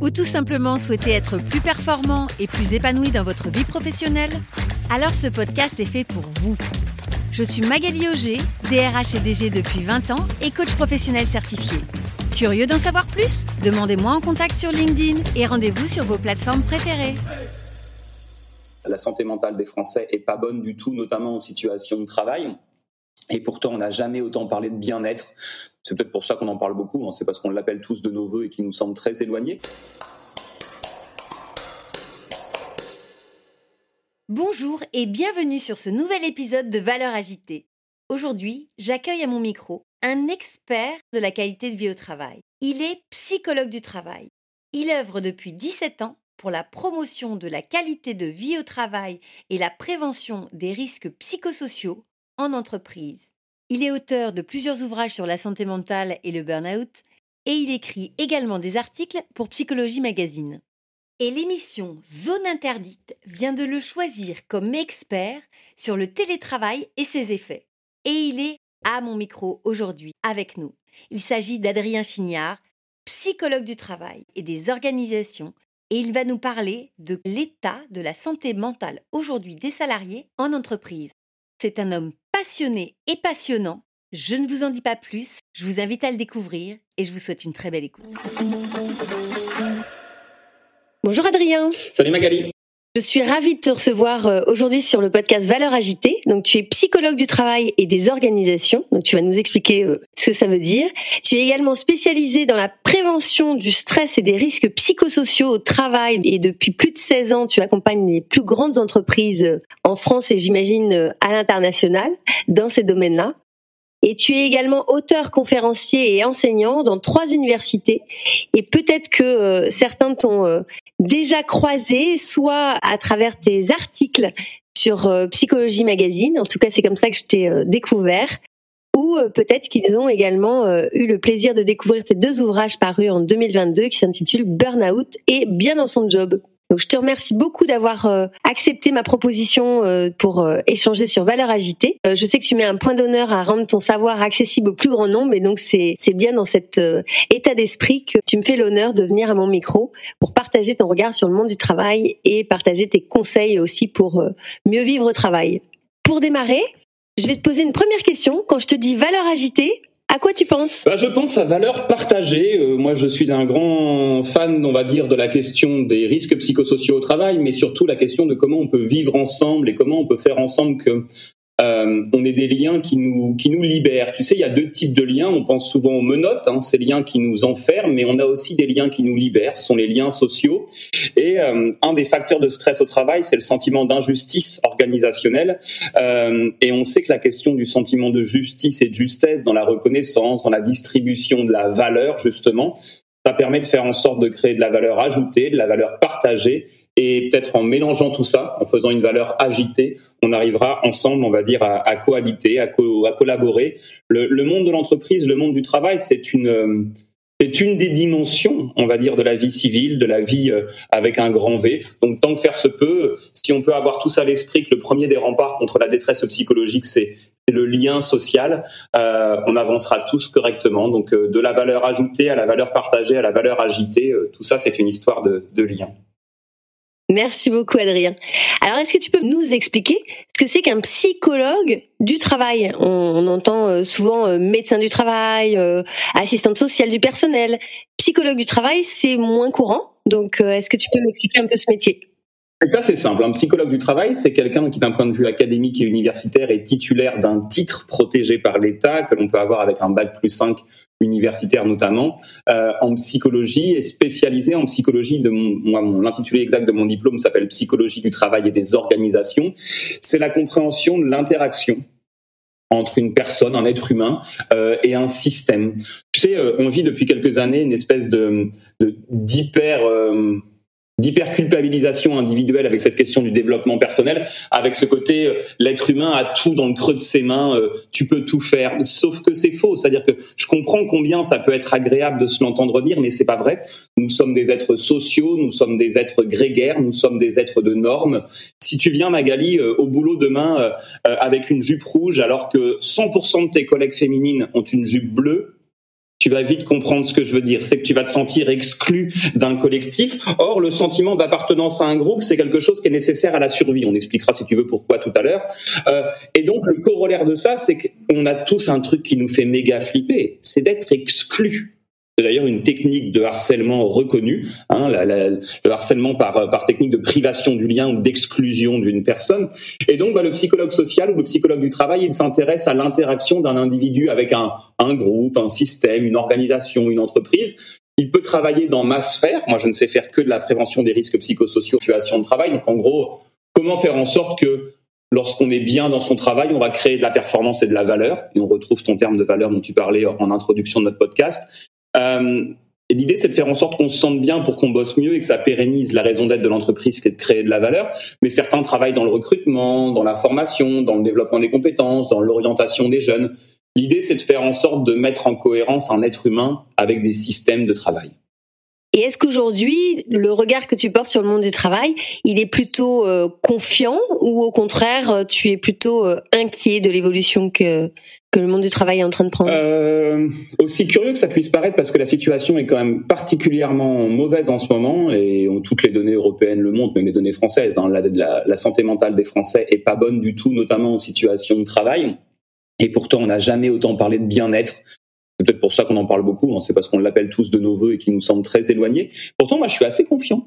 ou tout simplement souhaitez être plus performant et plus épanoui dans votre vie professionnelle Alors ce podcast est fait pour vous. Je suis Magali Auger, DRH et DG depuis 20 ans et coach professionnel certifié. Curieux d'en savoir plus? Demandez-moi en contact sur LinkedIn et rendez-vous sur vos plateformes préférées. La santé mentale des Français est pas bonne du tout, notamment en situation de travail. Et pourtant, on n'a jamais autant parlé de bien-être. C'est peut-être pour ça qu'on en parle beaucoup. C'est parce qu'on l'appelle tous de nos voeux et qu'il nous semble très éloigné. Bonjour et bienvenue sur ce nouvel épisode de Valeurs agitées. Aujourd'hui, j'accueille à mon micro un expert de la qualité de vie au travail. Il est psychologue du travail. Il œuvre depuis 17 ans pour la promotion de la qualité de vie au travail et la prévention des risques psychosociaux en entreprise. Il est auteur de plusieurs ouvrages sur la santé mentale et le burn-out et il écrit également des articles pour Psychologie Magazine. Et l'émission Zone interdite vient de le choisir comme expert sur le télétravail et ses effets. Et il est à mon micro aujourd'hui avec nous. Il s'agit d'Adrien Chignard, psychologue du travail et des organisations, et il va nous parler de l'état de la santé mentale aujourd'hui des salariés en entreprise. C'est un homme passionné et passionnant. Je ne vous en dis pas plus, je vous invite à le découvrir et je vous souhaite une très belle écoute. Bonjour Adrien. Salut Magali. Je suis ravie de te recevoir euh, aujourd'hui sur le podcast Valeurs agitées. Donc tu es psychologue du travail et des organisations. Donc tu vas nous expliquer euh, ce que ça veut dire. Tu es également spécialisé dans la prévention du stress et des risques psychosociaux au travail et depuis plus de 16 ans, tu accompagnes les plus grandes entreprises euh, en France et j'imagine à l'international dans ces domaines-là. Et tu es également auteur, conférencier et enseignant dans trois universités. Et peut-être que certains t'ont déjà croisé, soit à travers tes articles sur euh, Psychologie Magazine, en tout cas c'est comme ça que je t'ai euh, découvert, ou euh, peut-être qu'ils ont également eu le plaisir de découvrir tes deux ouvrages parus en 2022 qui s'intitulent Burnout et Bien dans son job. Donc je te remercie beaucoup d'avoir euh, accepté ma proposition euh, pour euh, échanger sur Valeurs agitées. je sais que tu mets un point d'honneur à rendre ton savoir accessible au plus grand nombre et donc c'est bien dans cet état d'esprit que tu me fais l'honneur de venir à mon micro pour partager ton regard sur le monde du travail et partager tes conseils aussi pour mieux vivre au travail. Pour démarrer, je vais te poser une première question. Quand je te dis valeurs agitées, à quoi tu penses? Bah, Je pense à valeur partagée. Euh, moi, je suis un grand fan, on va dire, de la question des risques psychosociaux au travail, mais surtout la question de comment on peut vivre ensemble et comment on peut faire ensemble que euh, on est des liens qui nous qui nous libèrent. Tu sais, il y a deux types de liens. On pense souvent aux menottes, hein, ces liens qui nous enferment, mais on a aussi des liens qui nous libèrent. Ce sont les liens sociaux. Et euh, un des facteurs de stress au travail, c'est le sentiment d'injustice organisationnelle. Euh, et on sait que la question du sentiment de justice et de justesse dans la reconnaissance, dans la distribution de la valeur, justement, ça permet de faire en sorte de créer de la valeur ajoutée, de la valeur partagée et peut-être en mélangeant tout ça, en faisant une valeur agitée, on arrivera ensemble, on va dire, à, cohabiter, à, collaborer. Le, monde de l'entreprise, le monde du travail, c'est une c'est une des dimensions, on va dire, de la vie civile, de la vie euh, avec un grand V. Donc, tant que faire se peut, si on peut avoir tout ça à l'esprit, que le premier des remparts contre la détresse psychologique, c'est le lien social, euh, on avancera tous correctement. Donc, euh, de la valeur ajoutée à la valeur partagée, à la valeur agitée, tout ça, c'est une histoire de, de lien. Merci beaucoup Adrien. Alors est-ce que tu peux nous expliquer ce que c'est qu'un psychologue du travail? On, entend euh, souvent euh, médecin du travail, euh, assistante sociale du personnel. Psychologue du travail, c'est moins courant. Donc est-ce que tu peux m'expliquer un peu ce métier? C'est simple. Un psychologue du travail, c'est quelqu'un qui, d'un point de vue académique et universitaire, est titulaire d'un titre protégé par l'État, que l'on peut avoir avec un bac plus 5 universitaire notamment, euh, en psychologie et spécialisé en psychologie. De mon, moi, l'intitulé exact de mon diplôme s'appelle Psychologie du travail et des organisations. C'est la compréhension de l'interaction entre une personne, un être humain euh, et un système. Tu sais, euh, on vit depuis quelques années une espèce de d'hyper d'hyperculpabilisation individuelle avec cette question du développement personnel, avec ce côté euh, l'être humain a tout dans le creux de ses mains, euh, tu peux tout faire. Sauf que c'est faux, c'est-à-dire que je comprends combien ça peut être agréable de se l'entendre dire, mais c'est pas vrai. Nous sommes des êtres sociaux, nous sommes des êtres grégaires, nous sommes des êtres de normes. Si tu viens Magali euh, au boulot demain avec une jupe rouge alors que 100% de tes collègues féminines ont une jupe bleue, tu vas vite comprendre ce que je veux dire. C'est que tu vas te sentir exclu d'un collectif. Or, le sentiment d'appartenance à un groupe, c'est quelque chose qui est nécessaire à la survie. On expliquera si tu veux pourquoi tout à l'heure. Euh, et donc, le corollaire de ça, c'est qu'on a tous un truc qui nous fait méga flipper, c'est d'être exclu. C'est d'ailleurs une technique de harcèlement reconnue, hein, le harcèlement par, par technique de privation du lien ou d'exclusion d'une personne. Et donc, bah, le psychologue social ou le psychologue du travail, il s'intéresse à l'interaction d'un individu avec un, un groupe, un système, une organisation, une entreprise. Il peut travailler dans ma sphère. Moi, je ne sais faire que de la prévention des risques psychosociaux, situation de travail. Donc, en gros, comment faire en sorte que lorsqu'on est bien dans son travail, on va créer de la performance et de la valeur. Et on retrouve ton terme de valeur dont tu parlais en introduction de notre podcast. Euh, L'idée, c'est de faire en sorte qu'on se sente bien pour qu'on bosse mieux et que ça pérennise la raison d'être de l'entreprise, qui est de créer de la valeur. Mais certains travaillent dans le recrutement, dans la formation, dans le développement des compétences, dans l'orientation des jeunes. L'idée, c'est de faire en sorte de mettre en cohérence un être humain avec des systèmes de travail. Et est-ce qu'aujourd'hui, le regard que tu portes sur le monde du travail, il est plutôt euh, confiant ou au contraire, euh, tu es plutôt euh, inquiet de l'évolution que, que le monde du travail est en train de prendre? Euh, Aussi curieux que ça puisse paraître, parce que la situation est quand même particulièrement mauvaise en ce moment, et toutes les données européennes le montrent, même les données françaises. Hein, la, la, la, santé mentale des Français est pas bonne du tout, notamment en situation de travail. Et pourtant, on n'a jamais autant parlé de bien-être. C'est peut-être pour ça qu'on en parle beaucoup, hein, c'est parce qu'on l'appelle tous de nos voeux et qui nous semble très éloigné. Pourtant, moi, je suis assez confiant.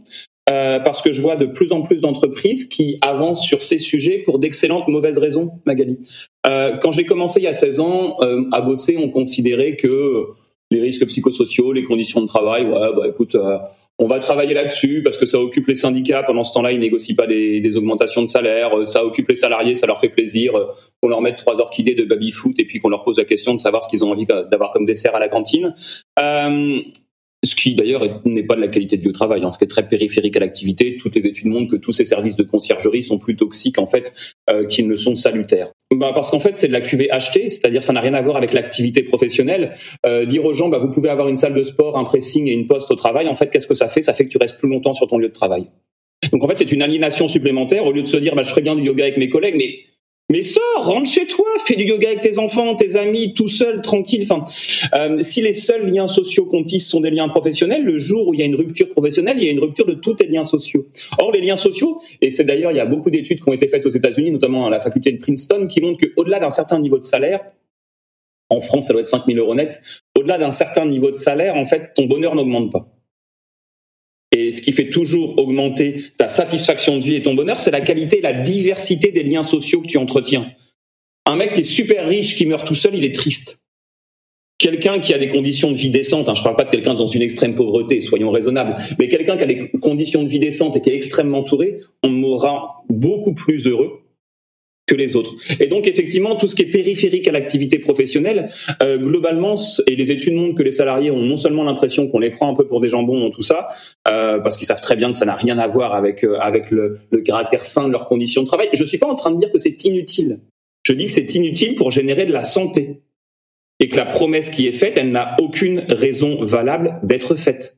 Euh, parce que je vois de plus en plus d'entreprises qui avancent sur ces sujets pour d'excellentes mauvaises raisons, Magali. Euh, quand j'ai commencé il y a 16 ans euh, à bosser, on considérait que les risques psychosociaux, les conditions de travail, ouais, bah écoute, euh, on va travailler là-dessus parce que ça occupe les syndicats. Pendant ce temps-là, ils négocient pas des, augmentations de salaire. Euh, ça occupe les salariés, ça leur fait plaisir qu'on leur mette trois orchidées de baby-foot et puis qu'on leur pose la question de savoir ce qu'ils ont envie d'avoir comme dessert à la cantine. Euh, ce qui d'ailleurs n'est pas de la qualité de vie au travail, hein, ce qui est très périphérique à l'activité. Toutes les études montrent que tous ces services de conciergerie sont plus toxiques en fait euh, qu'ils ne sont salutaires. Bah, parce qu'en fait c'est de la cuvée achetée, c'est-à-dire ça n'a rien à voir avec l'activité professionnelle. Euh, dire aux gens bah, vous pouvez avoir une salle de sport, un pressing et une poste au travail, en fait qu'est-ce que ça fait? Ça fait que tu restes plus longtemps sur ton lieu de travail. Donc en fait c'est une aliénation supplémentaire au lieu de se dire bah, je ferais bien du yoga avec mes collègues, mais mais sors, rentre chez toi, fais du yoga avec tes enfants, tes amis, tout seul, tranquille. Enfin, euh, si les seuls liens sociaux qu'on tisse sont des liens professionnels, le jour où il y a une rupture professionnelle, il y a une rupture de tous tes liens sociaux. Or, les liens sociaux, et c'est d'ailleurs, il y a beaucoup d'études qui ont été faites aux États-Unis, notamment à la faculté de Princeton, qui montrent qu'au-delà d'un certain niveau de salaire, en France, ça doit être 5000 euros net, au-delà d'un certain niveau de salaire, en fait, ton bonheur n'augmente pas. Et ce qui fait toujours augmenter ta satisfaction de vie et ton bonheur, c'est la qualité, la diversité des liens sociaux que tu entretiens. Un mec qui est super riche, qui meurt tout seul, il est triste. Quelqu'un qui a des conditions de vie décentes, hein, je ne parle pas de quelqu'un dans une extrême pauvreté, soyons raisonnables, mais quelqu'un qui a des conditions de vie décentes et qui est extrêmement entouré, on mourra beaucoup plus heureux que les autres. Et donc effectivement, tout ce qui est périphérique à l'activité professionnelle, euh, globalement, et les études montrent que les salariés ont non seulement l'impression qu'on les prend un peu pour des jambons tout ça, euh, parce qu'ils savent très bien que ça n'a rien à voir avec euh, avec le, le, caractère sain de leurs conditions de travail. Je suis pas en train de dire que c'est inutile. Je dis que c'est inutile pour générer de la santé et que la promesse qui est faite, elle n'a aucune raison valable d'être faite.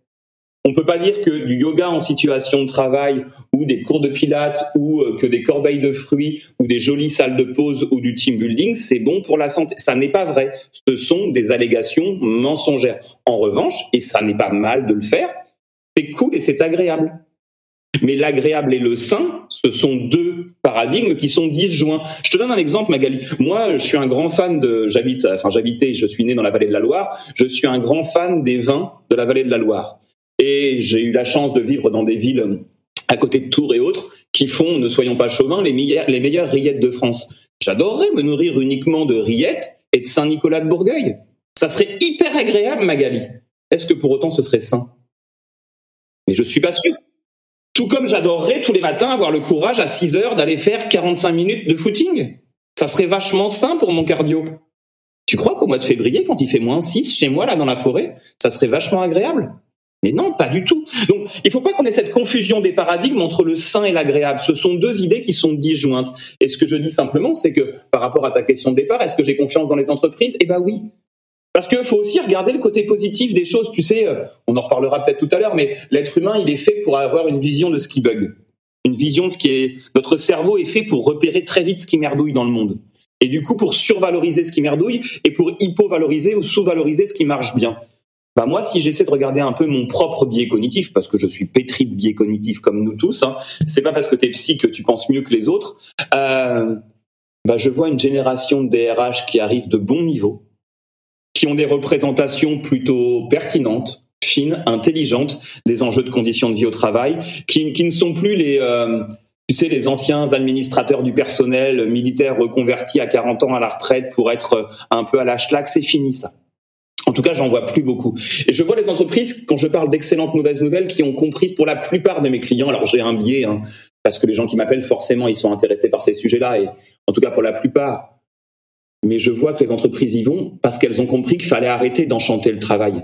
On peut pas dire que du yoga en situation de travail ou des cours de pilates ou euh, que des corbeilles de fruits ou des jolies salles de pause ou du team building, c'est bon pour la santé. Ça n'est pas vrai. Ce sont des allégations mensongères. En revanche, et ça n'est pas mal de le faire, c'est cool et c'est agréable. Mais l'agréable et le sain, ce sont deux paradigmes qui sont disjoints. Je te donne un exemple, Magali. Moi, je suis un grand fan de, j'habite, enfin, j'habitais, je suis né dans la vallée de la Loire. Je suis un grand fan des vins de la vallée de la Loire. Et j'ai eu la chance de vivre dans des villes à côté de Tours et autres qui font, ne soyons pas chauvins, les meilleures, rillettes de France. J'adorerais me nourrir uniquement de rillettes et de Saint-Nicolas de Bourgueil. Ça serait hyper agréable, Magali. Est-ce que pour autant ce serait sain? Mais je suis pas sûr. Tout comme j'adorerais tous les matins avoir le courage à 6 heures d'aller faire 45 minutes de footing. Ça serait vachement sain pour mon cardio. Tu crois qu'au mois de février, quand il fait moins 6 chez moi, là, dans la forêt, ça serait vachement agréable? Mais non, pas du tout. Donc, il faut pas qu'on ait cette confusion des paradigmes entre le sain et l'agréable. Ce sont deux idées qui sont disjointes. Et ce que je dis simplement, c'est que par rapport à ta question de départ, est-ce que j'ai confiance dans les entreprises? Eh ben oui. Parce qu'il faut aussi regarder le côté positif des choses. Tu sais, euh, on en reparlera peut-être tout à l'heure, mais l'être humain, il est fait pour avoir une vision de ce qui bug. Une vision de ce qui est... Notre cerveau est fait pour repérer très vite ce qui merdouille dans le monde. Et du coup, pour survaloriser ce qui merdouille et pour hypovaloriser ou sous-valoriser ce qui marche bien. Bah moi, si j'essaie de regarder un peu mon propre biais cognitif, parce que je suis pétri de biais cognitifs comme nous tous, hein, c'est pas parce que t'es psy que tu penses mieux que les autres. Euh, bah je vois une génération de DRH qui arrive de bon niveau, qui ont des représentations plutôt pertinentes, fines, intelligentes des enjeux de conditions de vie au travail, qui, ne sont plus les euh, tu sais, les anciens administrateurs du personnel militaire reconvertis à 40 ans à la retraite pour être un peu à la schlag, c'est fini ça. En tout cas, j'en vois plus beaucoup. Et je vois les entreprises, quand je parle d'excellentes mauvaises nouvelles, qui ont compris pour la plupart de mes clients, alors j'ai un biais, hein, parce que les gens qui m'appellent, forcément, ils sont intéressés par ces sujets-là, et en tout cas pour la plupart. Mais je vois que les entreprises y vont parce qu'elles ont compris qu'il fallait arrêter d'enchanter le travail.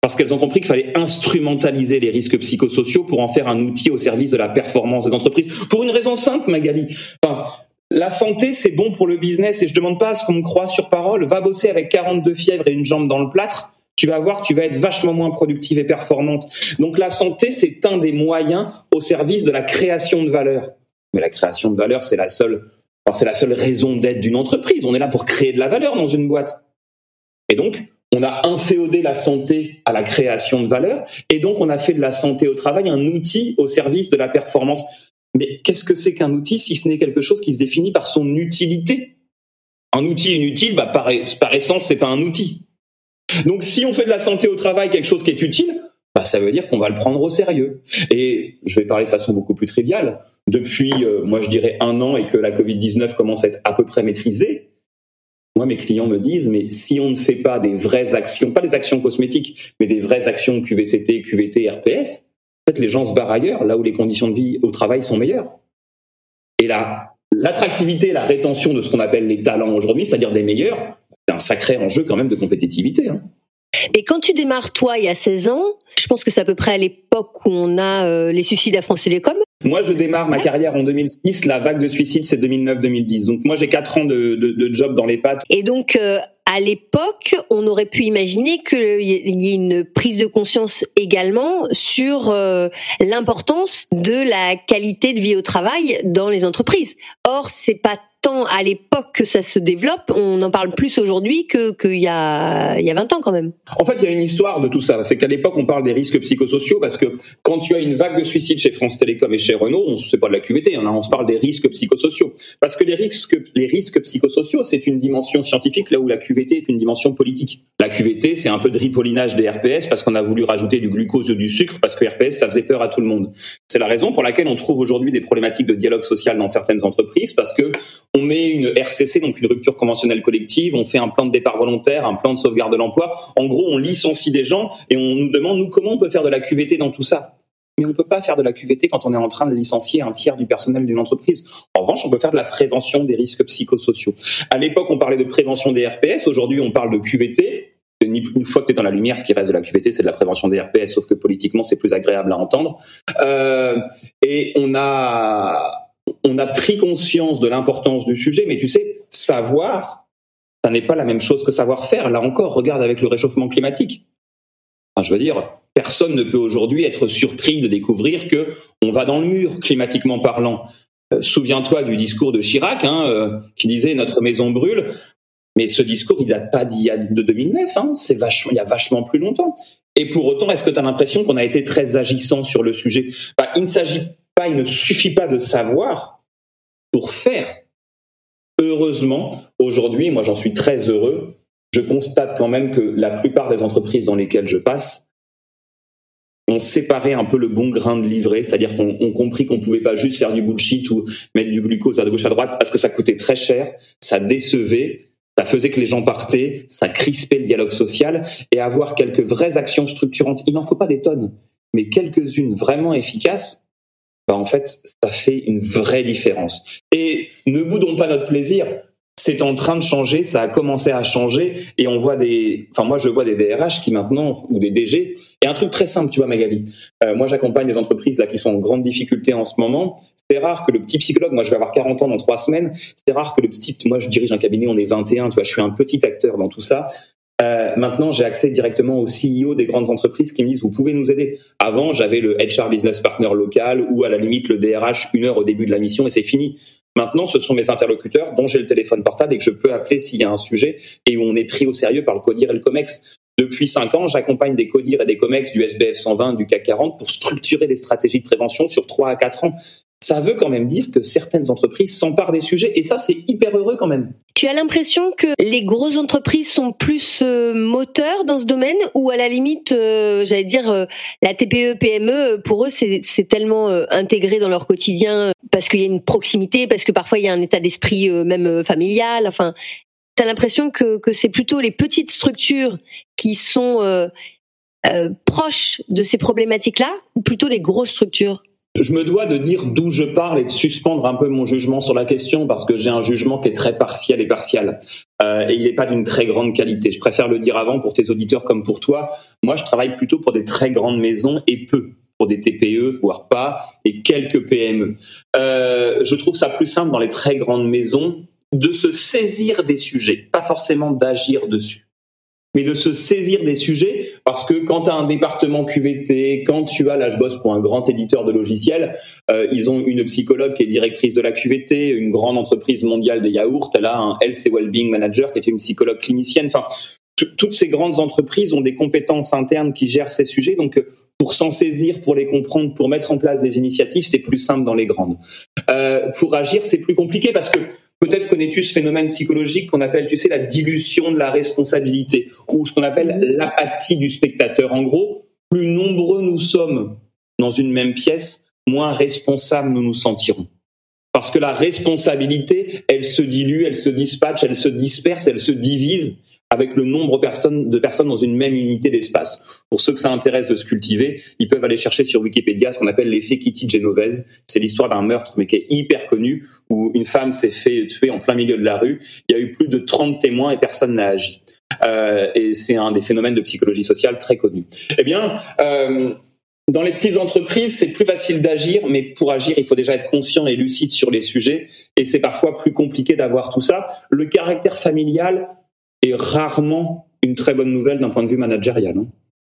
Parce qu'elles ont compris qu'il fallait instrumentaliser les risques psychosociaux pour en faire un outil au service de la performance des entreprises. Pour une raison simple, Magali. Enfin, la santé, c'est bon pour le business et je demande pas à ce qu'on me croit sur parole. Va bosser avec 42 fièvres et une jambe dans le plâtre. Tu vas voir que tu vas être vachement moins productive et performante. Donc la santé, c'est un des moyens au service de la création de valeur. Mais la création de valeur, c'est la seule, c'est la seule raison d'être d'une entreprise. On est là pour créer de la valeur dans une boîte. Et donc, on a inféodé la santé à la création de valeur, et donc on a fait de la santé au travail un outil au service de la performance. Mais qu'est-ce que c'est qu'un outil si ce n'est quelque chose qui se définit par son utilité? Un outil inutile, bah, par, par essence, c'est pas un outil. Donc si on fait de la santé au travail quelque chose qui est utile, bah, ça veut dire qu'on va le prendre au sérieux. Et je vais parler de façon beaucoup plus triviale. Depuis, euh, moi je dirais un an et que la Covid-19 commence à être à peu près maîtrisée, moi mes clients me disent, mais si on ne fait pas des vraies actions, pas des actions cosmétiques, mais des vraies actions QVCT, QVT, RPS, en fait, les gens se barrent ailleurs, là où les conditions de vie au travail sont meilleures. Et là, l'attractivité, la rétention de ce qu'on appelle les talents aujourd'hui, c'est-à-dire des meilleurs, c'est un sacré enjeu quand même de compétitivité. Hein. Et quand tu démarres, toi, il y a 16 ans, je pense que c'est à peu près à l'époque où on a euh, les suicides à France Télécom. Moi, je démarre ma carrière en 2006. La vague de suicides, c'est 2009-2010. Donc, moi, j'ai 4 ans de, de, job dans les pattes. Et donc, euh, à l'époque, on aurait pu imaginer qu'il y ait une prise de conscience également sur euh, l'importance de la qualité de vie au travail dans les entreprises. Or, c'est pas à l'époque que ça se développe, on en parle plus aujourd'hui que qu'il y a y a 20 ans quand même. En fait, il y a une histoire de tout ça. C'est qu'à l'époque, on parle des risques psychosociaux parce que quand tu as une vague de suicides chez France Télécom et chez Renault, on sait pas de la QVT, hein, on se parle des risques psychosociaux. Parce que les risques les risques psychosociaux, c'est une dimension scientifique là où la QVT est une dimension politique. La QVT, c'est un peu de ripollinage des RPS parce qu'on a voulu rajouter du glucose ou du sucre parce que RPS ça faisait peur à tout le monde. C'est la raison pour laquelle on trouve aujourd'hui des problématiques de dialogue social dans certaines entreprises parce que on met une RCC, donc une rupture conventionnelle collective, on fait un plan de départ volontaire, un plan de sauvegarde de l'emploi. En gros, on licencie des gens et on nous demande, nous, comment on peut faire de la QVT dans tout ça? Mais on ne peut pas faire de la QVT quand on est en train de licencier un tiers du personnel d'une entreprise. En revanche, on peut faire de la prévention des risques psychosociaux. À l'époque, on parlait de prévention des RPS. Aujourd'hui, on parle de QVT. Une fois que tu es dans la lumière, ce qui reste de la QVT, c'est de la prévention des RPS, sauf que politiquement, c'est plus agréable à entendre. Euh, et on a on a pris conscience de l'importance du sujet, mais tu sais, savoir, ça n'est pas la même chose que savoir faire. Là encore, regarde avec le réchauffement climatique. je veux dire, personne ne peut aujourd'hui être surpris de découvrir que on va dans le mur, climatiquement parlant. Euh, souviens-toi du discours de Chirac, hein, euh, qui disait notre maison brûle. Mais ce discours, il date pas d'il de 2009. Hein, c'est vachement, il y a vachement plus longtemps. Et pour autant, est-ce que tu as l'impression qu'on a été très agissant sur le sujet? Bah, Il ne s'agit pas, il ne suffit pas de savoir pour faire. Heureusement, aujourd'hui, moi j'en suis très heureux, je constate quand même que la plupart des entreprises dans lesquelles je passe ont séparé un peu le bon grain de livret, c'est-à-dire qu'on ont compris qu'on pouvait pas juste faire du bullshit ou mettre du glucose à gauche à droite parce que ça coûtait très cher, ça décevait, faisait que les gens partaient, ça crispait le dialogue social et avoir quelques vraies actions structurantes. Il n'en faut pas des tonnes, mais quelques-unes vraiment efficaces bah en fait, ça fait une vraie différence. Et ne boudons pas notre plaisir. C'est en train de changer, ça a commencé à changer et on voit des, enfin moi je vois des DRH qui maintenant ou des DG et un truc très simple, tu vois Magali. Euh, moi j'accompagne des entreprises là qui sont en grande difficulté en ce moment. C'est rare que le petit psychologue, moi je vais avoir 40 ans dans trois semaines, c'est rare que le petit, moi je dirige un cabinet, on est 21, tu vois, je suis un petit acteur dans tout ça. Euh, maintenant, j'ai accès directement aux CEO des grandes entreprises qui me disent vous pouvez nous aider. Avant, j'avais le HR business partner local ou à la limite le DRH une heure au début de la mission et c'est fini. Maintenant, ce sont mes interlocuteurs dont j'ai le téléphone portable et que je peux appeler s'il y a un sujet et où on est pris au sérieux par le CODIR et le COMEX. Depuis cinq ans, j'accompagne des CODIR et des COMEX du SBF 120, du CAC 40 pour structurer des stratégies de prévention sur trois à quatre ans. Ça veut quand même dire que certaines entreprises s'emparent des sujets et ça, c'est hyper heureux quand même. Tu as l'impression que les grosses entreprises sont plus euh, moteurs dans ce domaine ou à la limite, euh, j'allais dire, euh, la TPE, PME, pour eux, c'est tellement intégré dans leur quotidien parce qu'il y a une proximité, parce que parfois il y a un état d'esprit même familial. Enfin, tu as l'impression que, que c'est plutôt les petites structures qui sont proches de ces problématiques-là ou plutôt les grosses structures? Je me dois de dire d'où je parle et de suspendre un peu mon jugement sur la question parce que j'ai un jugement qui est très partiel et partial. Euh, et il n'est pas d'une très grande qualité. Je préfère le dire avant pour tes auditeurs comme pour toi. Moi, je travaille plutôt pour des très grandes maisons et peu pour des TPE, voire pas, et quelques PME. Euh, je trouve ça plus simple dans les très grandes maisons de se saisir des sujets, pas forcément d'agir dessus mais de se saisir des sujets, parce que quand tu as un département QVT, quand tu as, là je bosse pour un grand éditeur de logiciels, euh, ils ont une psychologue qui est directrice de la QVT, une grande entreprise mondiale des yaourts, elle a un Health et Wellbeing Manager qui est une psychologue clinicienne, enfin toutes ces grandes entreprises ont des compétences internes qui gèrent ces sujets, donc pour s'en saisir, pour les comprendre, pour mettre en place des initiatives, c'est plus simple dans les grandes. Euh, pour agir, c'est plus compliqué parce que Peut-être connais-tu ce phénomène psychologique qu'on appelle, tu sais, la dilution de la responsabilité, ou ce qu'on appelle l'apathie du spectateur. En gros, plus nombreux nous sommes dans une même pièce, moins responsables nous nous sentirons. Parce que la responsabilité, elle se dilue, elle se dispatche, elle se disperse, elle se divise avec le nombre de personnes dans une même unité d'espace. Pour ceux que ça intéresse de se cultiver, ils peuvent aller chercher sur Wikipédia ce qu'on appelle l'effet Kitty Genovese. C'est l'histoire d'un meurtre, mais qui est hyper connu, où une femme s'est fait tuer en plein milieu de la rue. Il y a eu plus de 30 témoins et personne n'a agi. Euh, et c'est un des phénomènes de psychologie sociale très connus. Eh bien, euh, dans les petites entreprises, c'est plus facile d'agir, mais pour agir, il faut déjà être conscient et lucide sur les sujets, et c'est parfois plus compliqué d'avoir tout ça. Le caractère familial est rarement une très bonne nouvelle d'un point de vue managérial. Hein.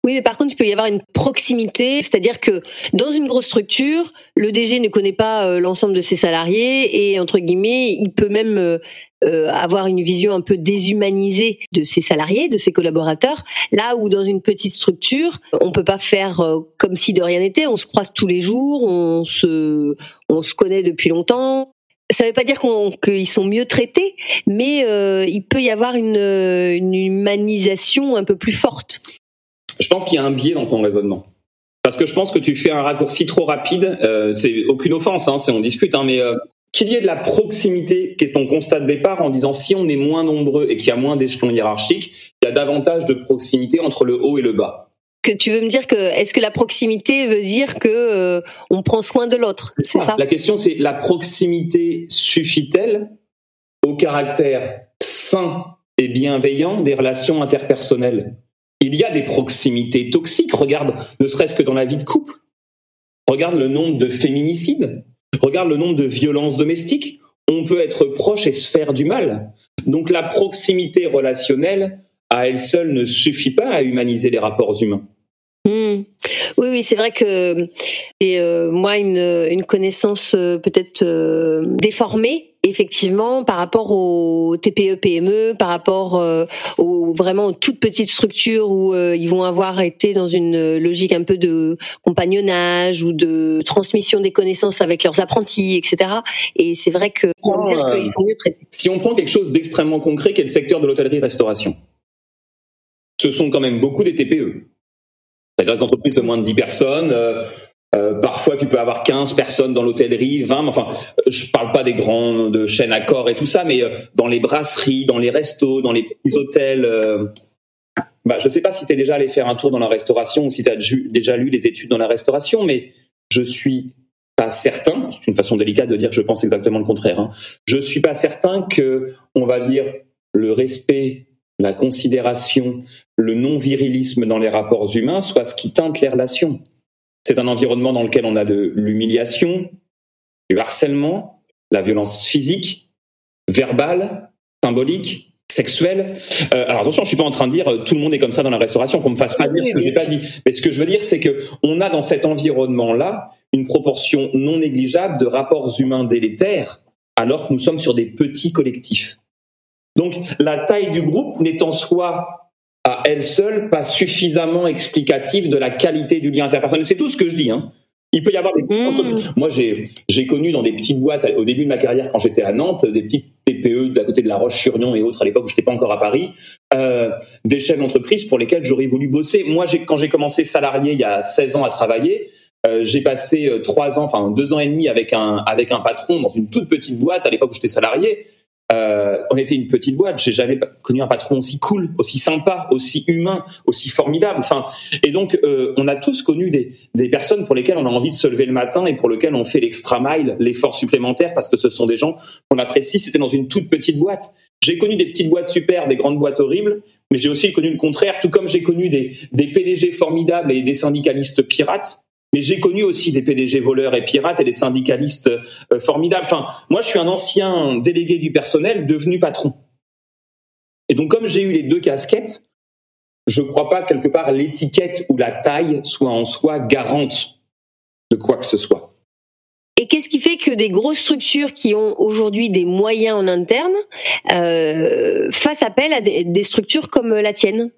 Oui, mais par contre, il peut y avoir une proximité, c'est-à-dire que dans une grosse structure, le DG ne connaît pas euh, l'ensemble de ses salariés et entre guillemets, il peut même euh, euh, avoir une vision un peu déshumanisée de ses salariés, de ses collaborateurs. Là où dans une petite structure, on peut pas faire comme si de rien n'était. On se croise tous les jours, on se, on se connaît depuis longtemps ça ne veut pas dire qu'ils sont mieux traités, mais euh, il peut y avoir une, humanisation un peu plus forte. Je pense qu'il y a un biais dans ton raisonnement. Parce que je pense que tu fais un raccourci trop rapide. Euh, c'est aucune offense, hein, on discute, hein, mais euh, qu'il y ait de la proximité, qui est ton constat de départ, en disant si on est moins nombreux et qu'il y a moins d'échelons hiérarchiques, il y a davantage de proximité entre le haut et le bas que tu veux me dire que est-ce que la proximité veut dire que euh, on prend soin de l'autre C'est ça? La question c'est la proximité suffit-elle au caractère sain et bienveillant des relations interpersonnelles? Il y a des proximités toxiques, regarde ne serait-ce que dans la vie de couple. Regarde le nombre de féminicides, regarde le nombre de violences domestiques. On peut être proche et se faire du mal. Donc la proximité relationnelle à elle seule ne suffit pas à humaniser les rapports humains. Oui, oui, c'est vrai que et euh, moi une, une connaissance euh, peut-être euh, déformée effectivement par rapport aux TPE PME, par rapport aux vraiment toutes petites structures où ils vont avoir été dans une logique un peu de compagnonnage ou de transmission des connaissances avec leurs apprentis, etc. Et c'est vrai que dire qu'ils sont mieux traités. Si on prend quelque chose d'extrêmement concret, qui est le secteur de l'hôtellerie-restauration, ce sont quand même beaucoup des TPE des entreprises de moins de 10 personnes. Euh, euh, parfois, tu peux avoir 15 personnes dans l'hôtellerie, 20. Enfin, je parle pas des grandes chaînes à corps et tout ça, mais euh, dans les brasseries, dans les restos, dans les petits hôtels. Euh, bah, je sais pas si tu es déjà allé faire un tour dans la restauration ou si tu as déjà lu les études dans la restauration, mais je suis pas certain, c'est une façon délicate de dire que je pense exactement le contraire, hein, je suis pas certain que, on va dire, le respect, la considération, le non-virilisme dans les rapports humains soit ce qui teinte les relations. C'est un environnement dans lequel on a de l'humiliation, du harcèlement, la violence physique, verbale, symbolique, sexuelle. Euh, alors attention, je suis pas en train de dire euh, tout le monde est comme ça dans la restauration, qu'on me fasse pas dire ce que j'ai pas dit. Mais ce que je veux dire, c'est que on a dans cet environnement-là une proportion non négligeable de rapports humains délétères, alors que nous sommes sur des petits collectifs. Donc la taille du groupe n'est en soi à elle seule pas suffisamment explicative de la qualité du lien interpersonnel. C'est tout ce que je dis. Hein. Il peut y avoir des. Mmh. Moi, j'ai connu dans des petites boîtes au début de ma carrière quand j'étais à Nantes, des petites TPE de la côté de la Roche-sur-Yon et autres à l'époque où j'étais pas encore à Paris, euh, des chefs d'entreprise pour lesquels j'aurais voulu bosser. Moi, quand j'ai commencé salarié il y a 16 ans à travailler, euh, j'ai passé euh, trois ans, enfin deux ans et demi avec un avec un patron dans une toute petite boîte à l'époque où j'étais salarié. Euh, on était une petite boîte. J'ai jamais connu un patron aussi cool, aussi sympa, aussi humain, aussi formidable. Enfin, et donc euh, on a tous connu des, des personnes pour lesquelles on a envie de se lever le matin et pour lesquelles on fait l'extra mile, l'effort supplémentaire, parce que ce sont des gens qu'on apprécie. C'était dans une toute petite boîte. J'ai connu des petites boîtes super, des grandes boîtes horribles, mais j'ai aussi connu le contraire. Tout comme j'ai connu des, des PDG formidables et des syndicalistes pirates mais j'ai connu aussi des PDG voleurs et pirates et des syndicalistes euh, formidables. Enfin, moi, je suis un ancien délégué du personnel devenu patron. Et donc, comme j'ai eu les deux casquettes, je ne crois pas quelque part l'étiquette ou la taille soit en soi garante de quoi que ce soit. Et qu'est-ce qui fait que des grosses structures qui ont aujourd'hui des moyens en interne euh, fassent appel à des structures comme la tienne?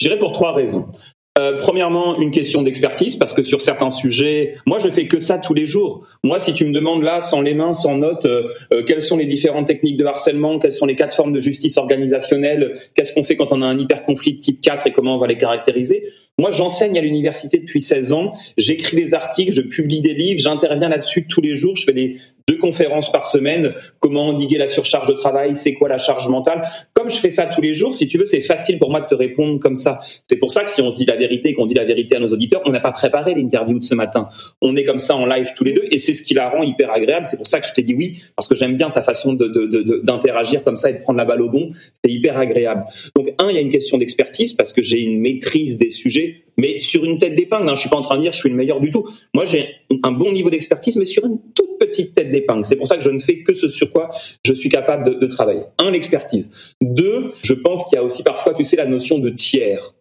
Je dirais pour trois raisons. Euh, premièrement, une question d'expertise, parce que sur certains sujets, moi je fais que ça tous les jours. Moi, si tu me demandes là, sans les mains, sans notes, euh, euh, quelles sont les différentes techniques de harcèlement, quelles sont les quatre formes de justice organisationnelle, qu'est-ce qu'on fait quand on a un hyper conflit de type 4 et comment on va les caractériser, moi j'enseigne à l'université depuis 16 ans, j'écris des articles, je publie des livres, j'interviens là-dessus tous les jours, je fais des, deux conférences par semaine, comment endiguer la surcharge de travail, c'est quoi la charge mentale? Comme je fais ça tous les jours, si tu veux, c'est facile pour moi de te répondre comme ça. C'est pour ça que si on se dit la vérité, qu'on dit la vérité à nos auditeurs, on n'a pas préparé l'interview de ce matin. On est comme ça en live tous les deux et c'est ce qui la rend hyper agréable. C'est pour ça que je t'ai dit oui, parce que j'aime bien ta façon d'interagir comme ça et de prendre la balle au bon. C'est hyper agréable. Donc un, il y a une question d'expertise parce que j'ai une maîtrise des sujets mais sur une tête d'épingle. Hein, je suis pas en train de dire je suis le meilleur du tout. Moi, j'ai un bon niveau d'expertise, mais sur une toute petite tête d'épingle. C'est pour ça que je ne fais que ce sur quoi je suis capable de, de travailler. Un, l'expertise. Deux, je pense qu'il y a aussi parfois, tu sais, la notion de tiers.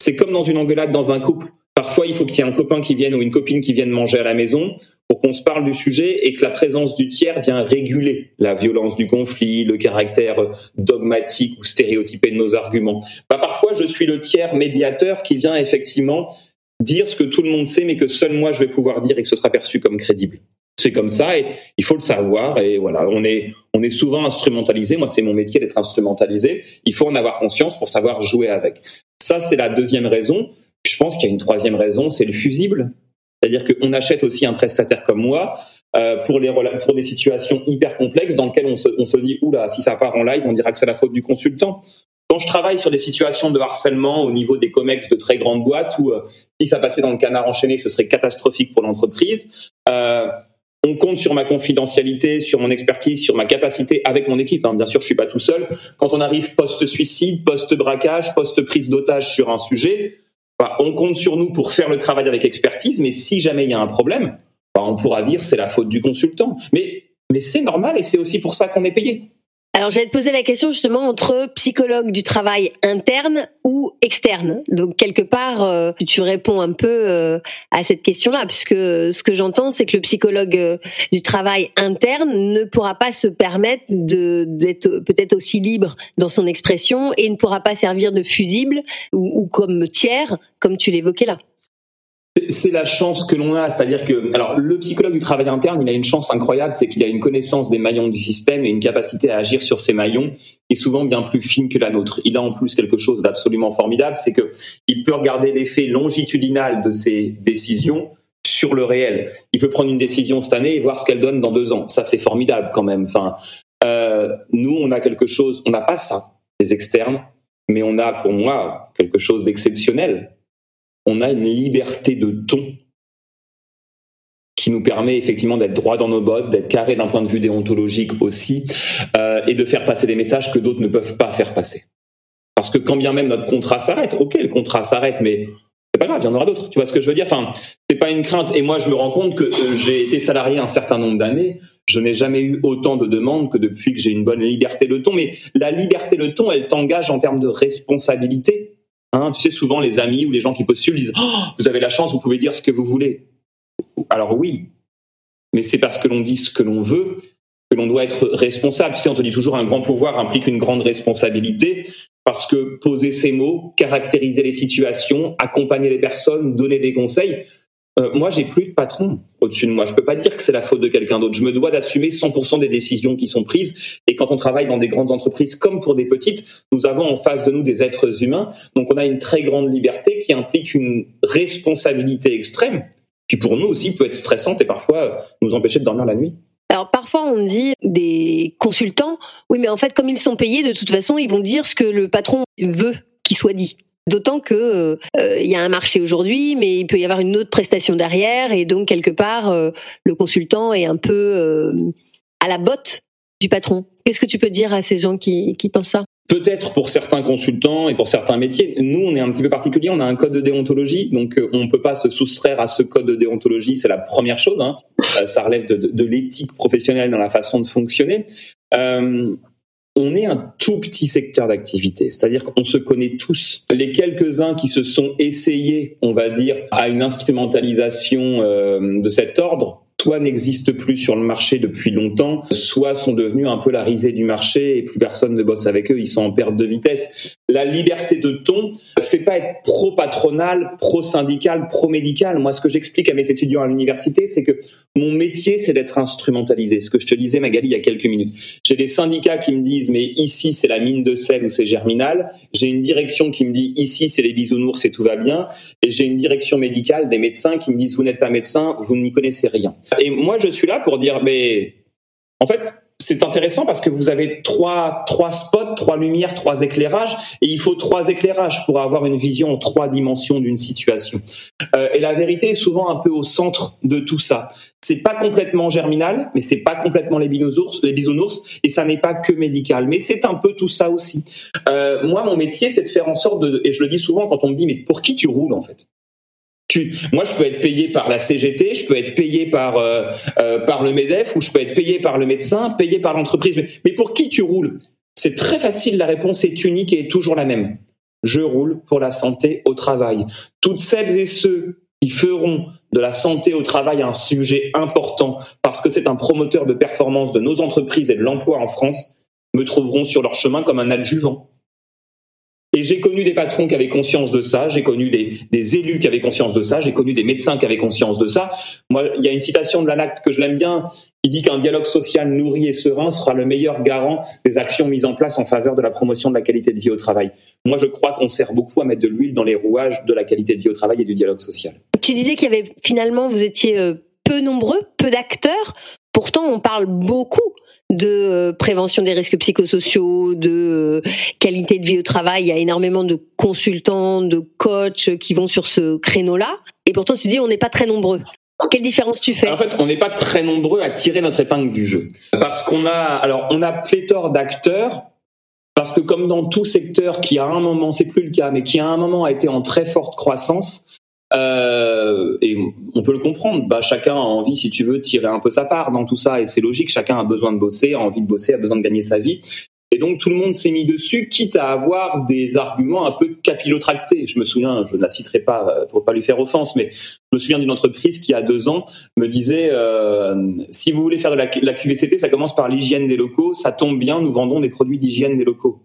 C'est comme dans une engueulade dans un couple. Parfois, il faut qu'il y ait un copain qui vienne ou une copine qui vienne manger à la maison pour qu'on se parle du sujet et que la présence du tiers vient réguler la violence du conflit, le caractère dogmatique ou stéréotypé de nos arguments. Bah, parfois, je suis le tiers médiateur qui vient effectivement dire ce que tout le monde sait, mais que seul moi je vais pouvoir dire et que ce sera perçu comme crédible. C'est comme ça et il faut le savoir et voilà, on est on est souvent instrumentalisé. Moi, c'est mon métier d'être instrumentalisé. Il faut en avoir conscience pour savoir jouer avec. Ça, c'est la deuxième raison. Je pense qu'il y a une troisième raison, c'est le fusible. C'est-à-dire qu'on achète aussi un prestataire comme moi euh, pour, les, pour des situations hyper complexes dans lesquelles on se, on se dit, oula, si ça part en live, on dira que c'est la faute du consultant. Quand je travaille sur des situations de harcèlement au niveau des comex de très grandes boîtes, où euh, si ça passait dans le canard enchaîné, ce serait catastrophique pour l'entreprise, euh, on compte sur ma confidentialité, sur mon expertise, sur ma capacité avec mon équipe. Hein. Bien sûr, je suis pas tout seul. Quand on arrive post-suicide, post-braquage, post-prise d'otage sur un sujet, bah, on compte sur nous pour faire le travail avec expertise, mais si jamais il y a un problème, bah, on pourra dire c'est la faute du consultant. Mais, mais c'est normal et c'est aussi pour ça qu'on est payé. Alors j'allais te poser la question justement entre psychologue du travail interne ou externe. Donc quelque part, euh, tu réponds un peu euh, à cette question-là, puisque ce que j'entends, c'est que le psychologue euh, du travail interne ne pourra pas se permettre d'être peut-être aussi libre dans son expression et ne pourra pas servir de fusible ou comme tiers, comme tu l'évoquais là. C'est la chance que l'on a, c'est-à-dire que, alors, le psychologue du travail interne, il a une chance incroyable, c'est qu'il a une connaissance des maillons du système et une capacité à agir sur ces maillons qui est souvent bien plus fine que la nôtre. Il a en plus quelque chose d'absolument formidable, c'est que il peut regarder l'effet longitudinal de ses décisions sur le réel. Il peut prendre une décision cette année et voir ce qu'elle donne dans deux ans. Ça, c'est formidable quand même. Enfin, euh, nous, on a quelque chose, on n'a pas ça, les externes, mais on a, pour moi, quelque chose d'exceptionnel on a une liberté de ton qui nous permet effectivement d'être droit dans nos bottes, d'être carré d'un point de vue déontologique aussi, euh, et de faire passer des messages que d'autres ne peuvent pas faire passer. Parce que quand bien même notre contrat s'arrête, ok, le contrat s'arrête, mais c'est pas grave, il y en aura d'autres. Tu vois ce que je veux dire? Enfin, c'est pas une crainte. Et moi, je me rends compte que euh, j'ai été salarié un certain nombre d'années. Je n'ai jamais eu autant de demandes que depuis que j'ai une bonne liberté de ton. Mais la liberté de ton, elle t'engage en termes de responsabilité. Hein, tu sais, souvent les amis ou les gens qui postulent disent oh, Vous avez la chance, vous pouvez dire ce que vous voulez. Alors oui, mais c'est parce que l'on dit ce que l'on veut que l'on doit être responsable. Tu sais, on te dit toujours un grand pouvoir implique une grande responsabilité parce que poser ces mots, caractériser les situations, accompagner les personnes, donner des conseils. Euh, moi, j'ai plus de patron au-dessus de moi. Je peux pas dire que c'est la faute de quelqu'un d'autre. Je me dois d'assumer 100% des décisions qui sont prises. Et quand on travaille dans des grandes entreprises comme pour des petites, nous avons en face de nous des êtres humains. Donc, on a une très grande liberté qui implique une responsabilité extrême qui pour nous aussi peut être stressante et parfois nous empêcher de dormir la nuit. Alors parfois on dit des consultants, oui mais en fait comme ils sont payés de toute façon ils vont dire ce que le patron veut qu'il soit dit. D'autant que euh, il y a un marché aujourd'hui, mais il peut y avoir une autre prestation derrière, et donc quelque part euh, le consultant est un peu euh, à la botte du patron. Qu'est-ce que tu peux dire à ces gens qui, pensent ça? Peut-être pour certains consultants et pour certains métiers. Nous, on est un petit peu particulier. On a un code de déontologie, donc on ne peut pas se soustraire à ce code de déontologie. C'est la première chose. Hein. Ça relève de, l'éthique professionnelle dans la façon de fonctionner. On est un tout petit secteur d'activité, c'est-à-dire qu'on se connaît tous. Les quelques-uns qui se sont essayés, on va dire, à une instrumentalisation euh, de cet ordre, soit n'existent plus sur le marché depuis longtemps, soit sont devenus un peu la risée du marché et plus personne ne bosse avec eux, ils sont en perte de vitesse. La liberté de ton, c'est pas être pro-patronal, pro-syndical, pro-médical. Moi, ce que j'explique à mes étudiants à l'université, c'est que mon métier, c'est d'être instrumentalisé. Ce que je te disais, Magali, il y a quelques minutes. J'ai des syndicats qui me disent, mais ici, c'est la mine de sel ou c'est germinal. J'ai une direction qui me dit, ici, c'est les bisounours et tout va bien. Et j'ai une direction médicale, des médecins qui me disent, vous n'êtes pas médecin, vous n'y connaissez rien. Et moi, je suis là pour dire, mais en fait, c'est intéressant parce que vous avez trois, trois spots, trois lumières, trois éclairages, et il faut trois éclairages pour avoir une vision en trois dimensions d'une situation. Euh, et la vérité est souvent un peu au centre de tout ça. C'est pas complètement germinal, mais c'est pas complètement les bisounours, les bisounours, et ça n'est pas que médical, mais c'est un peu tout ça aussi. Euh, moi, mon métier, c'est de faire en sorte de, et je le dis souvent quand on me dit, mais pour qui tu roules en fait? Tu, moi, je peux être payé par la CGT, je peux être payé par euh, euh, par le Medef, ou je peux être payé par le médecin, payé par l'entreprise. Mais, mais pour qui tu roules? C'est très facile. La réponse est unique et est toujours la même. Je roule pour la santé au travail. Toutes celles et ceux qui feront de la santé au travail un sujet important parce que c'est un promoteur de performance de nos entreprises et de l'emploi en France me trouveront sur leur chemin comme un adjuvant. Et j'ai connu des patrons qui avaient conscience de ça, j'ai connu des, élus qui avaient conscience de ça, j'ai connu des médecins qui avaient conscience de ça. Moi, il y a une citation de l'ANACT que je l'aime bien, qui dit qu'un dialogue social nourri et serein sera le meilleur garant des actions mises en place en faveur de la promotion de la qualité de vie au travail. Moi, je crois qu'on sert beaucoup à mettre de l'huile dans les rouages de la qualité de vie au travail et du dialogue social. Tu disais qu'il y avait finalement, vous étiez euh, peu nombreux, peu d'acteurs. Pourtant, on parle beaucoup de euh, prévention des risques psychosociaux, de euh, qualité de vie au travail. Il y a énormément de consultants, de coachs qui vont sur ce créneau-là. Et pourtant, tu dis, on n'est pas très nombreux. Quelle différence tu fais? En fait, on n'est pas très nombreux à tirer notre épingle du jeu. Parce qu'on a, alors, on a pléthore d'acteurs. Parce que comme dans tout secteur qui à un moment, c'est plus le cas, mais qui à un moment a été en très forte croissance, euh, et on peut le comprendre. Bah, chacun a envie, si tu veux, tirer un peu sa part dans tout ça, et c'est logique. Chacun a besoin de bosser, a envie de bosser, a besoin de gagner sa vie. Et donc tout le monde s'est mis dessus, quitte à avoir des arguments un peu capillotractés. Je me souviens, je ne la citerai pas euh, pour pas lui faire offense, mais je me souviens d'une entreprise qui, a deux ans, me disait euh, si vous voulez faire de la, la QVCT, ça commence par l'hygiène des locaux. Ça tombe bien, nous vendons des produits d'hygiène des locaux.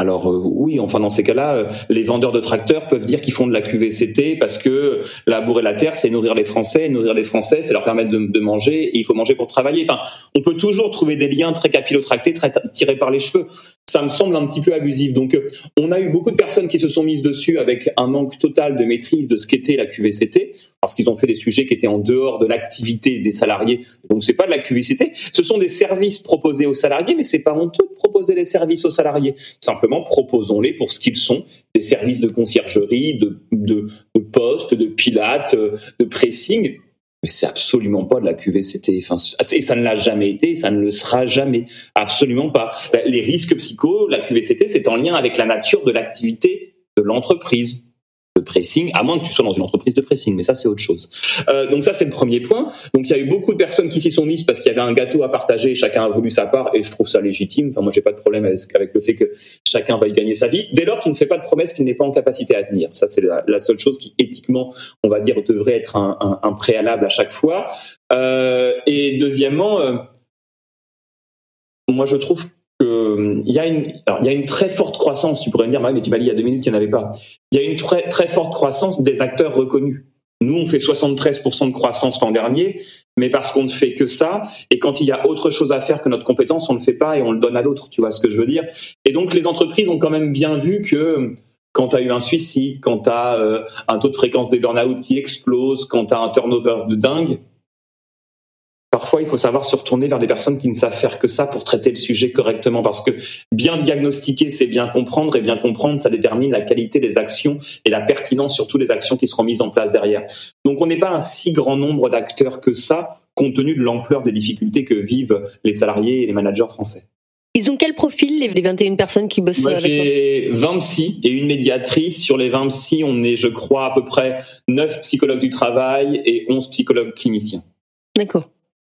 Alors euh, oui, enfin dans ces cas-là, euh, les vendeurs de tracteurs peuvent dire qu'ils font de la QVCT parce que labourer la terre, c'est nourrir les Français, nourrir les Français, c'est leur permettre de, manger, et il faut manger pour travailler. Enfin, on peut toujours trouver des liens très capillotractés, très tirés par les cheveux. Ça me semble un petit peu abusif. Donc, euh, on a eu beaucoup de personnes qui se sont mises dessus avec un manque total de maîtrise de ce qu'était la QVCT, parce qu'ils ont fait des sujets qui étaient en dehors de l'activité des salariés. Donc, c'est pas de la QVCT. Ce sont des services proposés aux salariés, mais c'est pas honteux de proposer les services aux salariés. Simplement proposons-les pour ce qu'ils sont, des services de conciergerie, de, de, de poste, de pilates, de pressing. Mais c'est absolument pas de la QVCT. Enfin, et ça ne l'a jamais été, ça ne le sera jamais. Absolument pas. Les risques psycho, la QVCT, c'est en lien avec la nature de l'activité de l'entreprise de pressing, à moins que tu sois dans une entreprise de pressing, mais ça c'est autre chose. Euh, donc ça c'est le premier point. Donc il y a eu beaucoup de personnes qui s'y sont mises parce qu'il y avait un gâteau à partager, et chacun a voulu sa part, et je trouve ça légitime. Enfin moi j'ai pas de problème avec le fait que chacun va y gagner sa vie, dès lors qu'il ne fait pas de promesses qu'il n'est pas en capacité à tenir. Ça c'est la, seule chose qui éthiquement, on va dire, devrait être un, préalable à chaque fois. Euh, et deuxièmement, euh, moi je trouve il y a une, il y a une très forte croissance. Tu pourrais me dire, mais tu m'as dit il y a deux minutes qu'il n'y en avait pas. Il y a une très, très forte croissance des acteurs reconnus. Nous, on fait 73% de croissance l'an dernier, mais parce qu'on ne fait que ça. Et quand il y a autre chose à faire que notre compétence, on ne le fait pas et on le donne à d'autres. Tu vois ce que je veux dire Et donc, les entreprises ont quand même bien vu que quand tu as eu un suicide, quand tu as euh, un taux de fréquence des burn-out qui explose, quand tu as un turnover de dingue, Parfois, il faut savoir se retourner vers des personnes qui ne savent faire que ça pour traiter le sujet correctement, parce que bien diagnostiquer, c'est bien comprendre, et bien comprendre, ça détermine la qualité des actions et la pertinence surtout des actions qui seront mises en place derrière. Donc, on n'est pas un si grand nombre d'acteurs que ça, compte tenu de l'ampleur des difficultés que vivent les salariés et les managers français. Ils ont quel profil, les 21 personnes qui bossent Moi, J'ai 20 psy et une médiatrice. Sur les 20 psy, on est, je crois, à peu près 9 psychologues du travail et 11 psychologues cliniciens. D'accord.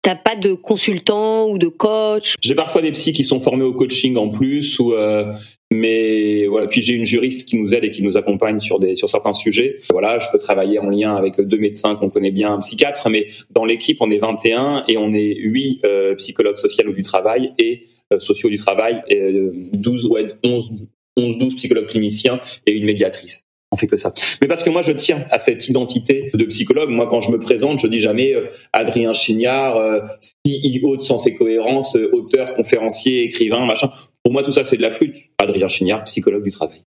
T'as pas de consultant ou de coach? J'ai parfois des psys qui sont formés au coaching en plus, ou euh, mais voilà. Puis j'ai une juriste qui nous aide et qui nous accompagne sur des sur certains sujets. Voilà, je peux travailler en lien avec deux médecins qu'on connaît bien, un psychiatre, mais dans l'équipe on est 21 et on est 8 euh, psychologues sociaux du travail et euh, sociaux du travail, et 12 ouais 11 11 12 psychologues cliniciens et une médiatrice on fait que ça. Mais parce que moi, je tiens à cette identité de psychologue. Moi, quand je me présente, je dis jamais euh, Adrien Chignard, euh, CEO de Sens et Cohérence, euh, auteur, conférencier, écrivain, machin. Pour moi, tout ça, c'est de la flûte. Adrien Chignard, psychologue du travail.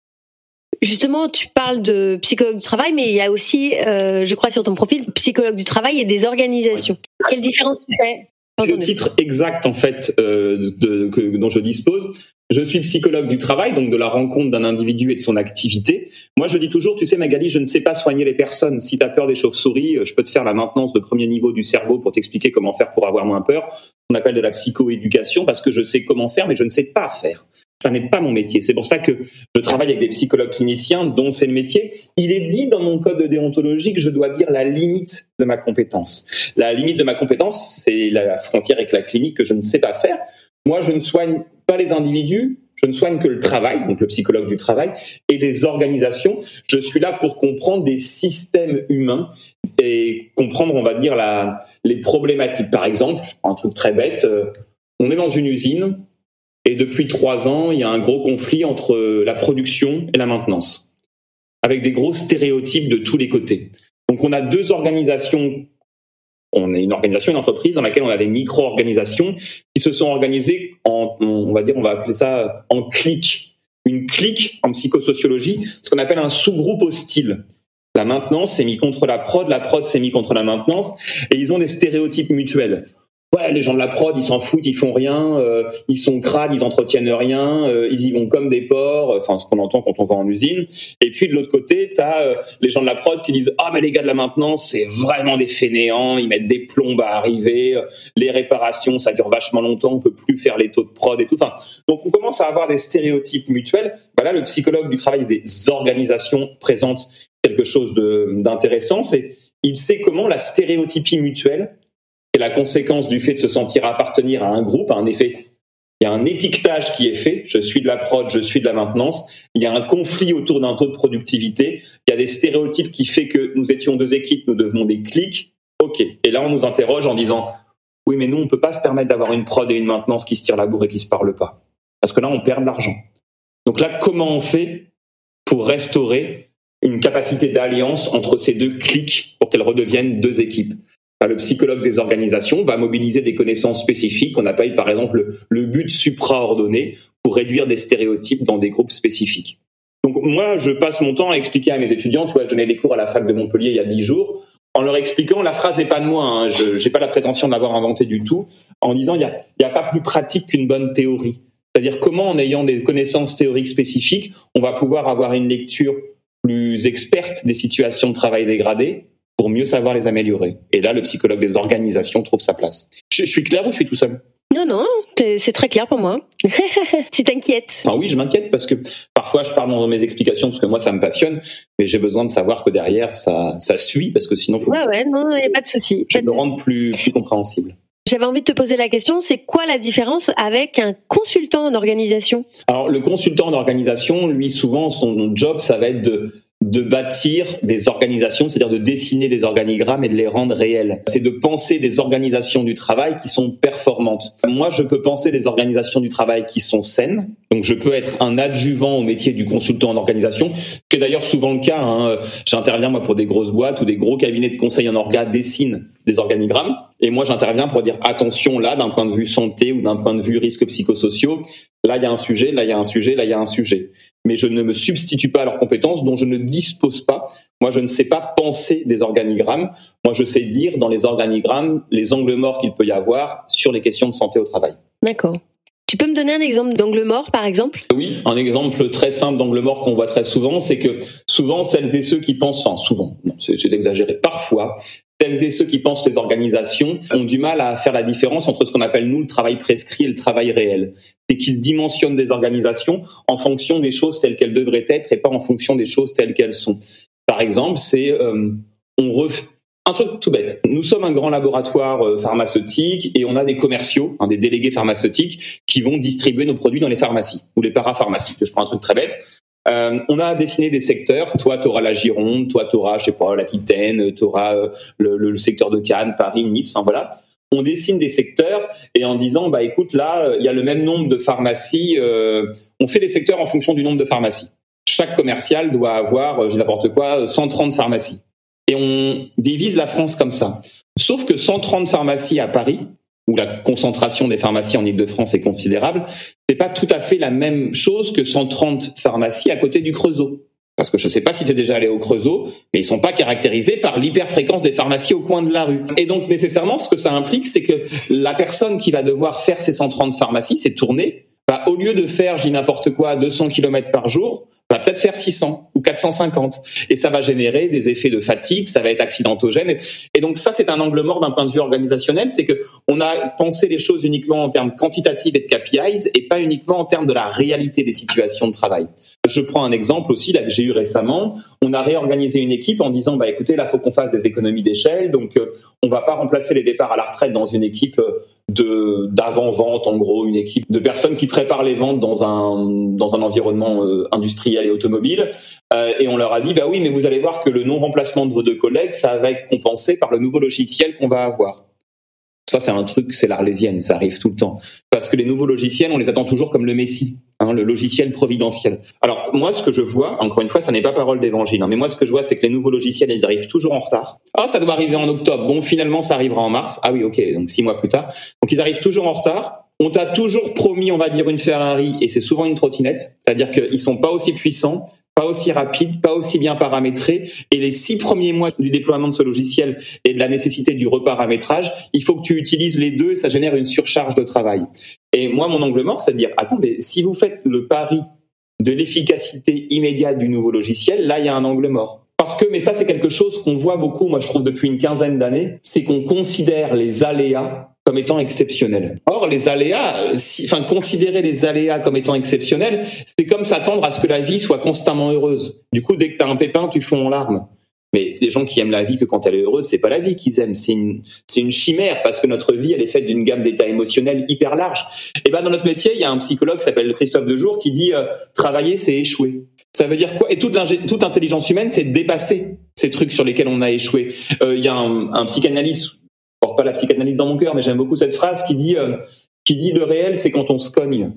Justement, tu parles de psychologue du travail, mais il y a aussi, je crois, sur ton profil, psychologue du travail et des organisations. Quelle différence tu fais c'est le titre exact en fait de, dont je dispose. Je suis psychologue du travail, donc de la rencontre d'un individu et de son activité. Moi, je dis toujours, tu sais, Magali, je ne sais pas soigner les personnes. Si tu as peur des chauves-souris, je peux te faire la maintenance de premier niveau du cerveau pour t'expliquer comment faire pour avoir moins peur. On appelle de la psychoéducation parce que je sais comment faire, mais je ne sais pas faire. Ça n'est pas mon métier. C'est pour ça que je travaille avec des psychologues cliniciens dont c'est le métier. Il est dit dans mon code de déontologie que je dois dire la limite de ma compétence. La limite de ma compétence, c'est la frontière avec la clinique que je ne sais pas faire. Moi, je ne soigne pas les individus, je ne soigne que le travail, donc le psychologue du travail, et des organisations. Je suis là pour comprendre des systèmes humains et comprendre, on va dire, la, les problématiques. Par exemple, un truc très bête, euh, on est dans une usine et depuis trois ans, il y a un gros conflit entre la production et la maintenance, avec des gros stéréotypes de tous les côtés. Donc on a deux organisations on est une organisation, une entreprise dans laquelle on a des micro-organisations qui se sont organisées en, on va dire, on va appeler ça en clique. Une clique en psychosociologie, ce qu'on appelle un sous-groupe hostile. La maintenance s'est mis contre la prod, la prod s'est mis contre la maintenance, et ils ont des stéréotypes mutuels ouais, les gens de la prod, ils s'en foutent, ils font rien, euh, ils sont crades, ils entretiennent rien, euh, ils y vont comme des porcs, enfin ce qu'on entend quand on va en usine. Et puis de l'autre côté, tu as euh, les gens de la prod qui disent ah mais les gars de la maintenance, c'est vraiment des fainéants, ils mettent des plombes à arriver, les réparations ça dure vachement longtemps, on peut plus faire les taux de prod et tout. Enfin, donc on commence à avoir des stéréotypes mutuels. Bah là, le psychologue du travail des organisations présente quelque chose d'intéressant, c'est il sait comment la stéréotypie mutuelle la conséquence du fait de se sentir appartenir à un groupe, à un effet. Il y a un étiquetage qui est fait. Je suis de la prod, je suis de la maintenance. Il y a un conflit autour d'un taux de productivité. Il y a des stéréotypes qui fait que nous étions deux équipes, nous devenons des clics. OK. Et là, on nous interroge en disant, oui, mais nous, on peut pas se permettre d'avoir une prod et une maintenance qui se tirent la bourre et qui se parlent pas. Parce que là, on perd de l'argent. Donc là, comment on fait pour restaurer une capacité d'alliance entre ces deux clics pour qu'elles redeviennent deux équipes? Le psychologue des organisations va mobiliser des connaissances spécifiques qu'on appelle par exemple le, but supraordonné pour réduire des stéréotypes dans des groupes spécifiques. Donc moi, je passe mon temps à expliquer à mes étudiants, tu vois, je donnais des cours à la fac de Montpellier il y a dix jours, en leur expliquant, la phrase n'est pas de moi, hein, je n'ai pas la prétention d'avoir inventé du tout, en disant il n'y a, a pas plus pratique qu'une bonne théorie. C'est-à-dire comment, en ayant des connaissances théoriques spécifiques, on va pouvoir avoir une lecture plus experte des situations de travail dégradées, pour mieux savoir les améliorer. Et là, le psychologue des organisations trouve sa place. Je, je suis clair ou je suis tout seul? Non, non, c'est très clair pour moi. tu t'inquiètes Enfin oui, je m'inquiète parce que parfois je parle dans mes explications parce que moi ça me passionne, mais j'ai besoin de savoir que derrière ça, ça suit parce que sinon faut. Ouais, ouais, non, il n'y a pas de souci. Je me rendre plus, plus compréhensible. J'avais envie de te poser la question, c'est quoi la différence avec un consultant en organisation? Alors le consultant en organisation, lui souvent son job ça va être de de bâtir des organisations, c'est-à-dire de dessiner des organigrammes et de les rendre réels. C'est de penser des organisations du travail qui sont performantes. Moi, je peux penser des organisations du travail qui sont saines. Donc, je peux être un adjuvant au métier du consultant en organisation, qui est d'ailleurs souvent le cas. Hein. J'interviens moi pour des grosses boîtes ou des gros cabinets de conseil en orga dessinent des organigrammes. Et moi, j'interviens pour dire attention là, d'un point de vue santé ou d'un point de vue risques psychosociaux, là il y a un sujet, là il y a un sujet, là il y a un sujet. Mais je ne me substitue pas à leurs compétences dont je ne dispose pas. Moi, je ne sais pas penser des organigrammes. Moi, je sais dire dans les organigrammes les angles morts qu'il peut y avoir sur les questions de santé au travail. D'accord. Tu peux me donner un exemple d'angle mort, par exemple? Oui, un exemple très simple d'angle mort qu'on voit très souvent, c'est que souvent celles et ceux qui pensent, enfin souvent, c'est exagéré, parfois et ceux qui pensent les organisations ont du mal à faire la différence entre ce qu'on appelle nous le travail prescrit et le travail réel. C'est qu'ils dimensionnent des organisations en fonction des choses telles qu'elles devraient être et pas en fonction des choses telles qu'elles sont. Par exemple, c'est euh, on un truc tout bête. Nous sommes un grand laboratoire euh, pharmaceutique et on a des commerciaux, hein, des délégués pharmaceutiques qui vont distribuer nos produits dans les pharmacies ou les parapharmacies. Je prends un truc très bête. Euh, on a dessiné des secteurs. Toi, tu auras la Gironde, toi, tu auras, je sais pas, l'Aquitaine, tu auras euh, le, secteur de Cannes, Paris, Nice, enfin voilà. On dessine des secteurs et en disant, bah écoute, là, euh, il y a le même nombre de pharmacies. on fait des secteurs en fonction du nombre de pharmacies. Chaque commercial doit avoir, j'ai n'importe quoi, 130 pharmacies. Et on divise la France comme ça. Sauf que 130 pharmacies à Paris, où la concentration des pharmacies en Ile-de-France est considérable, c'est pas tout à fait la même chose que 130 pharmacies à côté du Creusot. Parce que je ne sais pas si tu es déjà allé au Creusot, mais ils sont pas caractérisés par l'hyperfréquence des pharmacies au coin de la rue. Et donc nécessairement, ce que ça implique, c'est que la personne qui va devoir faire ces 130 pharmacies, c'est tourner, bah, au lieu de faire, je dis n'importe quoi, 200 km par jour, va peut-être faire 600 ou 450 et ça va générer des effets de fatigue, ça va être accidentogène. Et donc ça c'est un angle mort d'un point de vue organisationnel, c'est que on a pensé les choses uniquement en termes quantitatifs et de KPIs et pas uniquement en termes de la réalité des situations de travail. Je prends un exemple aussi là que j'ai eu récemment, on a réorganisé une équipe en disant bah écoutez là faut qu'on fasse des économies d'échelle. Donc euh, on va pas remplacer les départs à la retraite dans une équipe euh, de d'avant vente en gros une équipe de personnes qui préparent les ventes dans un dans un environnement euh, industriel et automobile. Euh, et on leur a dit bah oui mais vous allez voir que le non remplacement de vos deux collègues ça va être compensé par le nouveau logiciel qu'on va avoir. Ça, c'est un truc, c'est l'arlésienne, ça arrive tout le temps. Parce que les nouveaux logiciels, on les attend toujours comme le Messie, hein, le logiciel providentiel. Alors moi, ce que je vois, encore une fois, ça n'est pas parole d'évangile, hein, mais moi, ce que je vois, c'est que les nouveaux logiciels, ils arrivent toujours en retard. Ah, ça doit arriver en octobre. Bon, finalement, ça arrivera en mars. Ah oui, ok, donc six mois plus tard. Donc ils arrivent toujours en retard. On t'a toujours promis, on va dire, une Ferrari, et c'est souvent une trottinette. C'est-à-dire qu'ils sont pas aussi puissants, pas aussi rapide, pas aussi bien paramétré. Et les six premiers mois du déploiement de ce logiciel et de la nécessité du reparamétrage, il faut que tu utilises les deux et ça génère une surcharge de travail. Et moi, mon angle mort, c'est de dire, attendez, si vous faites le pari de l'efficacité immédiate du nouveau logiciel, là, il y a un angle mort. Parce que, mais ça, c'est quelque chose qu'on voit beaucoup, moi, je trouve, depuis une quinzaine d'années, c'est qu'on considère les aléas comme étant exceptionnels. Or, les aléas, enfin, considérer les aléas comme étant exceptionnels, c'est comme s'attendre à ce que la vie soit constamment heureuse. Du coup, dès que tu as un pépin, tu fonds en larmes. Mais les gens qui aiment la vie que quand elle est heureuse, c'est pas la vie qu'ils aiment, c'est une, chimère parce que notre vie, elle est faite d'une gamme d'états émotionnels hyper large. Et ben dans notre métier, il y a un psychologue qui s'appelle Christophe Dejour qui dit euh, travailler, c'est échouer. Ça veut dire quoi? Et toute, intelligence humaine, c'est dépasser ces trucs sur lesquels on a échoué. Euh, il y a un psychanalyste pas la psychanalyse dans mon cœur, mais j'aime beaucoup cette phrase qui dit, euh, qui dit le réel, c'est quand on se cogne.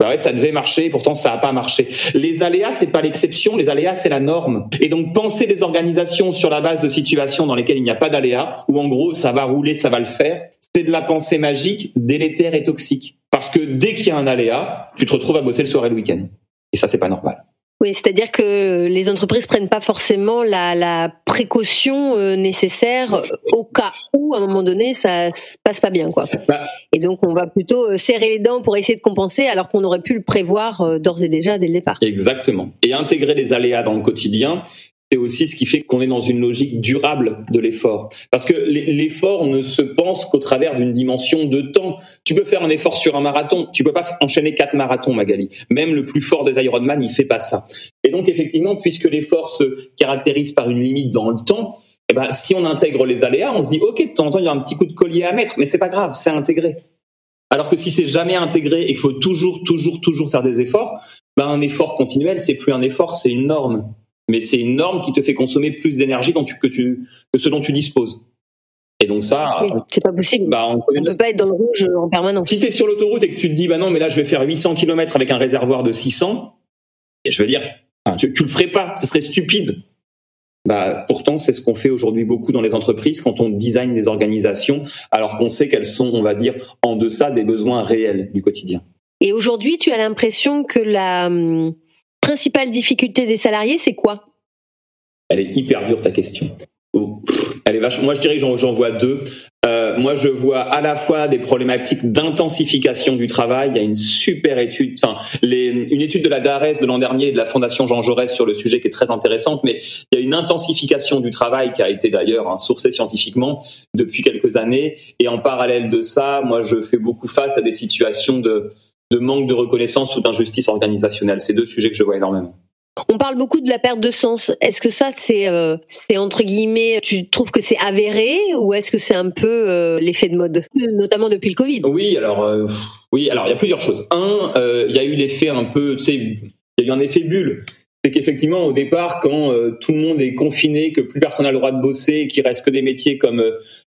Bah ouais, ça devait marcher, pourtant ça n'a pas marché. Les aléas, c'est pas l'exception, les aléas, c'est la norme. Et donc penser des organisations sur la base de situations dans lesquelles il n'y a pas d'aléas, où en gros ça va rouler, ça va le faire, c'est de la pensée magique, délétère et toxique. Parce que dès qu'il y a un aléa, tu te retrouves à bosser le soir et le week-end. Et ça, c'est pas normal. Oui, c'est-à-dire que les entreprises prennent pas forcément la, la précaution euh, nécessaire au cas où, à un moment donné, ça se passe pas bien, quoi. Bah. et donc, on va plutôt euh, serrer les dents pour essayer de compenser, alors qu'on aurait pu le prévoir euh, d'ores et déjà dès le départ. Exactement. Et intégrer les aléas dans le quotidien, c'est aussi ce qui fait qu'on est dans une logique durable de l'effort. Parce que l'effort ne se pense qu'au travers d'une dimension de temps. Tu peux faire un effort sur un marathon, tu peux pas enchaîner quatre marathons, Magali. Même le plus fort des Ironman, il fait pas ça. Et donc effectivement, puisque l'effort se caractérise par une limite dans le temps, eh ben, si on intègre les aléas, on se dit, OK, de temps en temps, il y a un petit coup de collier à mettre, mais c'est pas grave, c'est intégré. Alors que si c'est jamais intégré et qu'il faut toujours, toujours, toujours faire des efforts, ben un effort continuel, c'est plus un effort, c'est une norme mais c'est une norme qui te fait consommer plus d'énergie que, tu, que ce dont tu disposes. Et donc ça, c'est pas possible. Bah, on, ne peut pas être dans le rouge en permanence. Si tu es sur l'autoroute et que tu te dis bah non mais là je vais faire 800 km avec un réservoir de 600, et je veux dire tu, tu le ferais pas, ce serait stupide. Bah pourtant c'est ce qu'on fait aujourd'hui beaucoup dans les entreprises quand on design des organisations alors qu'on sait qu'elles sont on va dire en deçà des besoins réels du quotidien. Et aujourd'hui, tu as l'impression que la hum, principale difficulté des salariés, c'est quoi? Elle est hyper dure ta question. Elle est vache. Moi, je dirais que j'en vois deux. Euh, moi, je vois à la fois des problématiques d'intensification du travail. Il y a une super étude, enfin, une étude de la DARES de l'an dernier et de la Fondation Jean Jaurès sur le sujet qui est très intéressante. Mais il y a une intensification du travail qui a été d'ailleurs hein, sourcée scientifiquement depuis quelques années. Et en parallèle de ça, moi, je fais beaucoup face à des situations de de manque de reconnaissance ou d'injustice organisationnelle. C'est deux sujets que je vois énormément. On parle beaucoup de la perte de sens. Est-ce que ça, c'est, euh, c'est entre guillemets, tu trouves que c'est avéré ou est-ce que c'est un peu euh, l'effet de mode, notamment depuis le Covid? Oui, alors euh, oui, alors il y a plusieurs choses. Un, il y a eu l'effet un peu, tu sais, il y a eu un effet bulle. C'est qu'effectivement, au départ, quand tout le monde est confiné, que plus personne n'a le droit de bosser, qu'il reste que des métiers comme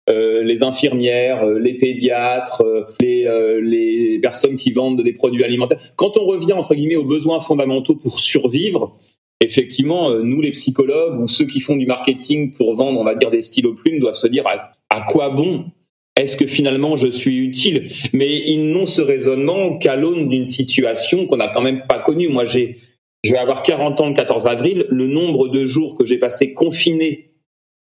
euh, les infirmières, euh, les pédiatres, euh, les, les, personnes qui vendent des produits alimentaires. Quand on revient entre guillemets aux besoins fondamentaux pour survivre, effectivement, nous les psychologues ou ceux qui font du marketing pour vendre, on va dire des stylos plumes, doivent se dire à, quoi bon? Est-ce que finalement je suis utile? Mais ils n'ont ce raisonnement qu'à l'aune d'une situation qu'on n'a quand même pas connue. Moi, j'ai, je vais avoir 40 ans le 14 avril. Le nombre de jours que j'ai passé confiné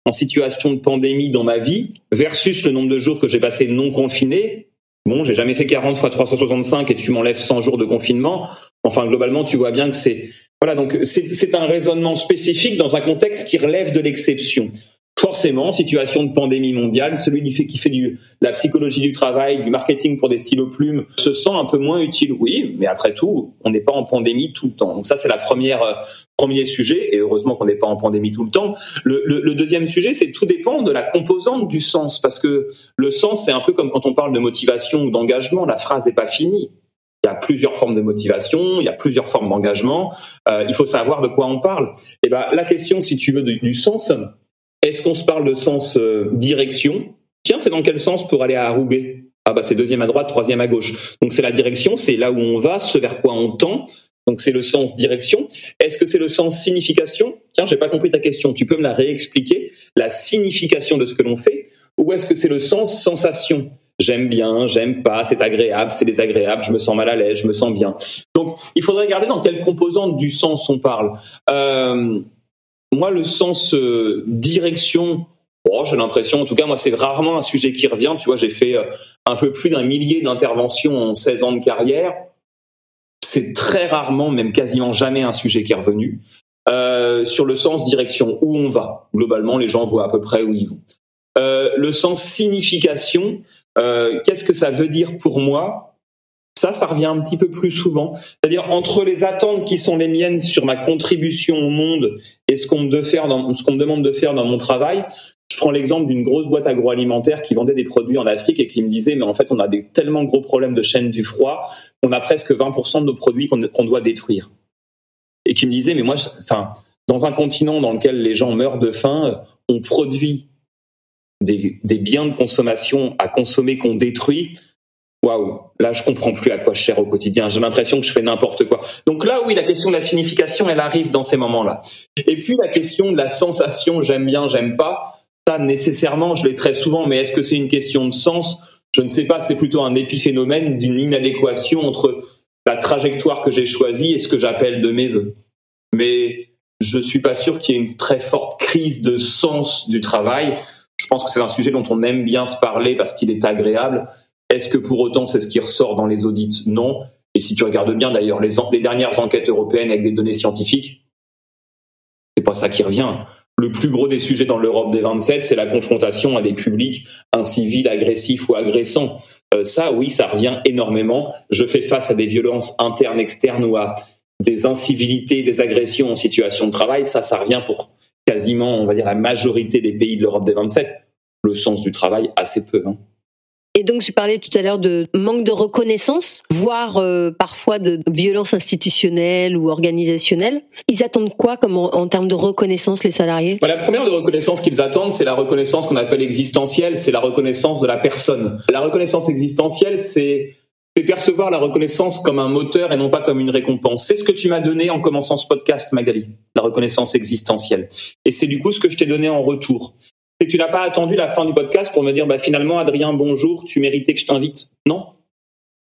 en situation de pandémie dans ma vie versus le nombre de jours que j'ai passé non confiné. Bon, j'ai jamais fait 40 fois 365 et tu m'enlèves 100 jours de confinement. Enfin, globalement, tu vois bien que c'est voilà. Donc, c'est un raisonnement spécifique dans un contexte qui relève de l'exception forcément, situation de pandémie mondiale, celui qui fait, qui fait du, la psychologie du travail, du marketing pour des stylos plumes, se sent un peu moins utile. Oui, mais après tout, on n'est pas en pandémie tout le temps. Donc ça, c'est la première euh, premier sujet, et heureusement qu'on n'est pas en pandémie tout le temps. Le, le, le deuxième sujet, c'est tout dépend de la composante du sens, parce que le sens, c'est un peu comme quand on parle de motivation ou d'engagement, la phrase n'est pas finie. Il y a plusieurs formes de motivation, il y a plusieurs formes d'engagement. Euh, il faut savoir de quoi on parle. Et ben la question, si tu veux, du sens, est-ce qu'on se parle de sens euh, direction? Tiens, c'est dans quel sens pour aller à Roubaix Ah bah c'est deuxième à droite, troisième à gauche. Donc c'est la direction, c'est là où on va, ce vers quoi on tend. Donc c'est le sens direction. Est-ce que c'est le sens signification? Tiens, j'ai pas compris ta question. Tu peux me la réexpliquer? La signification de ce que l'on fait? Ou est-ce que c'est le sens sensation? J'aime bien, j'aime pas, c'est agréable, c'est désagréable, je me sens mal à l'aise, je me sens bien. Donc il faudrait regarder dans quelle composante du sens on parle. Euh, moi, le sens euh, direction, oh, j'ai l'impression, en tout cas, moi, c'est rarement un sujet qui revient. Tu vois, j'ai fait euh, un peu plus d'un millier d'interventions en 16 ans de carrière. C'est très rarement, même quasiment jamais, un sujet qui est revenu. Euh, sur le sens direction, où on va. Globalement, les gens voient à peu près où ils vont. Le sens signification, qu'est-ce que ça veut dire pour moi? Ça, ça revient un petit peu plus souvent. C'est-à-dire entre les attentes qui sont les miennes sur ma contribution au monde et ce qu'on me, demande de faire dans mon travail. Je prends l'exemple d'une grosse boîte agroalimentaire qui vendait des produits en Afrique et qui me disait, mais en fait, on a des tellement gros problèmes de chaîne du froid qu'on a presque 20% de nos produits qu'on doit détruire. Et qui me disait, mais moi, enfin, dans un continent dans lequel les gens meurent de faim, on produit des biens de consommation à consommer qu'on détruit waouh, là je comprends plus à quoi je sers au quotidien. J'ai l'impression que je fais n'importe quoi. Donc là, oui, la question de la signification, elle arrive dans ces moments-là. Et puis la question de la sensation, j'aime bien, j'aime pas. Ça, nécessairement, je l'ai très souvent, mais est-ce que c'est une question de sens? Je ne sais pas. C'est plutôt un épiphénomène d'une inadéquation entre la trajectoire que j'ai choisie et ce que j'appelle de mes voeux. Mais je suis pas sûr qu'il y ait une très forte crise de sens du travail. Je pense que c'est un sujet dont on aime bien se parler parce qu'il est agréable est-ce que pour autant c'est ce qui ressort dans les audits Non. Et si tu regardes bien d'ailleurs les, dernières enquêtes européennes avec des données scientifiques, c'est pas ça qui revient. Le plus gros des sujets dans l'Europe des 27, c'est la confrontation à des publics incivils, agressifs ou agressants. Euh, ça, oui, ça revient énormément. Je fais face à des violences internes, externes ou à des incivilités, des agressions en situation de travail. Ça, ça revient pour quasiment, on va dire, la majorité des pays de l'Europe des 27. Le sens du travail, assez peu. Hein. Et donc, je parlais tout à l'heure de manque de reconnaissance, voire euh, parfois de violence institutionnelle ou organisationnelle. Ils attendent quoi comme en, termes de reconnaissance, les salariés? Bah, La première de reconnaissance qu'ils attendent, c'est la reconnaissance qu'on appelle existentielle, c'est la reconnaissance de la personne. La reconnaissance existentielle, c'est percevoir la reconnaissance comme un moteur et non pas comme une récompense. C'est ce que tu m'as donné en commençant ce podcast, Magali, la reconnaissance existentielle. Et c'est du coup ce que je t'ai donné en retour c'est que tu n'as pas attendu la fin du podcast pour me dire bah, finalement Adrien bonjour tu méritais que je t'invite non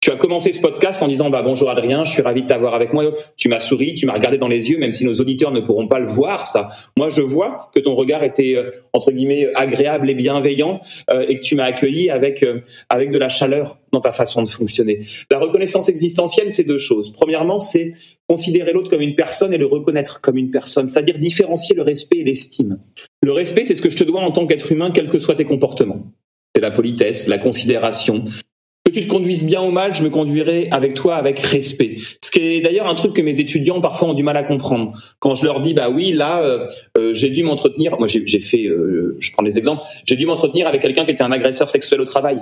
tu as commencé ce podcast en disant bah bonjour Adrien, je suis ravi de t'avoir avec moi. Tu m'as souri, tu m'as regardé dans les yeux, même si nos auditeurs ne pourront pas le voir. Ça, moi je vois que ton regard était euh, entre guillemets agréable et bienveillant euh, et que tu m'as accueilli avec euh, avec de la chaleur dans ta façon de fonctionner. La reconnaissance existentielle, c'est deux choses. Premièrement, c'est considérer l'autre comme une personne et le reconnaître comme une personne, c'est-à-dire différencier le respect et l'estime. Le respect, c'est ce que je te dois en tant qu'être humain, quels que soient tes comportements. C'est la politesse, la considération, que tu te conduises bien ou mal, je me conduirai avec toi avec respect. Ce qui est d'ailleurs un truc que mes étudiants parfois ont du mal à comprendre. Quand je leur dis bah oui là euh, euh, j'ai dû m'entretenir, moi j'ai fait, euh, je prends des exemples, j'ai dû m'entretenir avec quelqu'un qui était un agresseur sexuel au travail.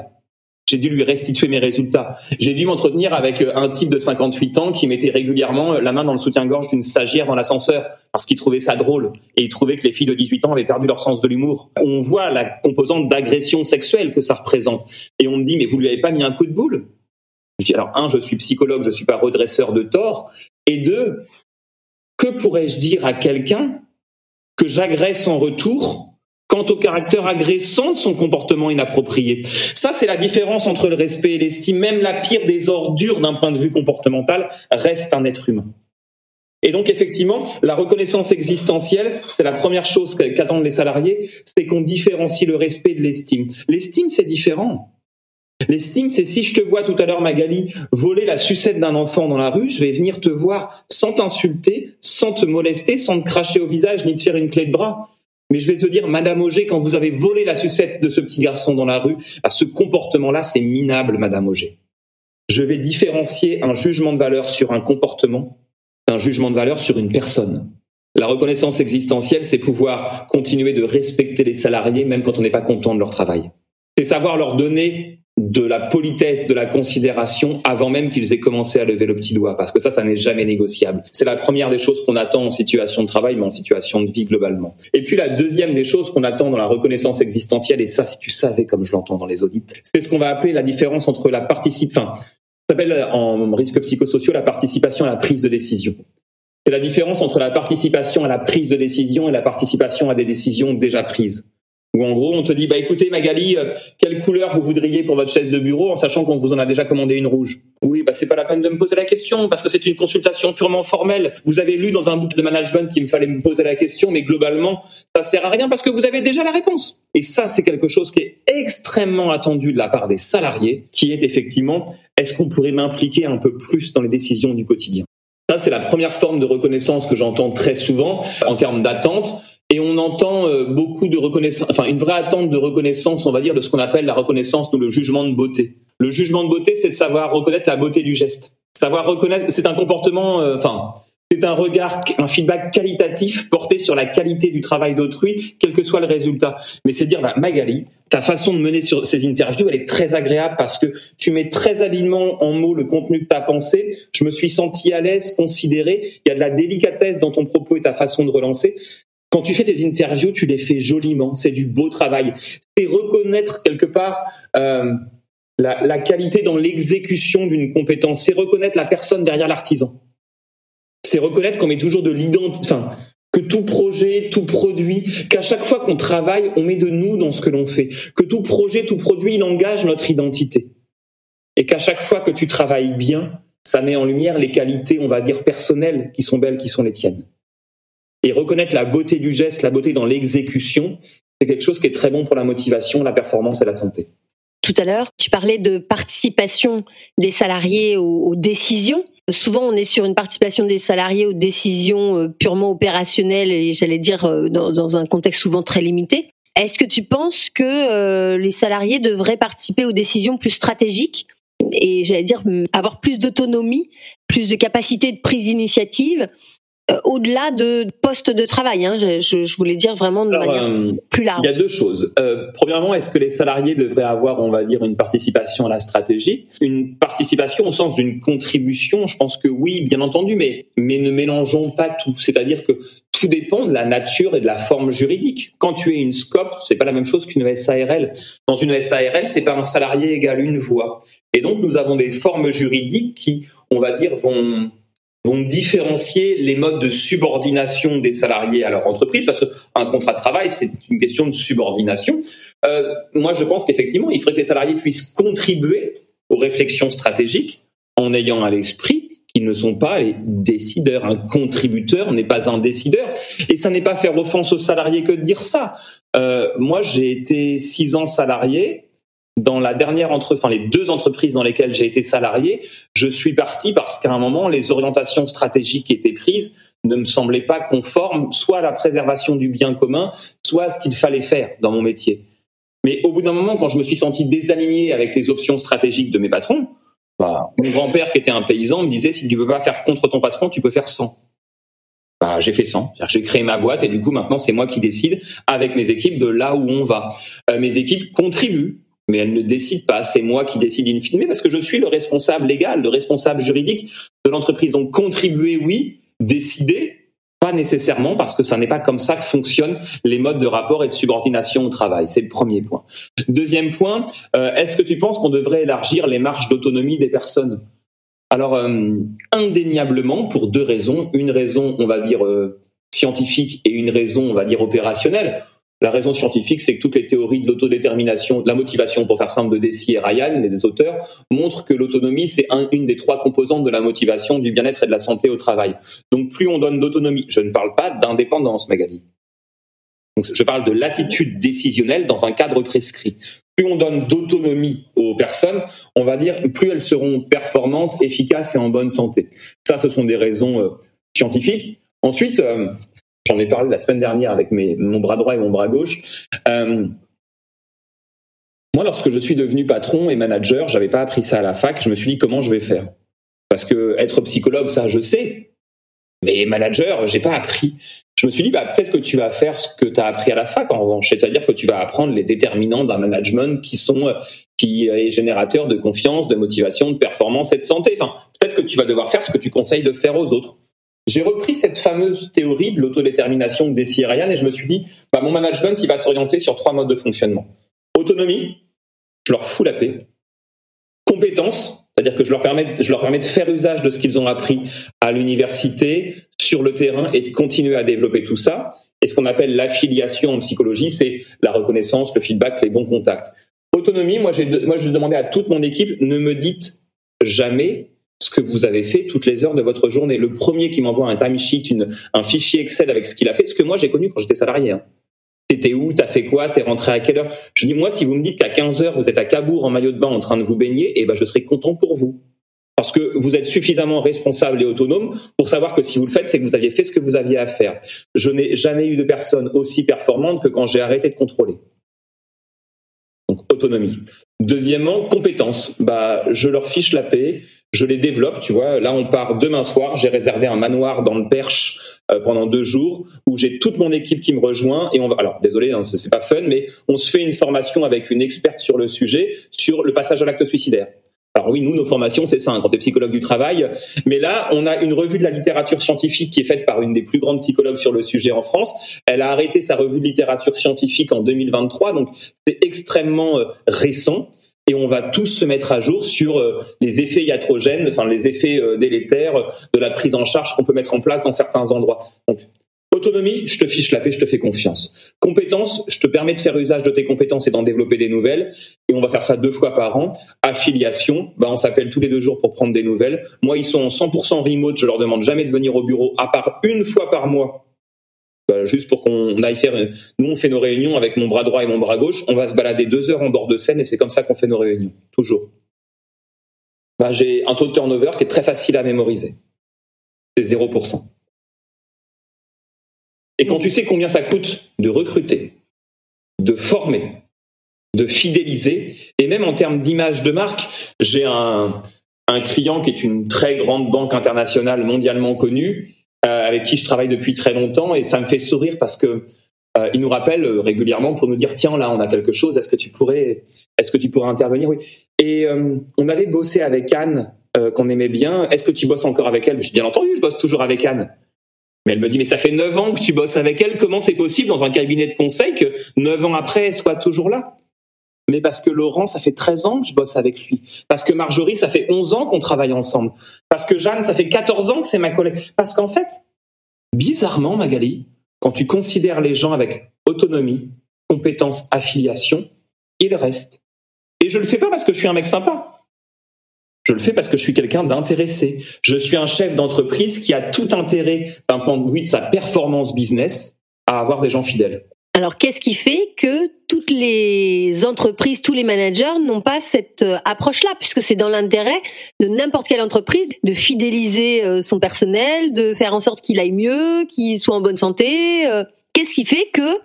J'ai dû lui restituer mes résultats. J'ai dû m'entretenir avec euh, un type de 58 ans qui mettait régulièrement euh, la main dans le soutien-gorge d'une stagiaire dans l'ascenseur parce qu'il trouvait ça drôle et il trouvait que les filles de 18 ans avaient perdu leur sens de l'humour. On voit la composante d'agression sexuelle que ça représente. Et on me dit, mais vous lui avez pas mis un coup de boule? Je dis, alors un, je suis psychologue, je suis pas redresseur de tort. Et deux, que pourrais-je dire à quelqu'un que j'agresse en retour quant au caractère agressant de son comportement inapproprié. Ça, c'est la différence entre le respect et l'estime. Même la pire des ordures d'un point de vue comportemental reste un être humain. Et donc, effectivement, la reconnaissance existentielle, c'est la première chose qu'attendent les salariés, c'est qu'on différencie le respect de l'estime. L'estime, c'est différent. L'estime, c'est si je te vois tout à l'heure, Magali, voler la sucette d'un enfant dans la rue, je vais venir te voir sans t'insulter, sans te molester, sans te cracher au visage, ni te faire une clé de bras. Mais je vais te dire, Madame Auger, quand vous avez volé la sucette de ce petit garçon dans la rue, bah, ce comportement-là, c'est minable, Madame Auger. Je vais différencier un jugement de valeur sur un comportement d'un jugement de valeur sur une personne. La reconnaissance existentielle, c'est pouvoir continuer de respecter les salariés même quand on n'est pas content de leur travail. C'est savoir leur donner de la politesse, de la considération avant même qu'ils aient commencé à lever le petit doigt, parce que ça, ça n'est jamais négociable. C'est la première des choses qu'on attend en situation de travail, mais en situation de vie globalement. Et puis la deuxième des choses qu'on attend dans la reconnaissance existentielle, et ça, si tu savais comme je l'entends dans les audits, c'est ce qu'on va appeler la différence entre la participation, enfin, ça s'appelle en risque psychosociaux la participation à la prise de décision. C'est la différence entre la participation à la prise de décision et la participation à des décisions déjà prises. Ou en gros, on te dit, bah écoutez Magali, euh, quelle couleur vous voudriez pour votre chaise de bureau en sachant qu'on vous en a déjà commandé une rouge Oui, bah c'est pas la peine de me poser la question parce que c'est une consultation purement formelle. Vous avez lu dans un book de management qu'il me fallait me poser la question, mais globalement, ça sert à rien parce que vous avez déjà la réponse. Et ça, c'est quelque chose qui est extrêmement attendu de la part des salariés, qui est effectivement, est-ce qu'on pourrait m'impliquer un peu plus dans les décisions du quotidien? Ça, c'est la première forme de reconnaissance que j'entends très souvent en termes d'attente. Et on entend euh, beaucoup de reconnaissance, enfin une vraie attente de reconnaissance, on va dire, de ce qu'on appelle la reconnaissance ou le jugement de beauté. Le jugement de beauté, c'est de savoir reconnaître la beauté du geste. Savoir reconnaître, c'est un comportement, euh, enfin, c'est un regard, un feedback qualitatif porté sur la qualité du travail d'autrui, quel que soit le résultat. Mais c'est dire, bah, Magali, ta façon de mener sur ces interviews, elle est très agréable parce que tu mets très habilement en mots le contenu que tu as pensé. Je me suis senti à l'aise, considéré. Il y a de la délicatesse dans ton propos et ta façon de relancer. Quand tu fais tes interviews, tu les fais joliment. C'est du beau travail. C'est reconnaître quelque part euh, la, la qualité dans l'exécution d'une compétence. C'est reconnaître la personne derrière l'artisan. C'est reconnaître qu'on met toujours de l'identité. Enfin, que tout projet, tout produit, qu'à chaque fois qu'on travaille, on met de nous dans ce que l'on fait, que tout projet, tout produit, il engage notre identité. Et qu'à chaque fois que tu travailles bien, ça met en lumière les qualités, on va dire, personnelles qui sont belles, qui sont les tiennes. Et reconnaître la beauté du geste, la beauté dans l'exécution, c'est quelque chose qui est très bon pour la motivation, la performance et la santé. Tout à l'heure, tu parlais de participation des salariés aux, décisions. souvent on est sur une participation des salariés aux décisions purement opérationnelles et j'allais dire dans, dans, un contexte souvent très limité. Est-ce que tu penses que les salariés devraient participer aux décisions plus stratégiques et j'allais dire avoir plus d'autonomie, plus de capacité de prise d'initiative euh, au-delà de postes de travail. Hein, je, je, voulais dire vraiment de manière euh, plus large. Il y a deux choses. Euh, premièrement, est-ce que les salariés devraient avoir, on va dire, une participation à la stratégie? Une participation au sens d'une contribution Je pense que oui, bien entendu, mais, mais ne mélangeons pas tout. C'est-à-dire que tout dépend de la nature et de la forme juridique. Quand tu es une SCOP, c'est pas la même chose qu'une SARL. Dans une SARL, c'est pas un salarié égal une voix. Et donc, nous avons des formes juridiques qui, on va dire, vont vont différencier les modes de subordination des salariés à leur entreprise, parce qu'un contrat de travail, c'est une question de subordination. Euh, moi, je pense qu'effectivement, il faudrait que les salariés puissent contribuer aux réflexions stratégiques en ayant à l'esprit qu'ils ne sont pas les décideurs. Un contributeur n'est pas un décideur. Et ça n'est pas faire offense aux salariés que de dire ça. Euh, moi, j'ai été six ans salarié dans la dernière entre, enfin les deux entreprises dans lesquelles j'ai été salarié, je suis parti parce qu'à un moment les orientations stratégiques qui étaient prises ne me semblaient pas conformes soit à la préservation du bien commun, soit à ce qu'il fallait faire dans mon métier. Mais au bout d'un moment, quand je me suis senti désaligné avec les options stratégiques de mes patrons, bah, mon grand-père qui était un paysan me disait si tu peux pas faire contre ton patron, tu peux faire sans. Bah, j'ai fait 100. J'ai créé ma boîte et du coup maintenant c'est moi qui décide avec mes équipes de là où on va. Euh, mes équipes contribuent mais elle ne décide pas. C'est moi qui décide in parce que je suis le responsable légal, le responsable juridique de l'entreprise. Donc contribuer, oui, décider, pas nécessairement, parce que ça n'est pas comme ça que fonctionnent les modes de rapport et de subordination au travail. C'est le premier point. Deuxième point, euh, est-ce que tu penses qu'on devrait élargir les marges d'autonomie des personnes? Alors, euh, indéniablement, pour deux raisons. Une raison, on va dire, euh, scientifique et une raison, on va dire, opérationnelle. La raison scientifique, c'est que toutes les théories de l'autodétermination, de la motivation, pour faire simple, de Deci et Ryan, les auteurs, montrent que l'autonomie, c'est une des trois composantes de la motivation, du bien-être et de la santé au travail. Donc plus on donne d'autonomie, je ne parle pas d'indépendance, Magali. Donc, je parle de l'attitude décisionnelle dans un cadre prescrit. Plus on donne d'autonomie aux personnes, on va dire, plus elles seront performantes, efficaces et en bonne santé. Ça, ce sont des raisons euh, scientifiques. Ensuite, euh, J'en ai parlé la semaine dernière avec mes, mon bras droit et mon bras gauche. Euh, moi, lorsque je suis devenu patron et manager, j'avais pas appris ça à la fac. Je me suis dit comment je vais faire? Parce que être psychologue, ça, je sais. Mais manager, j'ai pas appris. Je me suis dit, bah, peut-être que tu vas faire ce que tu as appris à la fac, en revanche. C'est-à-dire que tu vas apprendre les déterminants d'un management qui sont, qui est générateur de confiance, de motivation, de performance et de santé. Enfin, peut-être que tu vas devoir faire ce que tu conseilles de faire aux autres. J'ai repris cette fameuse théorie de l'autodétermination de Desi Ryan et je me suis dit, bah, mon management, il va s'orienter sur trois modes de fonctionnement. Autonomie, je leur fous la paix. Compétence, c'est-à-dire que je leur, permets, je leur permets de faire usage de ce qu'ils ont appris à l'université, sur le terrain et de continuer à développer tout ça. Et ce qu'on appelle l'affiliation en psychologie, c'est la reconnaissance, le feedback, les bons contacts. Autonomie, moi j'ai, moi je demandais à toute mon équipe, ne me dites jamais ce que vous avez fait toutes les heures de votre journée. Le premier qui m'envoie un timesheet, un fichier Excel avec ce qu'il a fait, ce que moi j'ai connu quand j'étais salarié. Hein. T'étais où? T'as fait quoi? T'es rentré à quelle heure? Je dis moi, si vous me dites qu'à 15 heures vous êtes à Cabourg en maillot de bain en train de vous baigner, eh ben je serai content pour vous. Parce que vous êtes suffisamment responsable et autonome pour savoir que si vous le faites, c'est que vous aviez fait ce que vous aviez à faire. Je n'ai jamais eu de personne aussi performante que quand j'ai arrêté de contrôler. Donc autonomie. Deuxièmement, compétence. Bah, je leur fiche la paix je les développe, tu vois. Là, on part demain soir. J'ai réservé un manoir dans le Perche euh, pendant deux jours où j'ai toute mon équipe qui me rejoint et on va. Alors, désolé, hein, c'est pas fun, mais on se fait une formation avec une experte sur le sujet sur le passage à l'acte suicidaire. Alors oui, nous, nos formations, c'est ça, hein, quand tu es psychologue du travail. Mais là, on a une revue de la littérature scientifique qui est faite par une des plus grandes psychologues sur le sujet en France. Elle a arrêté sa revue de littérature scientifique en 2023, donc c'est extrêmement euh, récent et on va tous se mettre à jour sur euh, les effets iatrogènes, enfin les effets euh, délétères de la prise en charge qu'on peut mettre en place dans certains endroits. Donc, autonomie, je te fiche la paix, je te fais confiance. Compétences, je te permets de faire usage de tes compétences et d'en développer des nouvelles. Et on va faire ça deux fois par an. Affiliation, bah on s'appelle tous les deux jours pour prendre des nouvelles. Moi, ils sont en 100% remote, je leur demande jamais de venir au bureau, à part une fois par mois bah, juste pour qu'on aille faire. Nous, on fait nos réunions avec mon bras droit et mon bras gauche. On va se balader deux heures en bord de Seine et c'est comme ça qu'on fait nos réunions, toujours. bah, j'ai un taux de turnover qui est très facile à mémoriser. C'est 0%. Et quand tu sais combien ça coûte de recruter, de former, de fidéliser, et même en termes d'image de marque, j'ai un, client qui est une très grande banque internationale mondialement connue, euh, avec qui je travaille depuis très longtemps, et ça me fait sourire parce que euh, il nous rappelle régulièrement pour nous dire tiens là on a quelque chose, est-ce que tu pourrais, est-ce que tu pourrais intervenir? Oui. Et euh, on avait bossé avec Anne qu'on aimait bien. Est-ce que tu bosses encore avec elle? J'ai bien entendu, je bosse toujours avec Anne. Mais elle me dit, mais ça fait neuf ans que tu bosses avec elle, comment c'est possible dans un cabinet de conseil que neuf ans après, elle soit toujours là? Mais parce que Laurent, ça fait 13 ans que je bosse avec lui. Parce que Marjorie, ça fait 11 ans qu'on travaille ensemble. Parce que Jeanne, ça fait 14 ans que c'est ma collègue. Parce qu'en fait, bizarrement, Magali, quand tu considères les gens avec autonomie, compétence, affiliation, ils restent. Et je le fais pas parce que je suis un mec sympa. Je le fais parce que je suis quelqu'un d'intéressé. Je suis un chef d'entreprise qui a tout intérêt, d'un point de vue de sa performance business, à avoir des gens fidèles. Alors, qu'est-ce qui fait que toutes les entreprises, tous les managers n'ont pas cette euh, approche-là, puisque c'est dans l'intérêt de n'importe quelle entreprise de fidéliser euh, son personnel, de faire en sorte qu'il aille mieux, qu'il soit en bonne santé. Euh. Qu'est-ce qui fait que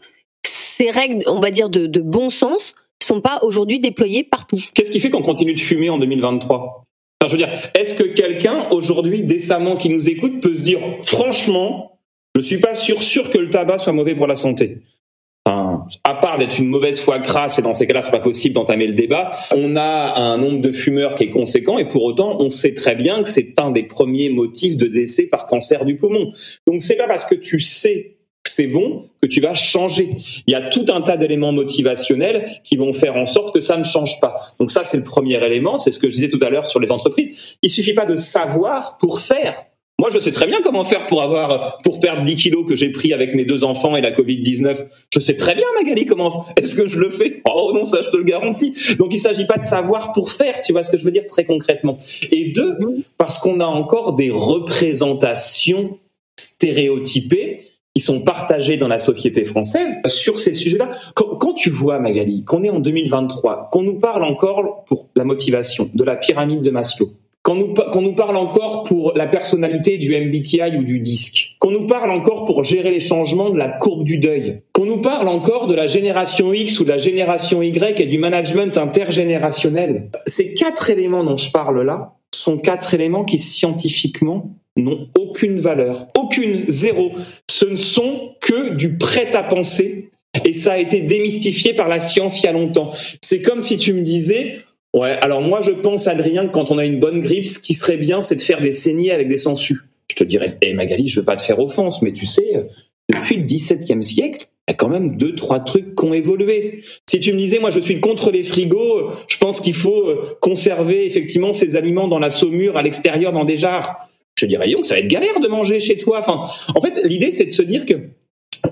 ces règles, on va dire, de, bon sens sont pas aujourd'hui déployées partout? Qu'est-ce qui fait qu'on continue de fumer en 2023 je veux dire, est-ce que quelqu'un aujourd'hui décemment qui nous écoute peut se dire franchement, je suis pas sûr sûr que le tabac soit mauvais pour la santé? À part d'être une mauvaise foi crasse, et dans ces cas-là, c'est pas possible d'entamer le débat. On a un nombre de fumeurs qui est conséquent, et pour autant, on sait très bien que c'est un des premiers motifs de décès par cancer du poumon. Donc, c'est pas parce que tu sais c'est bon que tu vas changer. Il y a tout un tas d'éléments motivationnels qui vont faire en sorte que ça ne change pas. Donc ça, c'est le premier élément. C'est ce que je disais tout à l'heure sur les entreprises. Il suffit pas de savoir pour faire. Moi, je sais très bien comment faire pour avoir, pour perdre 10 kilos que j'ai pris avec mes deux enfants et la Covid-19. Je sais très bien, Magali, comment, est-ce que je le fais? Oh non, ça, je te le garantis. Donc, il s'agit pas de savoir pour faire, tu vois ce que je veux dire très concrètement. Et deux, parce qu'on a encore des représentations stéréotypées qui sont partagés dans la société française sur ces sujets-là. Quand, tu vois, Magali, qu'on est en 2023, qu'on nous parle encore pour la motivation de la pyramide de Maslow, qu'on nous, parle encore pour la personnalité du MBTI ou du disque, qu'on nous parle encore pour gérer les changements de la courbe du deuil, qu'on nous parle encore de la génération X ou de la génération Y et du management intergénérationnel. Ces quatre éléments dont je parle là sont quatre éléments qui scientifiquement n'ont aucune valeur, aucune, zéro. Ce ne sont que du prêt à penser et ça a été démystifié par la science il y a longtemps. C'est comme si tu me disais, ouais, alors moi je pense, Adrien, que quand on a une bonne grippe, ce qui serait bien, c'est de faire des saignées avec des sangsues. Je te dirais, hé Magali, je veux pas te faire offense, mais tu sais, depuis le XVIIe siècle, il y a quand même deux, trois trucs qui ont évolué. Si tu me disais, moi je suis contre les frigos, je pense qu'il faut euh, conserver effectivement ces aliments dans la saumure, à l'extérieur, dans des jars je dirais, donc ça va être galère de manger chez toi. Enfin, en fait, l'idée, c'est de se dire que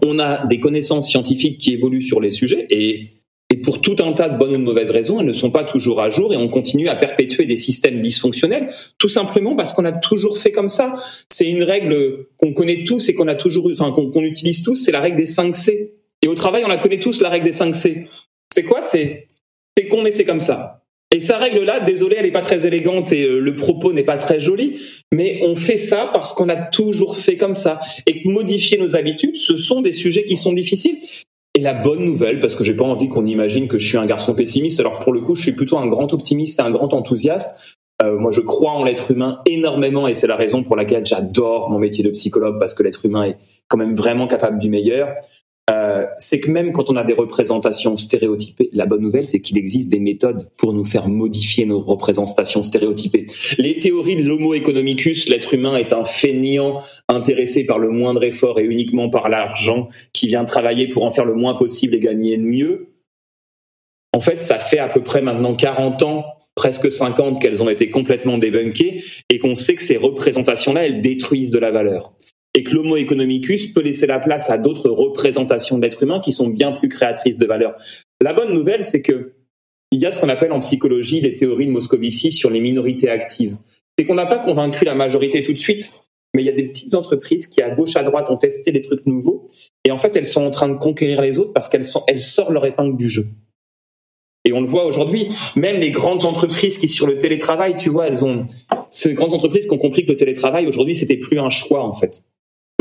on a des connaissances scientifiques qui évoluent sur les sujets et, et pour tout un tas de bonnes ou de mauvaises raisons, elles ne sont pas toujours à jour et on continue à perpétuer des systèmes dysfonctionnels, tout simplement parce qu'on a toujours fait comme ça. C'est une règle qu'on connaît tous et qu'on a toujours, enfin qu'on utilise tous, c'est la règle des 5 C. Et au travail, on la connaît tous, la règle des 5 C. C'est quoi? C'est c'est con, c'est comme ça. Et sa règle-là, désolé, elle n'est pas très élégante et euh, le propos n'est pas très joli, mais on fait ça parce qu'on a toujours fait comme ça. Et modifier nos habitudes, ce sont des sujets qui sont difficiles. Et la bonne nouvelle, parce que j'ai pas envie qu'on imagine que je suis un garçon pessimiste, alors pour le coup, je suis plutôt un grand optimiste et un grand enthousiaste. Euh, moi, je crois en l'être humain énormément et c'est la raison pour laquelle j'adore mon métier de psychologue parce que l'être humain est quand même vraiment capable du meilleur. Euh, c'est que même quand on a des représentations stéréotypées, la bonne nouvelle, c'est qu'il existe des méthodes pour nous faire modifier nos représentations stéréotypées. Les théories de l'homo economicus, l'être humain est un feignant intéressé par le moindre effort et uniquement par l'argent, qui vient travailler pour en faire le moins possible et gagner le mieux. En fait, ça fait à peu près maintenant 40 ans presque 50 qu'elles ont été complètement débunkées et qu'on sait que ces représentations-là, elles détruisent de la valeur et que l'homo economicus peut laisser la place à d'autres représentations de l'être humain qui sont bien plus créatrices de valeur. La bonne nouvelle, c'est que il y a ce qu'on appelle en psychologie les théories de Moscovici sur les minorités actives. C'est qu'on n'a pas convaincu la majorité tout de suite, mais il y a des petites entreprises qui, à gauche, à droite, ont testé des trucs nouveaux, et en fait, elles sont en train de conquérir les autres parce qu'elles elles sortent leur épingle du jeu. Et on le voit aujourd'hui, même les grandes entreprises qui sur le télétravail, tu vois, elles ont ces grandes entreprises qui ont compris que le télétravail aujourd'hui c'était plus un choix en fait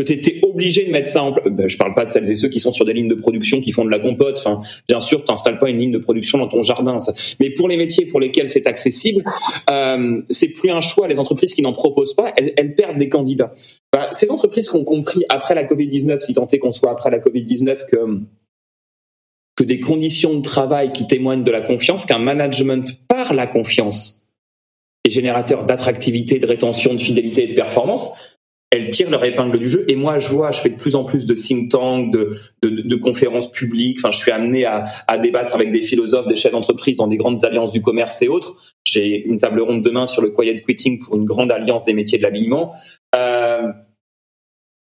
que tu étais obligé de mettre ça en place. Ben, je parle pas de celles et ceux qui sont sur des lignes de production qui font de la compote. Bien sûr, tu n'installes pas une ligne de production dans ton jardin. Mais pour les métiers pour lesquels c'est accessible, euh, c'est plus un choix. Les entreprises qui n'en proposent pas, elles, perdent des candidats. Ben, ces entreprises qui ont compris après la Covid-19, si tant est qu'on soit après la Covid-19, que que des conditions de travail qui témoignent de la confiance, qu'un management par la confiance est générateur d'attractivité, de rétention, de fidélité et de performance, elles tirent leur épingle du jeu. Et moi, je vois, je fais de plus en plus de think tanks, de, de, de conférences publiques. Enfin, je suis amené à, à, débattre avec des philosophes, des chefs d'entreprise dans des grandes alliances du commerce et autres. J'ai une table ronde demain sur le quiet quitting pour une grande alliance des métiers de l'habillement. Euh,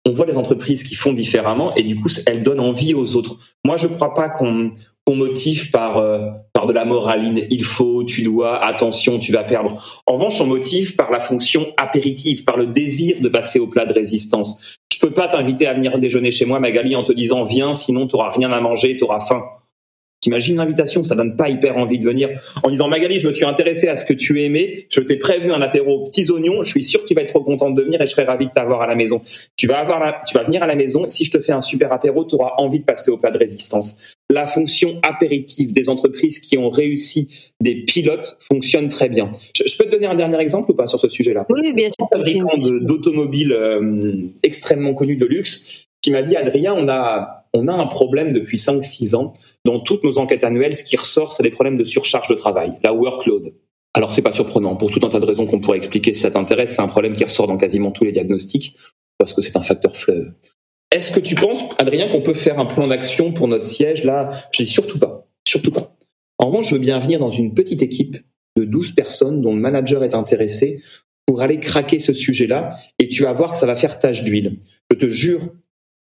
on voit les entreprises qui font différemment et du coup, elles donnent envie aux autres. Moi, je ne crois pas qu'on qu'on motive par euh, par de la moraline. Il faut, tu dois, attention, tu vas perdre. En revanche, on motive par la fonction apéritive, par le désir de passer au plat de résistance. Je peux pas t'inviter à venir déjeuner chez moi, Magali, en te disant viens, sinon tu auras rien à manger, tu auras faim. T'imagines l'invitation, ça donne pas hyper envie de venir. En disant Magali, je me suis intéressé à ce que tu aimais, je t'ai prévu un apéro aux petits oignons, je suis sûr que tu vas être trop contente de venir et je serais ravi de t'avoir à la maison. Tu vas avoir, tu vas venir à la maison. Si je te fais un super apéro, tu auras envie de passer au plat de résistance. La fonction apéritive des entreprises qui ont réussi des pilotes fonctionne très bien. Je, peux te donner un dernier exemple ou pas sur ce sujet-là? Oui, bien sûr. Un fabricant d'automobiles euh, extrêmement connu de luxe qui m'a dit Adrien, on a on a un problème depuis 5-6 ans. Dans toutes nos enquêtes annuelles, ce qui ressort, c'est des problèmes de surcharge de travail, la workload. Alors c'est pas surprenant, pour tout un tas de raisons qu'on pourrait expliquer si ça t'intéresse, c'est un problème qui ressort dans quasiment tous les diagnostics, parce que c'est un facteur fleuve. Est-ce que tu penses, Adrien, qu'on peut faire un plan d'action pour notre siège là? Je dis surtout pas, surtout pas. En revanche, je veux bien venir dans une petite équipe de 12 personnes dont le manager est intéressé pour aller craquer ce sujet-là, et tu vas voir que ça va faire tache d'huile. Je te jure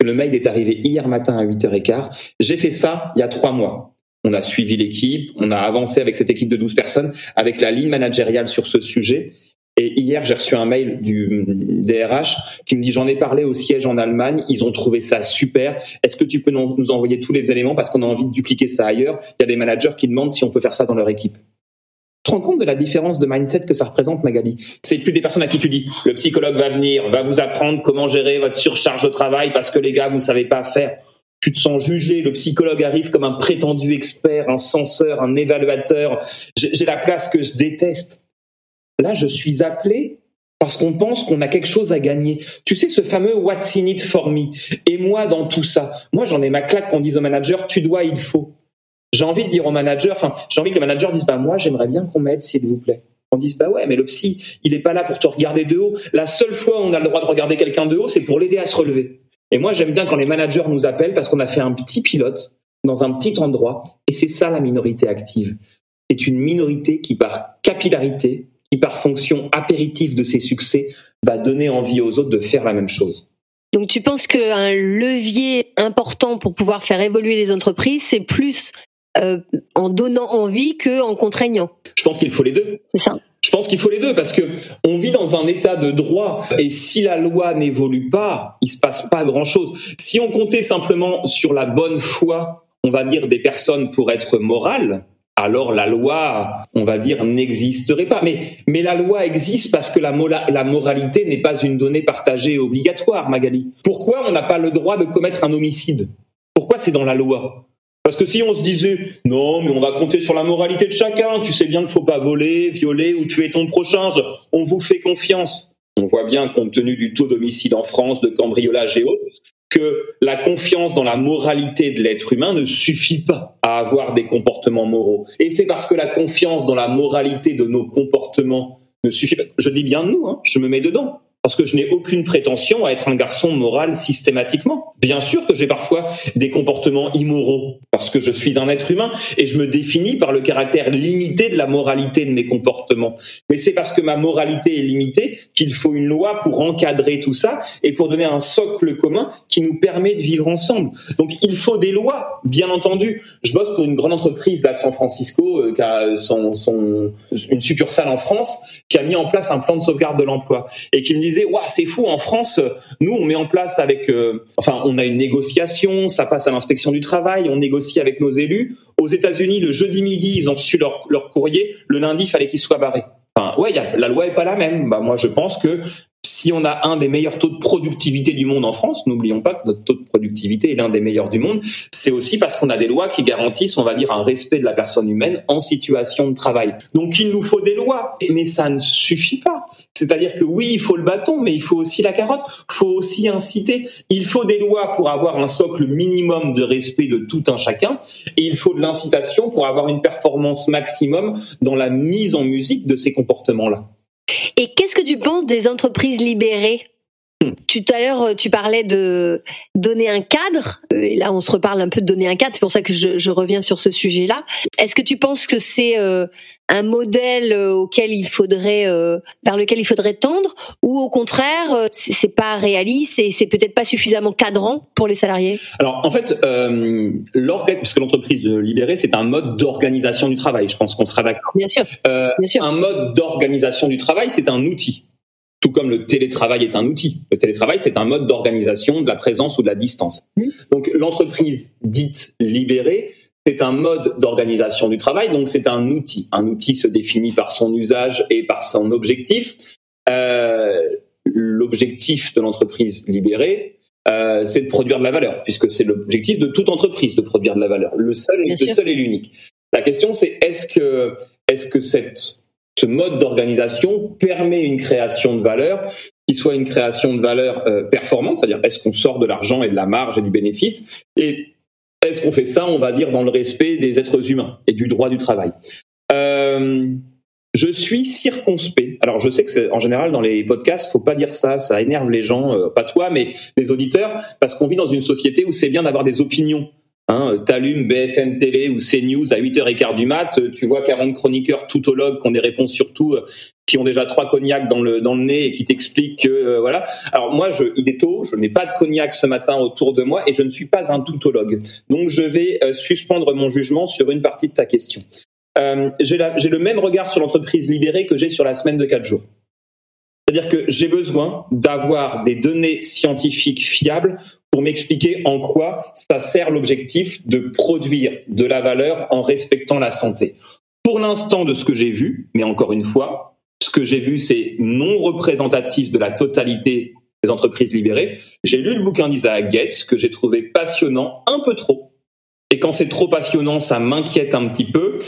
le mail est arrivé hier matin à 8h15. J'ai fait ça il y a trois mois. On a suivi l'équipe, on a avancé avec cette équipe de 12 personnes, avec la ligne managériale sur ce sujet. Et hier, j'ai reçu un mail du DRH qui me dit j'en ai parlé au siège en Allemagne, ils ont trouvé ça super. Est-ce que tu peux nous envoyer tous les éléments? Parce qu'on a envie de dupliquer ça ailleurs Il y a des managers qui demandent si on peut faire ça dans leur équipe te rends compte de la différence de mindset que ça représente, Magali? C'est plus des personnes à qui tu dis le psychologue va venir, va vous apprendre comment gérer votre surcharge de travail parce que les gars, vous savez pas faire. Tu te sens jugé, le psychologue arrive comme un prétendu expert, un censeur, un évaluateur. J'ai la place que je déteste. Là, je suis appelé parce qu'on pense qu'on a quelque chose à gagner. Tu sais, ce fameux what's in it for me? Et moi, dans tout ça, moi, j'en ai ma claque qu'on dise au manager, tu dois, il faut. J'ai envie de dire au manager, enfin, j'ai envie que le manager dise, bah, moi, j'aimerais bien qu'on m'aide, s'il vous plaît. On dise, bah ouais, mais le psy, il est pas là pour te regarder de haut. La seule fois où on a le droit de regarder quelqu'un de haut, c'est pour l'aider à se relever. Et moi, j'aime bien quand les managers nous appellent parce qu'on a fait un petit pilote dans un petit endroit. Et c'est ça la minorité active. C'est une minorité qui, par capillarité, qui par fonction apéritive de ses succès, va donner envie aux autres de faire la même chose. Donc tu penses qu'un levier important pour pouvoir faire évoluer les entreprises, c'est plus euh, en donnant envie que en contraignant? Je pense qu'il faut les deux. C'est ça. Je pense qu'il faut les deux parce que on vit dans un état de droit et si la loi n'évolue pas, il se passe pas grand chose. Si on comptait simplement sur la bonne foi, on va dire des personnes pour être morales, alors la loi, on va dire, n'existerait pas. Mais, la loi existe parce que la, moralité n'est pas une donnée partagée obligatoire, Magali. Pourquoi on n'a pas le droit de commettre un homicide? Pourquoi c'est dans la loi? Parce que si on se disait non, mais on va compter sur la moralité de chacun, tu sais bien qu'il faut pas voler, violer ou tuer ton prochain, on vous fait confiance. On voit bien, compte tenu du taux d'homicide en France, de cambriolage et autres, que la confiance dans la moralité de l'être humain ne suffit pas à avoir des comportements moraux. Et c'est parce que la confiance dans la moralité de nos comportements ne suffit pas. Je dis bien nous, hein, je me mets dedans parce que je n'ai aucune prétention à être un garçon moral systématiquement. Bien sûr que j'ai parfois des comportements immoraux, parce que je suis un être humain et je me définis par le caractère limité de la moralité de mes comportements. Mais c'est parce que ma moralité est limitée qu'il faut une loi pour encadrer tout ça et pour donner un socle commun qui nous permet de vivre ensemble. Donc il faut des lois, bien entendu. Je bosse pour une grande entreprise là de San Francisco euh, qui a une succursale en France, qui a mis en place un plan de sauvegarde de l'emploi et qui me disait c'est fou en France, nous on met en place avec, euh, enfin on a une négociation, ça passe à l'inspection du travail, on négocie avec nos élus. Aux États-Unis, le jeudi midi, ils ont reçu leur, leur courrier. Le lundi, il fallait qu'ils soient barrés. Enfin, ouais, la loi est pas la même. Bah, moi, je pense que si on a un des meilleurs taux de productivité du monde en France, n'oublions pas que notre taux de productivité est l'un des meilleurs du monde, c'est aussi parce qu'on a des lois qui garantissent, on va dire, un respect de la personne humaine en situation de travail. Donc il nous faut des lois, mais ça ne suffit pas. C'est-à-dire que oui, il faut le bâton, mais il faut aussi la carotte, il faut aussi inciter. Il faut des lois pour avoir un socle minimum de respect de tout un chacun, et il faut de l'incitation pour avoir une performance maximum dans la mise en musique de ces comportements-là. Et qu'est-ce que tu penses des entreprises libérées? Tout à l'heure, tu parlais de donner un cadre. Euh, et là, on se reparle un peu de donner un cadre. C'est pour ça que je, reviens sur ce sujet-là. Est-ce que tu penses que c'est euh, un modèle euh, auquel il faudrait, vers lequel il faudrait tendre, ou au contraire, c'est pas réaliste et c'est peut-être pas suffisamment cadrant pour les salariés? Alors, en fait, euh, parce que l'entreprise libérée, c'est un mode d'organisation du travail. Je pense qu'on sera d'accord. Bien sûr. Bien sûr. Un mode d'organisation du travail, c'est un outil tout comme le télétravail est un outil. Le télétravail, c'est un mode d'organisation de la présence ou de la distance. Donc l'entreprise dite libérée, c'est un mode d'organisation du travail, donc c'est un outil. Un outil se définit par son usage et par son objectif. Euh, L'objectif de l'entreprise libérée, euh, c'est de produire de la valeur, puisque c'est l'objectif de toute entreprise de produire de la valeur. Le seul, le seul et l'unique. La question, c'est est-ce que, est-ce que cette ce mode d'organisation permet une création de valeur qui soit une création de valeur euh, performante, c'est-à-dire est-ce qu'on sort de l'argent et de la marge et du bénéfice, et est-ce qu'on fait ça, on va dire, dans le respect des êtres humains et du droit du travail. Euh, je suis circonspect. Alors je sais que en général dans les podcasts, faut pas dire ça, ça énerve les gens, euh, pas toi, mais les auditeurs, parce qu'on vit dans une société où c'est bien d'avoir des opinions. Hein, T'allumes BFM Télé ou CNews à 8h15 du mat, tu vois 40 chroniqueurs toutologues qui ont des réponses surtout euh, qui ont déjà trois cognacs dans le dans le nez et qui t'expliquent que euh, voilà. Alors moi, je, il est tôt, je n'ai pas de cognac ce matin autour de moi et je ne suis pas un toutologue. Donc je vais euh, suspendre mon jugement sur une partie de ta question. Euh, j'ai le même regard sur l'entreprise libérée que j'ai sur la semaine de quatre jours. C'est-à-dire que j'ai besoin d'avoir des données scientifiques fiables pour m'expliquer en quoi ça sert l'objectif de produire de la valeur en respectant la santé. Pour l'instant, de ce que j'ai vu, mais encore une fois, ce que j'ai vu, c'est non représentatif de la totalité des entreprises libérées. J'ai lu le bouquin d'Isaac Gates que j'ai trouvé passionnant, un peu trop. Et quand c'est trop passionnant, ça m'inquiète un petit peu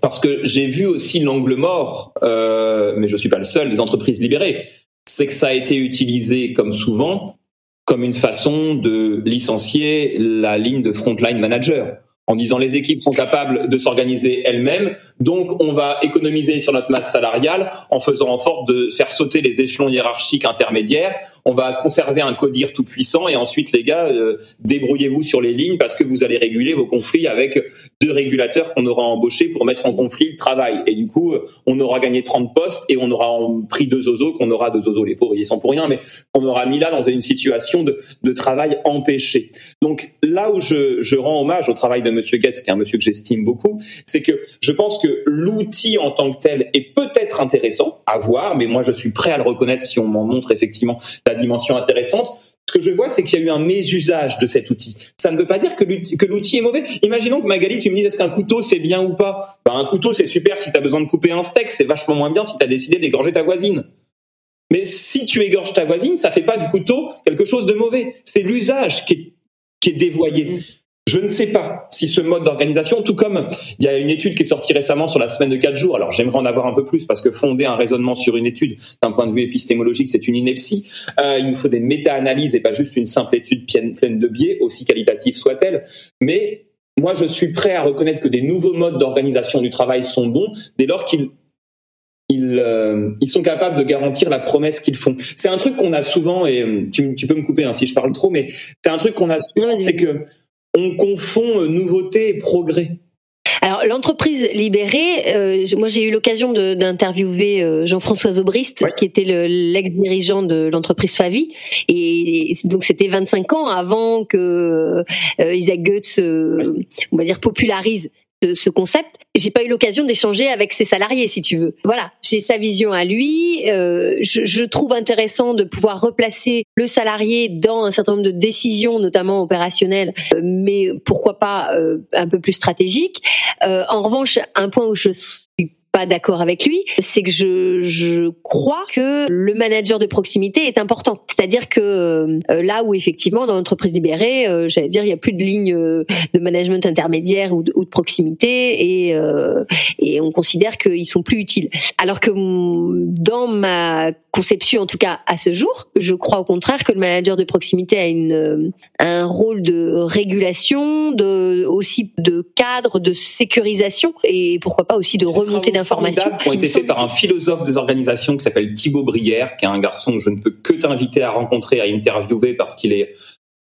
parce que j'ai vu aussi l'angle mort, euh, mais je suis pas le seul, des entreprises libérées. C'est que ça a été utilisé, comme souvent, comme une façon de licencier la ligne de frontline manager en disant les équipes sont capables de s'organiser elles-mêmes, donc on va économiser sur notre masse salariale en faisant en sorte de faire sauter les échelons hiérarchiques intermédiaires. On va conserver un codir tout puissant et ensuite les gars, euh, débrouillez-vous sur les lignes parce que vous allez réguler vos conflits avec deux régulateurs qu'on aura embauchés pour mettre en conflit le travail. Et du coup, on aura gagné 30 postes et on aura pris deux oiseaux qu'on aura deux oiseaux, les pauvres ils sont pour rien, mais on aura mis là dans une situation de, travail empêché. Donc là où je, je rends hommage au travail de Monsieur Gates, qui est un monsieur que j'estime beaucoup, c'est que je pense que l'outil en tant que tel est peut-être intéressant à voir, mais moi je suis prêt à le reconnaître si on m'en montre effectivement la dimension intéressante. Ce que je vois, c'est qu'il y a eu un mésusage de cet outil. Ça ne veut pas dire que l'outil est mauvais. Imaginons que Magali, tu me dises est-ce qu'un couteau c'est bien ou pas? Ben, Un couteau c'est super si tu as besoin de couper un steak, c'est vachement moins bien si tu as décidé d'égorger ta voisine. Mais si tu égorges ta voisine, ça fait pas du couteau quelque chose de mauvais. C'est l'usage qui est, qui est dévoyé. Je ne sais pas si ce mode d'organisation, tout comme il y a une étude qui est sortie récemment sur la semaine de quatre jours, alors j'aimerais en avoir un peu plus parce que fonder un raisonnement sur une étude d'un point de vue épistémologique, c'est une ineptie. Euh, il nous faut des méta-analyses et pas juste une simple étude pleine de biais, aussi qualitative soit-elle. Mais moi, je suis prêt à reconnaître que des nouveaux modes d'organisation du travail sont bons dès lors qu'ils ils, euh, ils, sont capables de garantir la promesse qu'ils font. C'est un truc qu'on a souvent, et tu, tu peux me couper hein, si je parle trop, mais c'est un truc qu'on a souvent, c'est que on confond euh, nouveauté et progrès. Alors l'entreprise libérée, euh, moi j'ai eu l'occasion d'interviewer euh, Jean-François Aubrist, qui était l'ex-dirigeant de l'entreprise Favi, et, donc c'était 25 ans avant que Isaac Goetz, on va dire, popularise de ce concept, j'ai pas eu l'occasion d'échanger avec ses salariés, si tu veux. Voilà, j'ai sa vision à lui. Euh, je, je, trouve intéressant de pouvoir replacer le salarié dans un certain nombre de décisions, notamment opérationnelles, euh, mais pourquoi pas euh, un peu plus stratégiques. Euh, en revanche, un point où je suis pas d'accord avec lui, c'est que je, je crois que le manager de proximité est important. C'est-à-dire que euh, là où effectivement dans l'entreprise libérée, euh, j'allais dire, il y a plus de lignes euh, de management intermédiaire ou de, ou de proximité et, et on considère qu'ils sont plus utiles. Alors que dans ma conception, en tout cas à ce jour, je crois au contraire que le manager de proximité a une, un rôle de régulation, de aussi de cadre, de sécurisation et pourquoi pas aussi de remontée d'informations. Qui ont été faits par un philosophe des organisations qui s'appelle Thibaut Brière, qui est un garçon que je ne peux que t'inviter à rencontrer, à interviewer parce qu'il est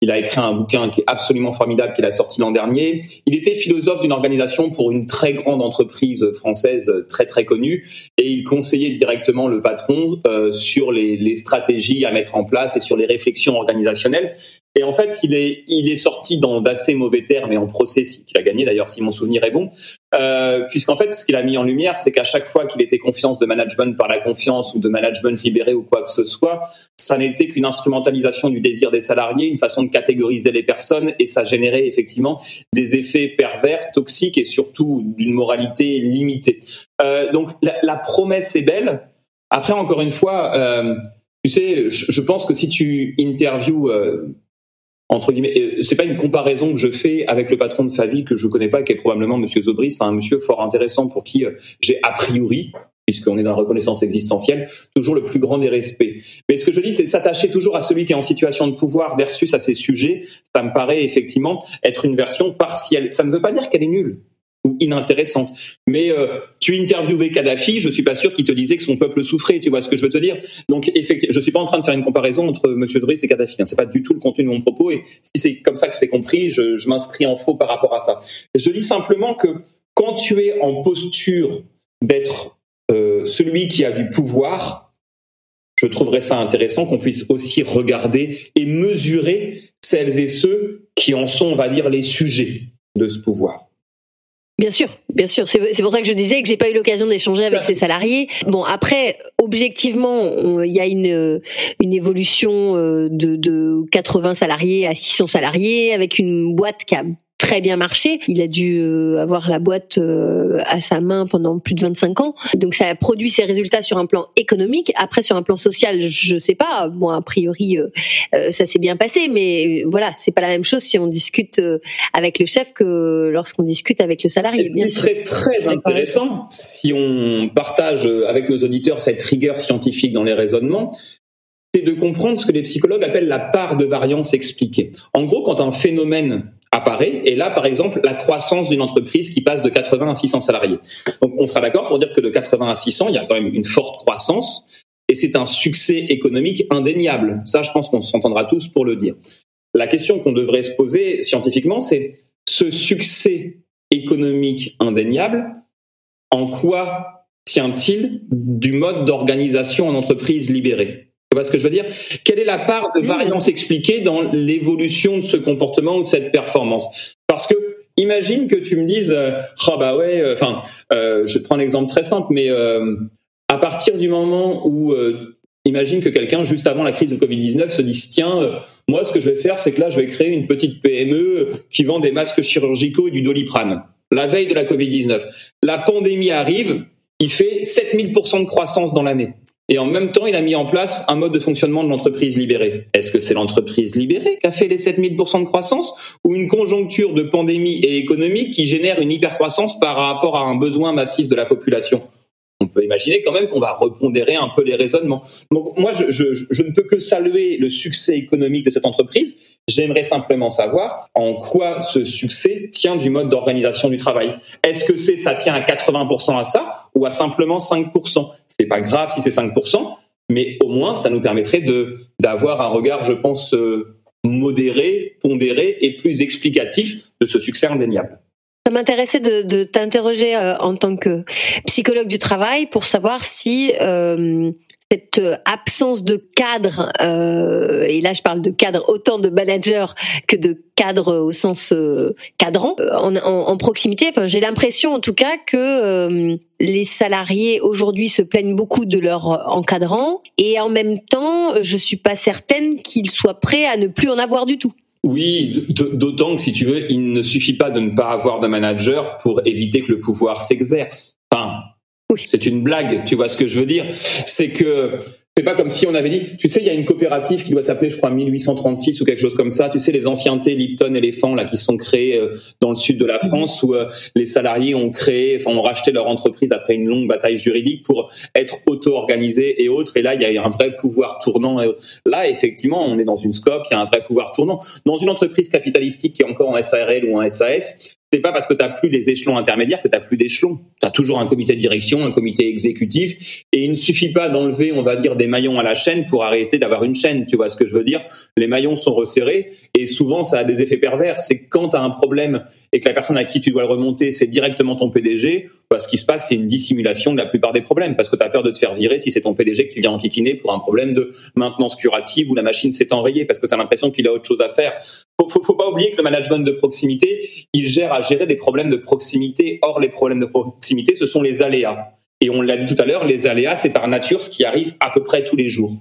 il a écrit un bouquin qui est absolument formidable qu'il a sorti l'an dernier. Il était philosophe d'une organisation pour une très grande entreprise française très très connue et il conseillait directement le patron euh, sur les, les, stratégies à mettre en place et sur les réflexions organisationnelles. Et en fait, il est, il est sorti dans d'assez mauvais termes et en procès, qu'il a gagné d'ailleurs, si mon souvenir est bon, euh, puisqu'en fait, ce qu'il a mis en lumière, c'est qu'à chaque fois qu'il était confiance de management par la confiance ou de management libéré ou quoi que ce soit, ça n'était qu'une instrumentalisation du désir des salariés, une façon de catégoriser les personnes, et ça générait effectivement des effets pervers, toxiques et surtout d'une moralité limitée. Euh, donc la, la, promesse est belle. Après, encore une fois, euh, tu sais, je, je, pense que si tu interviews euh, entre guillemets, c'est pas une comparaison que je fais avec le patron de Favi que je connais pas, qui est probablement Monsieur Zobri. C'est un monsieur fort intéressant pour qui euh, j'ai a priori, puisqu'on est dans la reconnaissance existentielle, toujours le plus grand des respects. Mais ce que je dis, c'est s'attacher toujours à celui qui est en situation de pouvoir versus à ses sujets. Ça me paraît effectivement être une version partielle. Ça ne veut pas dire qu'elle est nulle ou inintéressante. Mais euh, tu interviewais Kadhafi, je suis pas sûr qu'il te disait que son peuple souffrait, tu vois ce que je veux te dire. Donc effectivement, je suis pas en train de faire une comparaison entre Monsieur Driss et Kadhafi, hein. c'est pas du tout le contenu de mon propos et si c'est comme ça que c'est compris, je, je m'inscris en faux par rapport à ça. Je dis simplement que quand tu es en posture d'être euh, celui qui a du pouvoir, je trouverais ça intéressant qu'on puisse aussi regarder et mesurer celles et ceux qui en sont, on va dire, les sujets de ce pouvoir. Bien sûr, bien sûr. C'est pour ça que je disais que j'ai pas eu l'occasion d'échanger avec ces salariés. Bon, après, objectivement, il y a une une évolution euh, de, de 80 salariés à 600 salariés avec une boîte qui a très bien marché. Il a dû euh, avoir la boîte euh, à sa main pendant plus de 25 ans. Donc ça a produit ses résultats sur un plan économique. Après sur un plan social, je sais pas. Bon a priori euh, ça s'est bien passé, mais voilà c'est pas la même chose si on discute avec le chef que lorsqu'on discute avec le salarié. Ce qui serait très intéressant si on partage avec nos auditeurs cette rigueur scientifique dans les raisonnements, c'est de comprendre ce que les psychologues appellent la part de variance expliquée. En gros, quand un phénomène apparaît. Et là, par exemple, la croissance d'une entreprise qui passe de 80 à 600 salariés. Donc, on sera d'accord pour dire que de 80 à 600, il y a quand même une forte croissance. Et c'est un succès économique indéniable. Ça, je pense qu'on s'entendra tous pour le dire. La question qu'on devrait se poser scientifiquement, c'est ce succès économique indéniable, en quoi tient-il du mode d'organisation en entreprise libérée? Tu vois ce que je veux dire? Quelle est la part de variance expliquée dans l'évolution de ce comportement ou de cette performance? Parce que imagine que tu me dises, ah bah ouais, euh, enfin, euh, je prends un exemple très simple, mais euh, à partir du moment où, euh, imagine que quelqu'un juste avant la crise de Covid-19 se dise, tiens, moi ce que je vais faire, c'est que là, je vais créer une petite PME qui vend des masques chirurgicaux et du doliprane. La veille de la Covid-19, la pandémie arrive, il fait 7000% de croissance dans l'année. Et en même temps, il a mis en place un mode de fonctionnement de l'entreprise libérée. Est-ce que c'est l'entreprise libérée qui a fait les 7000% de croissance ou une conjoncture de pandémie et économique qui génère une hypercroissance par rapport à un besoin massif de la population? On peut imaginer quand même qu'on va repondérer un peu les raisonnements. Donc moi, je, ne peux que saluer le succès économique de cette entreprise. J'aimerais simplement savoir en quoi ce succès tient du mode d'organisation du travail. Est-ce que c'est ça tient à 80% à ça ou à simplement 5% C'est pas grave si c'est 5%, mais au moins ça nous permettrait d'avoir un regard, je pense, euh, modéré, pondéré et plus explicatif de ce succès indéniable. Ça m'intéressait de, t'interroger euh, en tant que psychologue du travail pour savoir si euh, cette euh, absence de cadre, euh, et là je parle de cadre autant de manager que de cadre au sens euh, cadrant, en, en, proximité. Enfin, j'ai l'impression en tout cas que les salariés aujourd'hui se plaignent beaucoup de leur encadrant, et en même temps, je suis pas certaine qu'ils soient prêts à ne plus en avoir du tout. Oui, d'autant que si tu veux, il ne suffit pas de ne pas avoir de manager pour éviter que le pouvoir s'exerce. C'est une blague, tu vois ce que je veux dire C'est que c'est pas comme si on avait dit, tu sais, il y a une coopérative qui doit s'appeler, je crois, 1836 ou quelque chose comme ça. Tu sais, les anciennetés Lipton, Éléphant, là, qui sont créés euh, dans le sud de la France, où euh, les salariés ont créé, enfin, ont racheté leur entreprise après une longue bataille juridique pour être auto-organisés et autres. Et là, il y a un vrai pouvoir tournant. Là, effectivement, on est dans une scope, il y a un vrai pouvoir tournant. Dans une entreprise capitalistique qui est encore en SARL ou en SAS, c'est pas parce que tu n'as plus les échelons intermédiaires que tu n'as plus d'échelons. Tu as toujours un comité de direction, un comité exécutif, et il ne suffit pas d'enlever, on va dire, des maillons à la chaîne pour arrêter d'avoir une chaîne. Tu vois ce que je veux dire? Les maillons sont resserrés, et souvent ça a des effets pervers. C'est quand tu as un problème et que la personne à qui tu dois le remonter, c'est directement ton PDG, bah, ce qui se passe, c'est une dissimulation de la plupart des problèmes, parce que tu as peur de te faire virer si c'est ton PDG que tu viens enquiquiner pour un problème de maintenance curative où la machine s'est enrayée, parce que tu as l'impression qu'il a autre chose à faire. Faut, faut, faut pas oublier que le management de proximité, il gère à gérer des problèmes de proximité. Or, les problèmes de proximité, ce sont les aléas. Et on l'a dit tout à l'heure, les aléas, c'est par nature ce qui arrive à peu près tous les jours.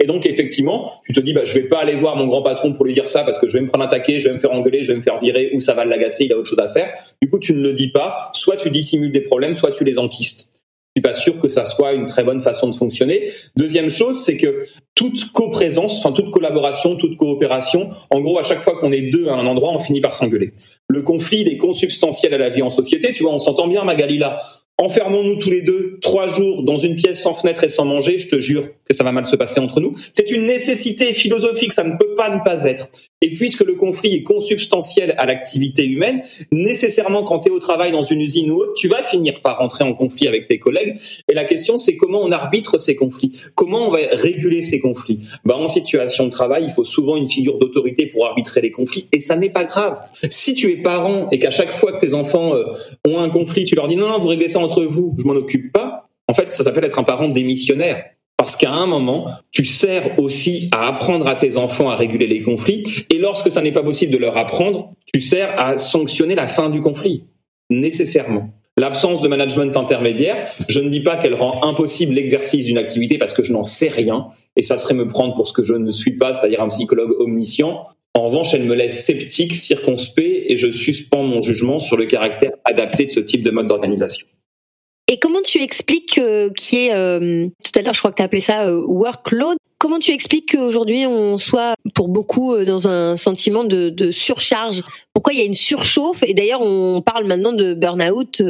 Et donc effectivement, tu te dis bah je vais pas aller voir mon grand patron pour lui dire ça parce que je vais me prendre attaquer, je vais me faire engueuler, je vais me faire virer ou ça va l'agacer, il a autre chose à faire. Du coup, tu ne le dis pas, soit tu dissimules des problèmes, soit tu les enquistes. Je suis pas sûr que ça soit une très bonne façon de fonctionner. Deuxième chose, c'est que toute coprésence, enfin toute collaboration, toute coopération, en gros, à chaque fois qu'on est deux à un endroit, on finit par s'engueuler. Le conflit, il est consubstantiel à la vie en société. Tu vois, on s'entend bien, Magali, là. Enfermons-nous tous les deux trois jours dans une pièce sans fenêtre et sans manger, je te jure que ça va mal se passer entre nous. C'est une nécessité philosophique, ça ne peut pas ne pas être. Et puisque le conflit est consubstantiel à l'activité humaine, nécessairement quand tu es au travail dans une usine ou autre, tu vas finir par rentrer en conflit avec tes collègues. Et la question, c'est comment on arbitre ces conflits? Comment on va réguler ces conflits? Bah, En situation de travail, il faut souvent une figure d'autorité pour arbitrer les conflits, et ça n'est pas grave. Si tu es parent et qu'à chaque fois que tes enfants euh, ont un conflit, tu leur dis non, non, vous réglez ça entre vous, je m'en occupe pas, en fait, ça s'appelle être un parent démissionnaire. Parce qu'à un moment, tu sers aussi à apprendre à tes enfants à réguler les conflits, et lorsque ça n'est pas possible de leur apprendre, tu sers à sanctionner la fin du conflit, nécessairement. L'absence de management intermédiaire, je ne dis pas qu'elle rend impossible l'exercice d'une activité parce que je n'en sais rien, et ça serait me prendre pour ce que je ne suis pas, c'est-à-dire un psychologue omniscient. En revanche, elle me laisse sceptique, circonspect, et je suspends mon jugement sur le caractère adapté de ce type de mode d'organisation. Et comment tu expliques euh, qui est euh, tout à l'heure je crois que tu as appelé ça euh, workload Comment tu expliques qu'aujourd'hui on soit pour beaucoup euh, dans un sentiment de, de, surcharge? Pourquoi il y a une surchauffe? Et d'ailleurs on parle maintenant de burn-out.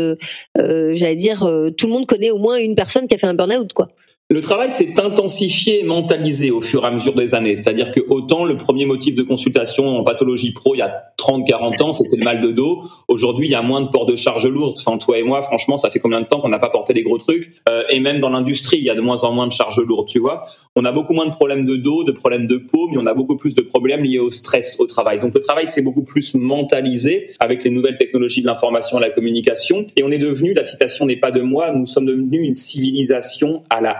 J'allais dire tout le monde connaît au moins une personne qui a fait un burn-out quoi. Le travail s'est intensifié et mentalisé au fur et à mesure des années. C'est-à-dire que autant le premier motif de consultation en pathologie pro il y a 30, 40 ans, c'était le mal de dos. Aujourd'hui, il y a moins de port de charges lourdes. Enfin, toi et moi, franchement, ça fait combien de temps qu'on n'a pas porté des gros trucs? Euh, Et même dans l'industrie, il y a de moins en moins de charges lourdes, tu vois? On a beaucoup moins de problèmes de dos, de problèmes de peau, mais on a beaucoup plus de problèmes liés au stress au travail. Donc le travail s'est beaucoup plus mentalisé avec les nouvelles technologies de l'information et de la communication. Et on est devenu, la citation n'est pas de moi, nous sommes devenus une civilisation à la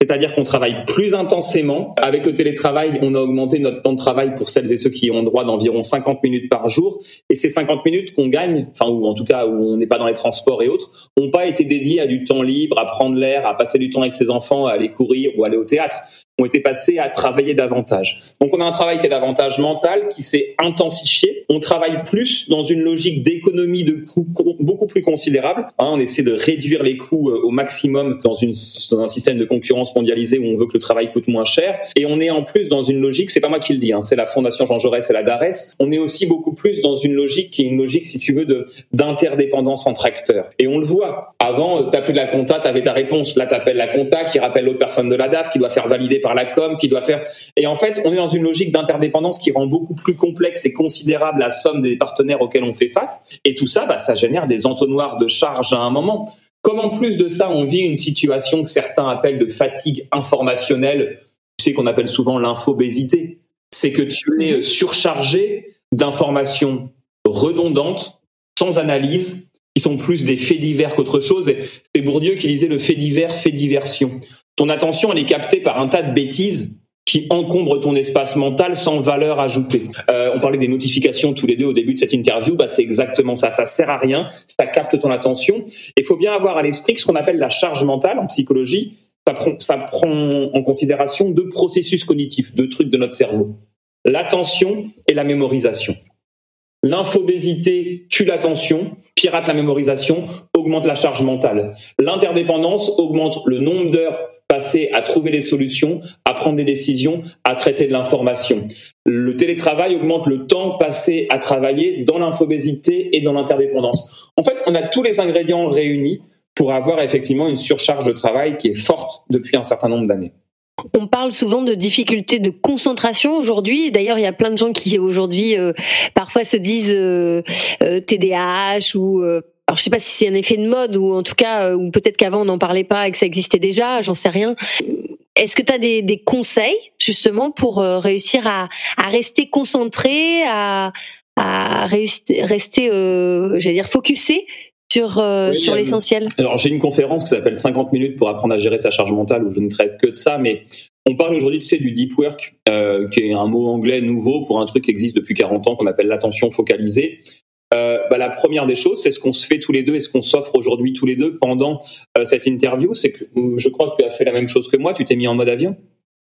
c'est-à-dire qu'on travaille plus intensément. Avec le télétravail, on a augmenté notre temps de travail pour celles et ceux qui ont droit d'environ 50 minutes par jour. Et ces 50 minutes qu'on gagne, enfin, ou en tout cas où on n'est pas dans les transports et autres, n'ont pas été dédiées à du temps libre, à prendre l'air, à passer du temps avec ses enfants, à aller courir ou aller au théâtre ont été passés à travailler davantage. Donc on a un travail qui est davantage mental, qui s'est intensifié. On travaille plus dans une logique d'économie de coûts beaucoup plus considérable. Hein, on essaie de réduire les coûts euh, au maximum dans, un système de concurrence mondialisé où on veut que le travail coûte moins cher. Et on est en plus dans une logique, c'est pas moi qui le dis, hein, c'est la Fondation Jean Jaurès et la DARES. On est aussi beaucoup plus dans une logique qui est une logique, si tu veux, de d'interdépendance entre acteurs. Et on le voit. Avant, euh, t'appelles la compta, t'avais ta réponse. Là, t'appelles la compta qui rappelle l'autre personne de la DAF, qui doit faire valider par la com, qui doit faire. Et en fait, on est dans une logique d'interdépendance qui rend beaucoup plus complexe et considérable la somme des partenaires auxquels on fait face. Et tout ça, bah, ça génère des entonnoirs de charges à un moment. Comme en plus de ça, on vit une situation que certains appellent de fatigue informationnelle, tu sais qu'on appelle souvent l'infobésité, c'est que tu es surchargé d'informations redondantes sans analyse, qui sont plus des faits divers qu'autre chose. C'est Bourdieu qui disait le fait divers fait diversion. Ton attention, elle est captée par un tas de bêtises qui encombrent ton espace mental sans valeur ajoutée. Euh, on parlait des notifications tous les deux au début de cette interview, bah c'est exactement ça. Ça sert à rien, ça capte ton attention. Il faut bien avoir à l'esprit que ce qu'on appelle la charge mentale en psychologie, ça prend en considération deux processus cognitifs, deux trucs de notre cerveau l'attention et la mémorisation. L'infobésité tue l'attention, pirate la mémorisation, augmente la charge mentale. L'interdépendance augmente le nombre d'heures à trouver des solutions, à prendre des décisions, à traiter de l'information. Le télétravail augmente le temps passé à travailler dans l'infobésité et dans l'interdépendance. En fait, on a tous les ingrédients réunis pour avoir effectivement une surcharge de travail qui est forte depuis un certain nombre d'années. On parle souvent de difficultés de concentration aujourd'hui. D'ailleurs, il y a plein de gens qui aujourd'hui euh, parfois se disent euh, euh, TDAH ou alors je sais pas si c'est un effet de mode ou en tout cas ou peut-être qu'avant on n'en parlait pas et que ça existait déjà, j'en sais rien. Est-ce que tu as des, des, conseils justement pour réussir à, à, rester concentré, à, à rester, j'allais dire focusé sur, euh, sur l'essentiel? Alors j'ai une conférence qui s'appelle 50 minutes pour apprendre à gérer sa charge mentale où je ne traite que de ça, mais on parle aujourd'hui, tu sais, du deep work, euh, qui est un mot anglais nouveau pour un truc qui existe depuis 40 ans qu'on appelle l'attention focalisée. Euh, bah, la première des choses, c'est ce qu'on se fait tous les deux et ce qu'on s'offre aujourd'hui tous les deux pendant euh, cette interview. C'est que je crois que tu as fait la même chose que moi. Tu t'es mis en mode avion.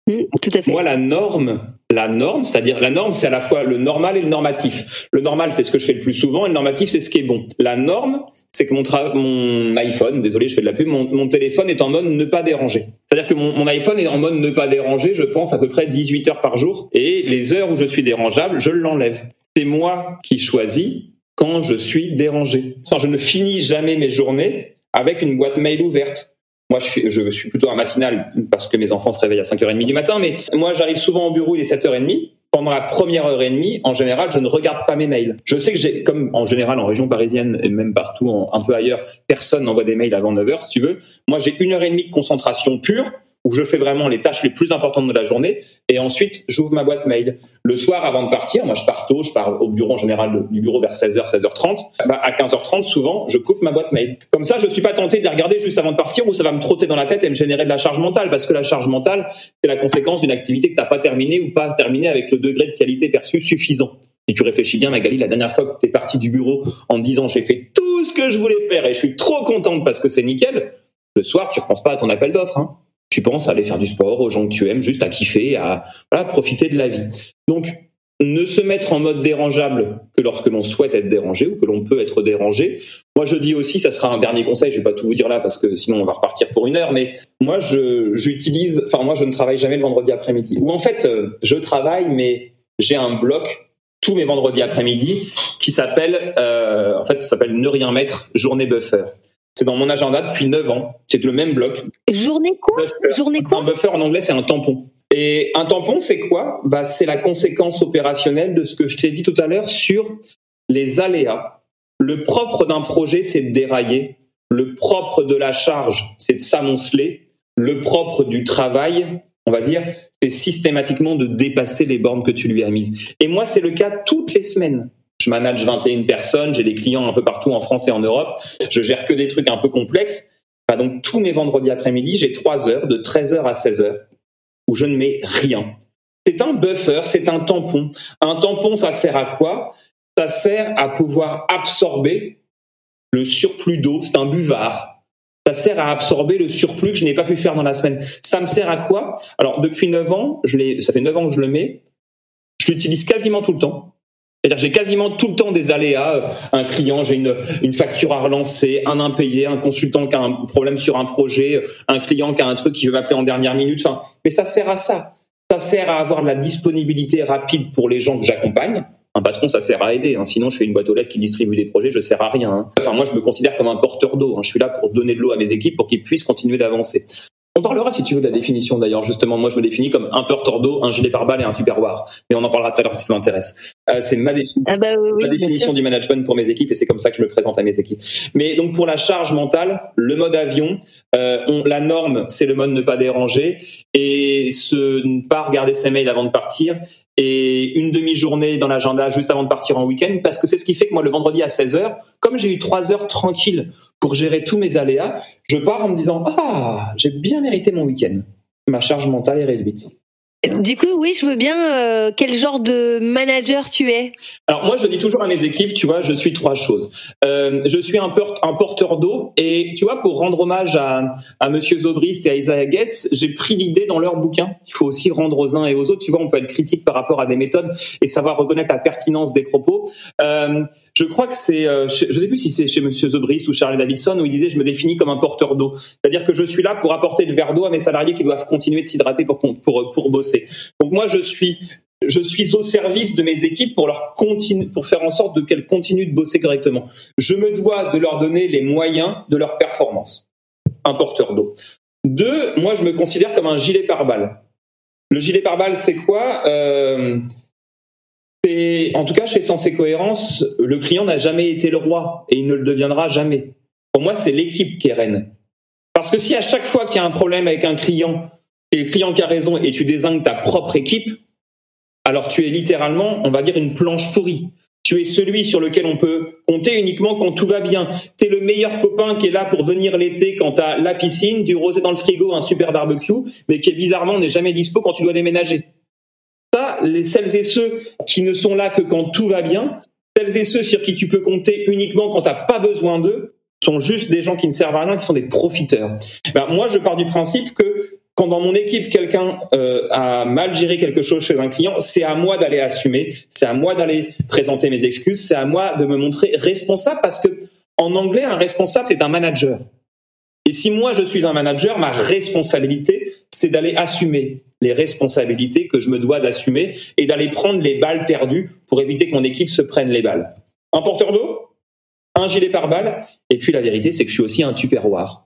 Mmh, tout à fait. Moi, la norme, la norme, c'est-à-dire la norme, c'est à la fois le normal et le normatif. Le normal, c'est ce que je fais le plus souvent, et le normatif, c'est ce qui est bon. La norme, c'est que mon, mon iPhone, désolé, je fais de la pub, mon, téléphone est en mode ne pas déranger. C'est-à-dire que mon, mon, iPhone est en mode ne pas déranger, je pense à peu près 18 heures par jour, et les heures où je suis dérangeable, je l'enlève. C'est moi qui choisis quand je suis dérangé. Enfin, je ne finis jamais mes journées avec une boîte mail ouverte. Moi, je suis, plutôt un matinal parce que mes enfants se réveillent à 5h30 du matin, mais moi, j'arrive souvent au bureau, il est 7h30. Pendant la première heure et demie, en général, je ne regarde pas mes mails. Je sais que j'ai, comme en général en région parisienne et même partout un peu ailleurs, personne n'envoie des mails avant 9h, si tu veux. Moi, j'ai une heure et demie de concentration pure où je fais vraiment les tâches les plus importantes de la journée et ensuite j'ouvre ma boîte mail. Le soir avant de partir, moi je pars tôt, je pars au bureau en général du bureau vers 16h, 16h30. Bah, à 15h30 souvent, je coupe ma boîte mail. Comme ça, je suis pas tenté de les regarder juste avant de partir où ça va me trotter dans la tête et me générer de la charge mentale parce que la charge mentale, c'est la conséquence d'une activité que tu n'as pas terminée ou pas terminée avec le degré de qualité perçu suffisant. Si tu réfléchis bien, Magali, la dernière fois que tu es parti du bureau en disant j'ai fait tout ce que je voulais faire et je suis trop contente parce que c'est nickel, le soir, tu ne repenses pas à ton appel d'offres. Hein tu penses à aller faire du sport, aux gens que tu aimes, juste à kiffer, à profiter de la vie. Donc, ne se mettre en mode dérangeable que lorsque l'on souhaite être dérangé ou que l'on peut être dérangé. Moi, je dis aussi, ça sera un dernier conseil, je vais pas tout vous dire là parce que sinon on va repartir pour une heure, mais moi, je, j'utilise, enfin, moi, je ne travaille jamais le vendredi après-midi. Ou en fait, euh, je travaille, mais j'ai un bloc tous mes vendredis après-midi qui s'appelle, euh, en fait, s'appelle ne rien mettre, journée buffer. C'est dans mon agenda depuis 9 ans. C'est le même bloc. Journée quoi? Journée quoi? Un buffer en anglais, c'est un tampon. Et un tampon, c'est quoi? Bah, C'est la conséquence opérationnelle de ce que je t'ai dit tout à l'heure sur les aléas. Le propre d'un projet, c'est de dérailler. Le propre de la charge, c'est de s'amonceler. Le propre du travail, on va dire, c'est systématiquement de dépasser les bornes que tu lui as mises. Et moi, c'est le cas toutes les semaines. Je manage 21 personnes, j'ai des clients un peu partout en France et en Europe. Je gère que des trucs un peu complexes. Donc tous mes vendredis après-midi, j'ai 3 heures de 13h à 16h où je ne mets rien. C'est un buffer, c'est un tampon. Un tampon, ça sert à quoi? Ça sert à pouvoir absorber le surplus d'eau, c'est un buvard. Ça sert à absorber le surplus que je n'ai pas pu faire dans la semaine. Ça me sert à quoi? Alors depuis 9 ans, ça fait 9 ans que je le mets, je l'utilise quasiment tout le temps. J'ai quasiment tout le temps des aléas. Un client, j'ai une, une facture à relancer, un impayé, un consultant qui a un problème sur un projet, un client qui a un truc qui veut m'appeler en dernière minute. Enfin, mais ça sert à ça. Ça sert à avoir de la disponibilité rapide pour les gens que j'accompagne. Un patron, ça sert à aider. Hein. Sinon, je fais une boîte aux lettres qui distribue des projets, je sers à rien. Hein. Enfin, moi, je me considère comme un porteur d'eau. Hein. Je suis là pour donner de l'eau à mes équipes pour qu'ils puissent continuer d'avancer. On parlera, si tu veux, de la définition d'ailleurs. Justement, moi, je me définis comme un porteur d'eau, un gilet pare-balles et un tupperware. Mais on en parlera tout à l'heure si ça m'intéresse. Euh, c'est ma, définition, ah bah oui, ma définition du management pour mes équipes et c'est comme ça que je me présente à mes équipes. Mais donc pour la charge mentale, le mode avion, euh, on, la norme, c'est le mode ne pas déranger et ce, ne pas regarder ses mails avant de partir et une demi-journée dans l'agenda juste avant de partir en week-end parce que c'est ce qui fait que moi le vendredi à 16h, comme j'ai eu 3 heures tranquilles pour gérer tous mes aléas, je pars en me disant ah j'ai bien mérité mon week-end. Ma charge mentale est réduite. Du coup, oui, je veux bien. Euh, quel genre de manager tu es? Alors moi, je dis toujours à mes équipes, tu vois, je suis trois choses. Euh, je suis un, un porteur d'eau et tu vois, pour rendre hommage à, à Monsieur Zobrist et à Isaiah Gates, j'ai pris l'idée dans leur bouquin. Il faut aussi rendre aux uns et aux autres. Tu vois, on peut être critique par rapport à des méthodes et savoir reconnaître la pertinence des propos. Euh, je crois que c'est, je sais plus si c'est chez Monsieur Zobrist ou Charles Davidson où il disait, je me définis comme un porteur d'eau, c'est-à-dire que je suis là pour apporter le verre d'eau à mes salariés qui doivent continuer de s'hydrater pour pour pour bosser. Donc moi, je suis je suis au service de mes équipes pour leur continue, pour faire en sorte qu'elles continuent de bosser correctement. Je me dois de leur donner les moyens de leur performance. Un porteur d'eau. Deux, moi je me considère comme un gilet pare-balles. Le gilet pare-balles, c'est quoi euh, C'est en tout cas chez Sensé Cohérence, le client n'a jamais été le roi et il ne le deviendra jamais. Pour moi, c'est l'équipe qui est reine. Parce que si à chaque fois qu'il y a un problème avec un client, et le client qui a raison et tu désignes ta propre équipe, alors tu es littéralement, on va dire, une planche pourrie. Tu es celui sur lequel on peut compter uniquement quand tout va bien. Tu es le meilleur copain qui est là pour venir l'été quand tu as la piscine, du rosé dans le frigo, un super barbecue, mais qui est bizarrement n'est jamais dispo quand tu dois déménager. Ça, les celles et ceux qui ne sont là que quand tout va bien, celles et ceux sur qui tu peux compter uniquement quand tu n'as pas besoin d'eux, sont juste des gens qui ne servent à rien, qui sont des profiteurs. Ben, moi, je pars du principe que quand dans mon équipe quelqu'un euh, a mal géré quelque chose chez un client, c'est à moi d'aller assumer, c'est à moi d'aller présenter mes excuses, c'est à moi de me montrer responsable parce que en anglais un responsable c'est un manager. Et si moi je suis un manager, ma responsabilité c'est d'aller assumer les responsabilités que je me dois d'assumer et d'aller prendre les balles perdues pour éviter que mon équipe se prenne les balles. Un porteur d'eau, un gilet pare-balles, et puis la vérité c'est que je suis aussi un tupperware.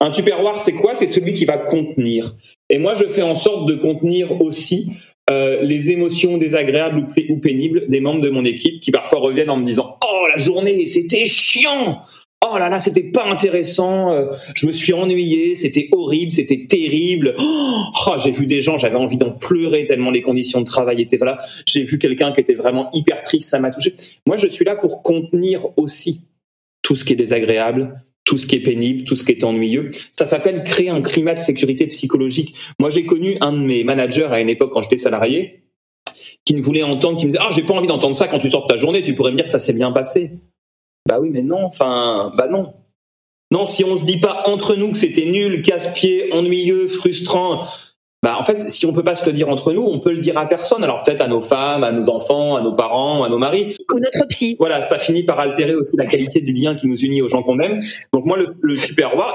Un tupperware, c'est quoi? C'est celui qui va contenir. Et moi, je fais en sorte de contenir aussi euh, les émotions désagréables ou, pénibles des membres de mon équipe qui parfois reviennent en me disant Oh, la journée, c'était chiant Oh là là, c'était pas intéressant, euh, je me suis ennuyé, c'était horrible, c'était terrible. Oh, j'ai vu des gens, j'avais envie d'en pleurer tellement les conditions de travail étaient voilà. J'ai vu quelqu'un qui était vraiment hyper triste, ça m'a touché. Moi, je suis là pour contenir aussi tout ce qui est désagréable, tout ce qui est pénible, tout ce qui est ennuyeux. Ça s'appelle créer un climat de sécurité psychologique. Moi, j'ai connu un de mes managers à une époque quand j'étais salarié qui ne voulait entendre, qui me disait ah j'ai pas envie d'entendre ça quand tu sors de ta journée, tu pourrais me dire que ça s'est bien passé. Bah oui, mais non, enfin bah non. Non, si on se dit pas entre nous que c'était nul, casse-pied, ennuyeux, frustrant, bah en fait, si on peut pas se le dire entre nous, on peut le dire à personne. Alors peut-être à nos femmes, à nos enfants, à nos parents, à nos maris. Ou notre psy. Voilà, ça finit par altérer aussi la qualité du lien qui nous unit aux gens qu'on aime. Donc moi, le, le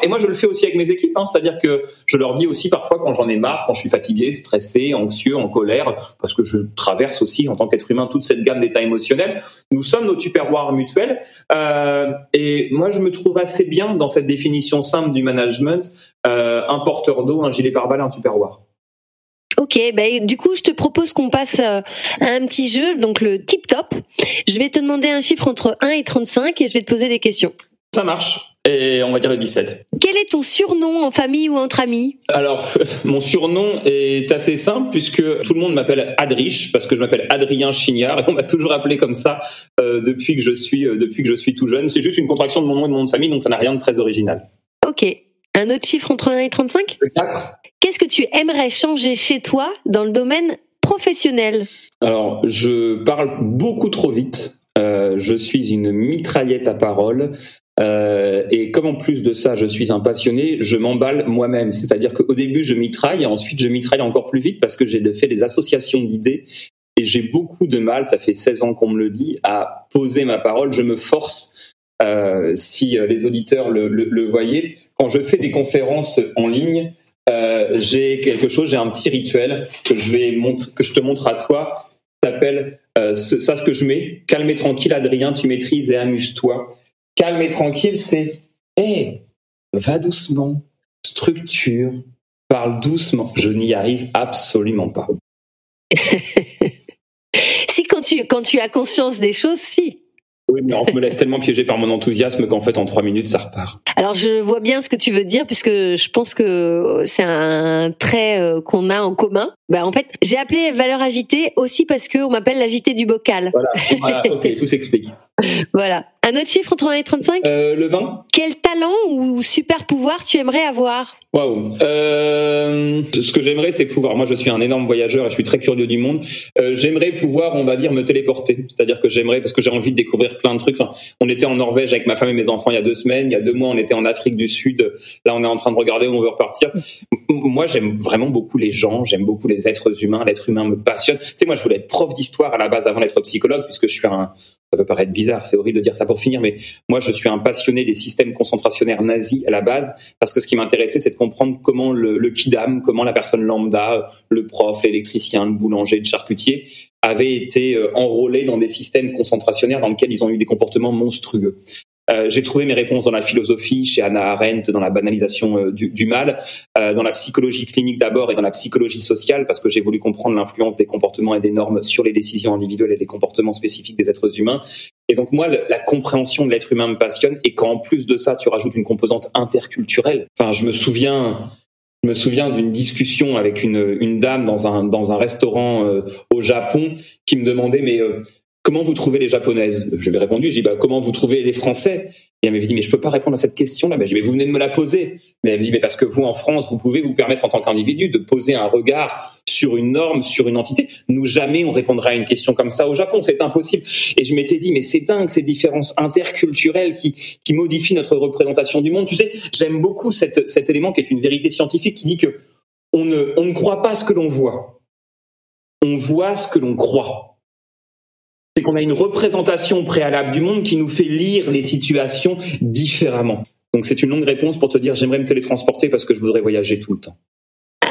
et moi je le fais aussi avec mes équipes. Hein, C'est-à-dire que je leur dis aussi parfois quand j'en ai marre, quand je suis fatigué, stressé, anxieux, en colère, parce que je traverse aussi en tant qu'être humain toute cette gamme d'états émotionnels. Nous sommes nos tupperwares mutuels. Euh, et moi, je me trouve assez bien dans cette définition simple du management. Euh, un porteur d'eau, un gilet pare-balles, un tupperware. Ok, ben du coup, je te propose qu'on passe euh, à un petit jeu, donc le tip top. Je vais te demander un chiffre entre 1 et 35 et je vais te poser des questions. Ça marche. Et on va dire le 17. Quel est ton surnom en famille ou entre amis? Alors, mon surnom est assez simple puisque tout le monde m'appelle Adrich parce que je m'appelle Adrien Chignard et on m'a toujours appelé comme ça euh, depuis que je suis euh, depuis que je suis tout jeune. C'est juste une contraction de mon nom et de mon nom de famille, donc ça n'a rien de très original. Ok. Un autre chiffre entre 1 et 35 Le 4. Qu'est-ce que tu aimerais changer chez toi dans le domaine professionnel? Alors, je parle beaucoup trop vite. Euh, je suis une mitraillette à parole. Euh, et comme en plus de ça, je suis un passionné, je m'emballe moi-même. C'est-à-dire qu'au début, je mitraille, et ensuite, je mitraille encore plus vite parce que j'ai fait des associations d'idées. Et j'ai beaucoup de mal, ça fait 16 ans qu'on me le dit, à poser ma parole. Je me force, euh, si les auditeurs le, voyaient, quand je fais des conférences en ligne, euh, j'ai quelque chose, j'ai un petit rituel que je vais montre, que je te montre à toi. S'appelle euh, ça ce que je mets. Calme et tranquille, Adrien, tu maîtrises et amuse-toi. Calme et tranquille, c'est hé, va doucement, structure, parle doucement. Je n'y arrive absolument pas. tu, quand tu as conscience des choses, si. Oui, mais on me laisse tellement piéger par mon enthousiasme qu'en fait, en trois minutes, ça repart. Alors, je vois bien ce que tu veux dire, puisque je pense que c'est un trait euh, qu'on a en commun. Ben, en fait, j'ai appelé valeur agitée aussi parce qu'on m'appelle l'agité du bocal. Voilà, voilà ok, tout s'explique. Voilà. Un autre chiffre entre 1 et 35 euh, Le 20. Quel talent ou super pouvoir tu aimerais avoir? Waouh. Euh, ce que j'aimerais, c'est pouvoir. Moi, je suis un énorme voyageur et je suis très curieux du monde. Euh, j'aimerais pouvoir, on va dire, me téléporter. C'est-à-dire que j'aimerais, parce que j'ai envie de découvrir plein de trucs. Enfin, on était en Norvège avec ma femme et mes enfants il y a deux semaines. Il y a deux mois, on était en Afrique du Sud. Là, on est en train de regarder où on veut repartir. Moi, j'aime vraiment beaucoup les gens. J'aime beaucoup les êtres humains. L'être humain me passionne. Tu sais, moi, je voulais être prof d'histoire à la base avant d'être psychologue, puisque je suis un, ça peut paraître bizarre, c'est horrible de dire ça pour finir, mais moi je suis un passionné des systèmes concentrationnaires nazis à la base, parce que ce qui m'intéressait c'est de comprendre comment le, le kidam, comment la personne lambda, le prof, l'électricien, le boulanger, le charcutier, avaient été euh, enrôlés dans des systèmes concentrationnaires dans lesquels ils ont eu des comportements monstrueux. Euh, j'ai trouvé mes réponses dans la philosophie, chez Hannah Arendt, dans la banalisation euh, du, mal, euh, dans la psychologie clinique d'abord et dans la psychologie sociale, parce que j'ai voulu comprendre l'influence des comportements et des normes sur les décisions individuelles et les comportements spécifiques des êtres humains. Et donc moi, la compréhension de l'être humain me passionne, et quand en plus de ça, tu rajoutes une composante interculturelle. Enfin, je me souviens. Je me souviens d'une discussion avec une, une, dame dans un, dans un restaurant au Japon qui me demandait mais comment vous trouvez les japonaises? Je lui ai répondu, j'ai dit, bah, comment vous trouvez les français? Et elle m'avait dit, mais je peux pas répondre à cette question-là. Ben, je vous venez de me la poser. Mais elle me dit, mais parce que vous, en France, vous pouvez vous permettre en tant qu'individu de poser un regard sur une norme, sur une entité. Nous, jamais on répondra à une question comme ça au Japon. C'est impossible. Et je m'étais dit, mais c'est dingue, ces différences interculturelles qui, qui modifient notre représentation du monde. Tu sais, j'aime beaucoup cet élément qui est une vérité scientifique qui dit que on ne, on ne croit pas ce que l'on voit. On voit ce que l'on croit qu'on a une représentation préalable du monde qui nous fait lire les situations différemment. Donc c'est une longue réponse pour te dire j'aimerais me télétransporter parce que je voudrais voyager tout le temps.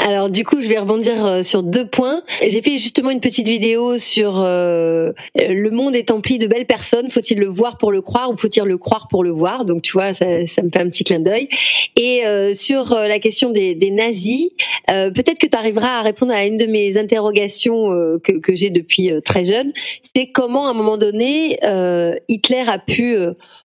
Alors du coup, je vais rebondir euh, sur deux points. J'ai fait justement une petite vidéo sur euh, le monde est empli de belles personnes. Faut-il le voir pour le croire ou faut-il le croire pour le voir? Donc tu vois, ça, ça me fait un petit clin d'œil. Et euh, sur euh, la question des, des nazis, euh, peut-être que tu arriveras à répondre à une de mes interrogations que, que j'ai depuis très jeune. C'est comment à un moment donné Hitler a pu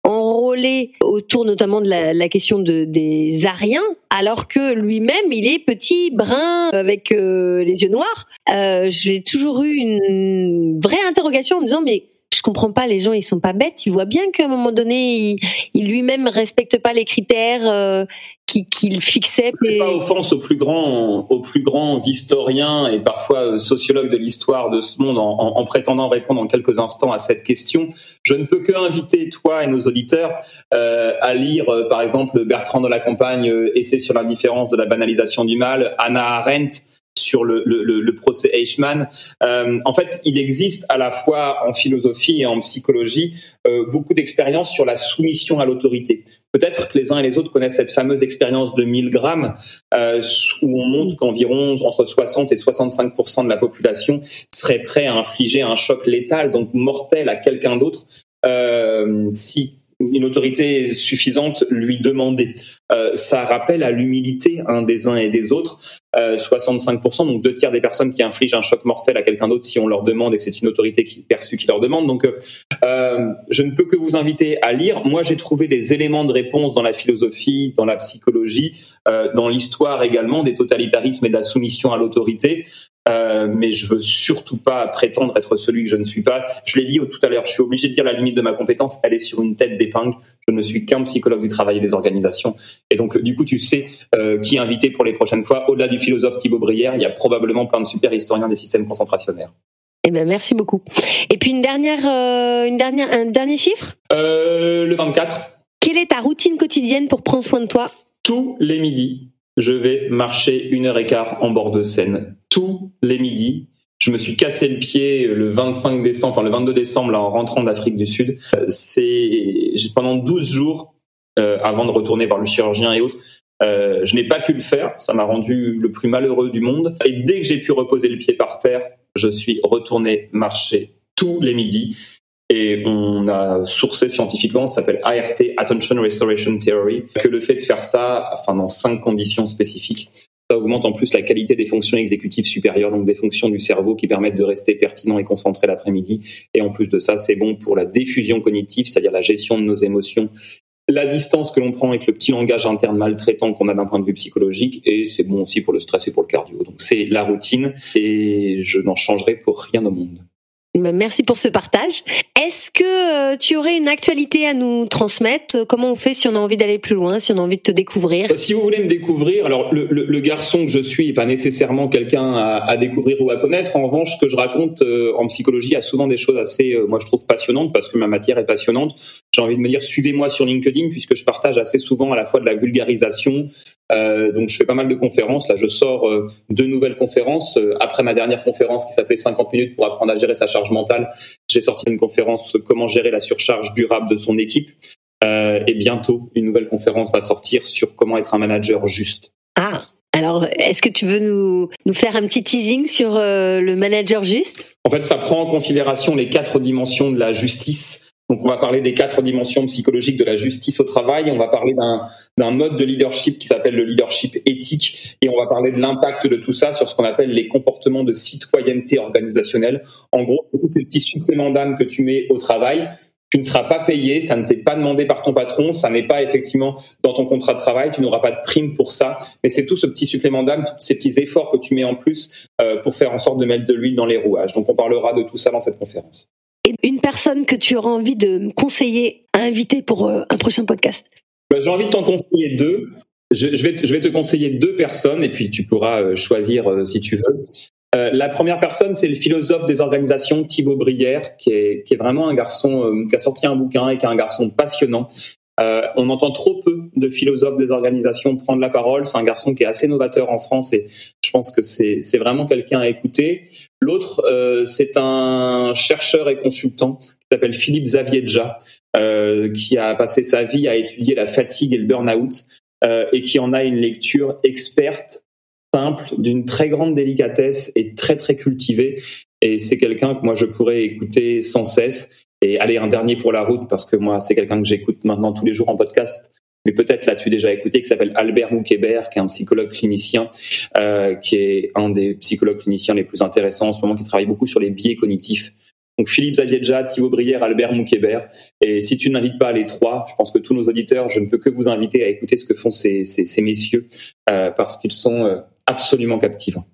enrôlé autour notamment de la, question de, des Ariens, alors que lui-même il est petit, brun, avec euh, les yeux noirs. Euh, J'ai toujours eu une vraie interrogation en me disant mais je comprends pas, les gens ils sont pas bêtes, ils voient bien qu'à un moment donné il, il lui-même respecte pas les critères euh, qu'il fixait. Et... Pas offense aux plus grands, aux plus grands historiens et parfois euh, sociologues de l'histoire de ce monde en, en, prétendant répondre en quelques instants à cette question. Je ne peux que inviter toi et nos auditeurs euh, à lire, euh, par exemple, Bertrand de la Campagne, Essai sur l'indifférence de la banalisation du mal, Anna Arendt sur le, le, le procès Eichmann. Euh, en fait, il existe à la fois en philosophie et en psychologie euh, beaucoup d'expériences sur la soumission à l'autorité. Peut-être que les uns et les autres connaissent cette fameuse expérience de Milgram euh, où on montre qu'environ entre 60 et 65% de la population serait prêt à infliger un choc létal, donc mortel, à quelqu'un d'autre euh, si une autorité suffisante lui demandait. Euh, ça rappelle à l'humilité un des uns et des autres. Euh, 65%, donc deux tiers des personnes qui infligent un choc mortel à quelqu'un d'autre si on leur demande et que c'est une autorité qui perçue qui leur demande. Donc, euh, je ne peux que vous inviter à lire. Moi, j'ai trouvé des éléments de réponse dans la philosophie, dans la psychologie, euh, dans l'histoire également des totalitarismes et de la soumission à l'autorité. Euh, mais je veux surtout pas prétendre être celui que je ne suis pas. Je l'ai dit tout à l'heure, je suis obligé de dire la limite de ma compétence, elle est sur une tête d'épingle. Je ne suis qu'un psychologue du travail et des organisations. Et donc, du coup, tu sais euh, qui inviter pour les prochaines fois. Au-delà du philosophe Thibaut Brière, il y a probablement plein de super historiens des systèmes concentrationnaires. Eh ben, merci beaucoup. Et puis une dernière, euh, une dernière, un dernier chiffre? Euh, Le 24. Quelle est ta routine quotidienne pour prendre soin de toi? Tous les midis, je vais marcher une heure et quart en bord de Seine tous les midis. Je me suis cassé le pied le 25 décembre, enfin le 22 décembre, là, en rentrant d'Afrique du Sud. C'est pendant 12 jours euh, avant de retourner voir le chirurgien et autres. Euh, je n'ai pas pu le faire, ça m'a rendu le plus malheureux du monde. Et dès que j'ai pu reposer le pied par terre, je suis retourné marcher tous les midis. Et on a sourcé scientifiquement, ça s'appelle ART, Attention Restoration Theory, que le fait de faire ça, enfin dans cinq conditions spécifiques, Ça augmente en plus la qualité des fonctions exécutives supérieures, donc des fonctions du cerveau qui permettent de rester pertinent et concentré l'après-midi. Et en plus de ça, c'est bon pour la diffusion cognitive, c'est-à-dire la gestion de nos émotions la distance que l'on prend avec le petit langage interne maltraitant qu'on a d'un point de vue psychologique et c'est bon aussi pour le stress et pour le cardio. Donc c'est la routine et je n'en changerai pour rien au monde. Merci pour ce partage. Est-ce que euh, tu aurais une actualité à nous transmettre? Comment on fait si on a envie d'aller plus loin, si on a envie de te découvrir? Si vous voulez me découvrir, alors le, garçon que je suis n'est pas nécessairement quelqu'un à, découvrir ou à connaître. En revanche, ce que je raconte euh, en psychologie a souvent des choses assez, euh, moi je trouve passionnantes parce que ma matière est passionnante. J'ai envie de me dire, suivez-moi sur LinkedIn puisque je partage assez souvent à la fois de la vulgarisation, euh, donc je fais pas mal de conférences. Là, je sors euh, deux nouvelles conférences. Euh, après ma dernière conférence qui s'appelait 50 minutes pour apprendre à gérer sa charge mentale, j'ai sorti une conférence comment gérer la surcharge durable de son équipe. et bientôt, une nouvelle conférence va sortir sur comment être un manager juste. Ah, alors, est-ce que tu veux nous, nous faire un petit teasing sur le manager juste? En fait, ça prend en considération les quatre dimensions de la justice donc on va parler des quatre dimensions psychologiques de la justice au travail, on va parler d'un mode de leadership qui s'appelle le leadership éthique, et on va parler de l'impact de tout ça sur ce qu'on appelle les comportements de citoyenneté organisationnelle. En gros, tous ces petits suppléments d'âme que tu mets au travail, tu ne seras pas payé, ça ne t'est pas demandé par ton patron, ça n'est pas effectivement dans ton contrat de travail, tu n'auras pas de prime pour ça, mais c'est tout ce petit supplément d'âme, tous ces petits efforts que tu mets en plus euh, pour faire en sorte de mettre de l'huile dans les rouages. Donc on parlera de tout ça dans cette conférence une personne que tu auras envie de conseiller à inviter pour euh, un prochain podcast bah, J'ai envie de t'en conseiller deux. Je, vais, je vais te conseiller deux personnes et puis tu pourras euh, choisir euh, si tu veux. la première personne, c'est le philosophe des organisations Thibaut Brière, qui est, qui est vraiment un garçon qui a sorti un bouquin et qui est un garçon passionnant. on entend trop peu de philosophes des organisations prendre la parole. C'est un garçon qui est assez novateur en France et je pense que c'est vraiment quelqu'un à écouter. L'autre, euh, c'est un chercheur et consultant qui s'appelle Philippe Zaviedja, euh, qui a passé sa vie à étudier la fatigue et le burn-out euh, et qui en a une lecture experte, simple, d'une très grande délicatesse et très très cultivée. Et c'est quelqu'un que moi je pourrais écouter sans cesse. Et aller un dernier pour la route parce que moi c'est quelqu'un que j'écoute maintenant tous les jours en podcast mais peut-être l'as-tu déjà écouté, qui s'appelle Albert Moukébert, qui est un psychologue clinicien, euh, qui est un des psychologues cliniciens les plus intéressants en ce moment, qui travaille beaucoup sur les biais cognitifs. Donc Philippe Zaviedja, Thibaut Brière, Albert Moukébert. Et si tu n'invites pas les trois, je pense que tous nos auditeurs, je ne peux que vous inviter à écouter ce que font ces, ces, messieurs, euh, parce qu'ils sont euh, absolument captivants.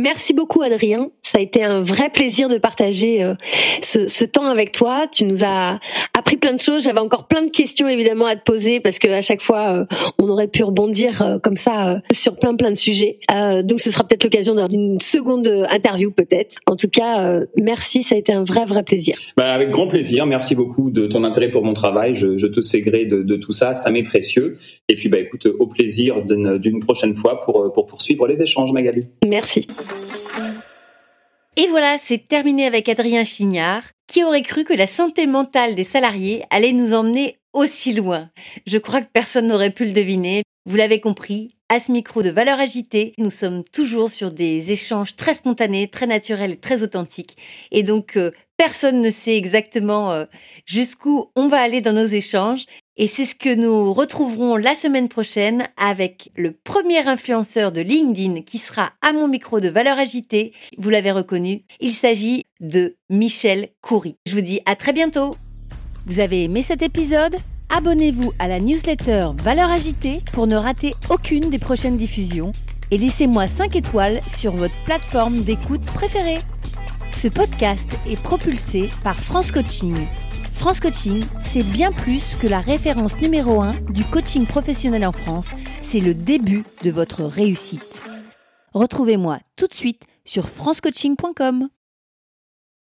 Merci beaucoup Adrien, ça a été un vrai plaisir de partager euh, ce, temps avec toi. Tu nous as appris plein de choses. J'avais encore plein de questions évidemment à te poser parce que à chaque fois euh, on aurait pu rebondir euh, comme ça sur plein plein de sujets. donc ce sera peut-être l'occasion d'une seconde interview peut-être. En tout cas, merci, ça a été un vrai vrai plaisir. Bah, avec grand plaisir. Merci beaucoup de ton intérêt pour mon travail. Je, te sais gré de, tout ça, ça m'est précieux. Et puis bah écoute, au plaisir d'une prochaine fois pour pour poursuivre les échanges, Magali. Merci. Et voilà, c'est terminé avec Adrien Chignard. Qui aurait cru que la santé mentale des salariés allait nous emmener aussi loin Je crois que personne n'aurait pu le deviner. Vous l'avez compris, à ce micro de valeur agitée, nous sommes toujours sur des échanges très spontanés, très naturels et très authentiques. Et donc, euh, personne ne sait exactement euh, jusqu'où on va aller dans nos échanges. Et c'est ce que nous retrouverons la semaine prochaine avec le premier influenceur de LinkedIn qui sera à mon micro de valeur agitée. Vous l'avez reconnu, il s'agit de Michel Coury. Je vous dis à très bientôt. Vous avez aimé cet épisode? Abonnez-vous à la newsletter Valeur agitée pour ne rater aucune des prochaines diffusions et laissez-moi 5 étoiles sur votre plateforme d'écoute préférée. Ce podcast est propulsé par France Coaching France Coaching, c'est bien plus que la référence numéro 1 du coaching professionnel en France, c'est le début de votre réussite. Retrouvez-moi tout de suite sur francecoaching.com.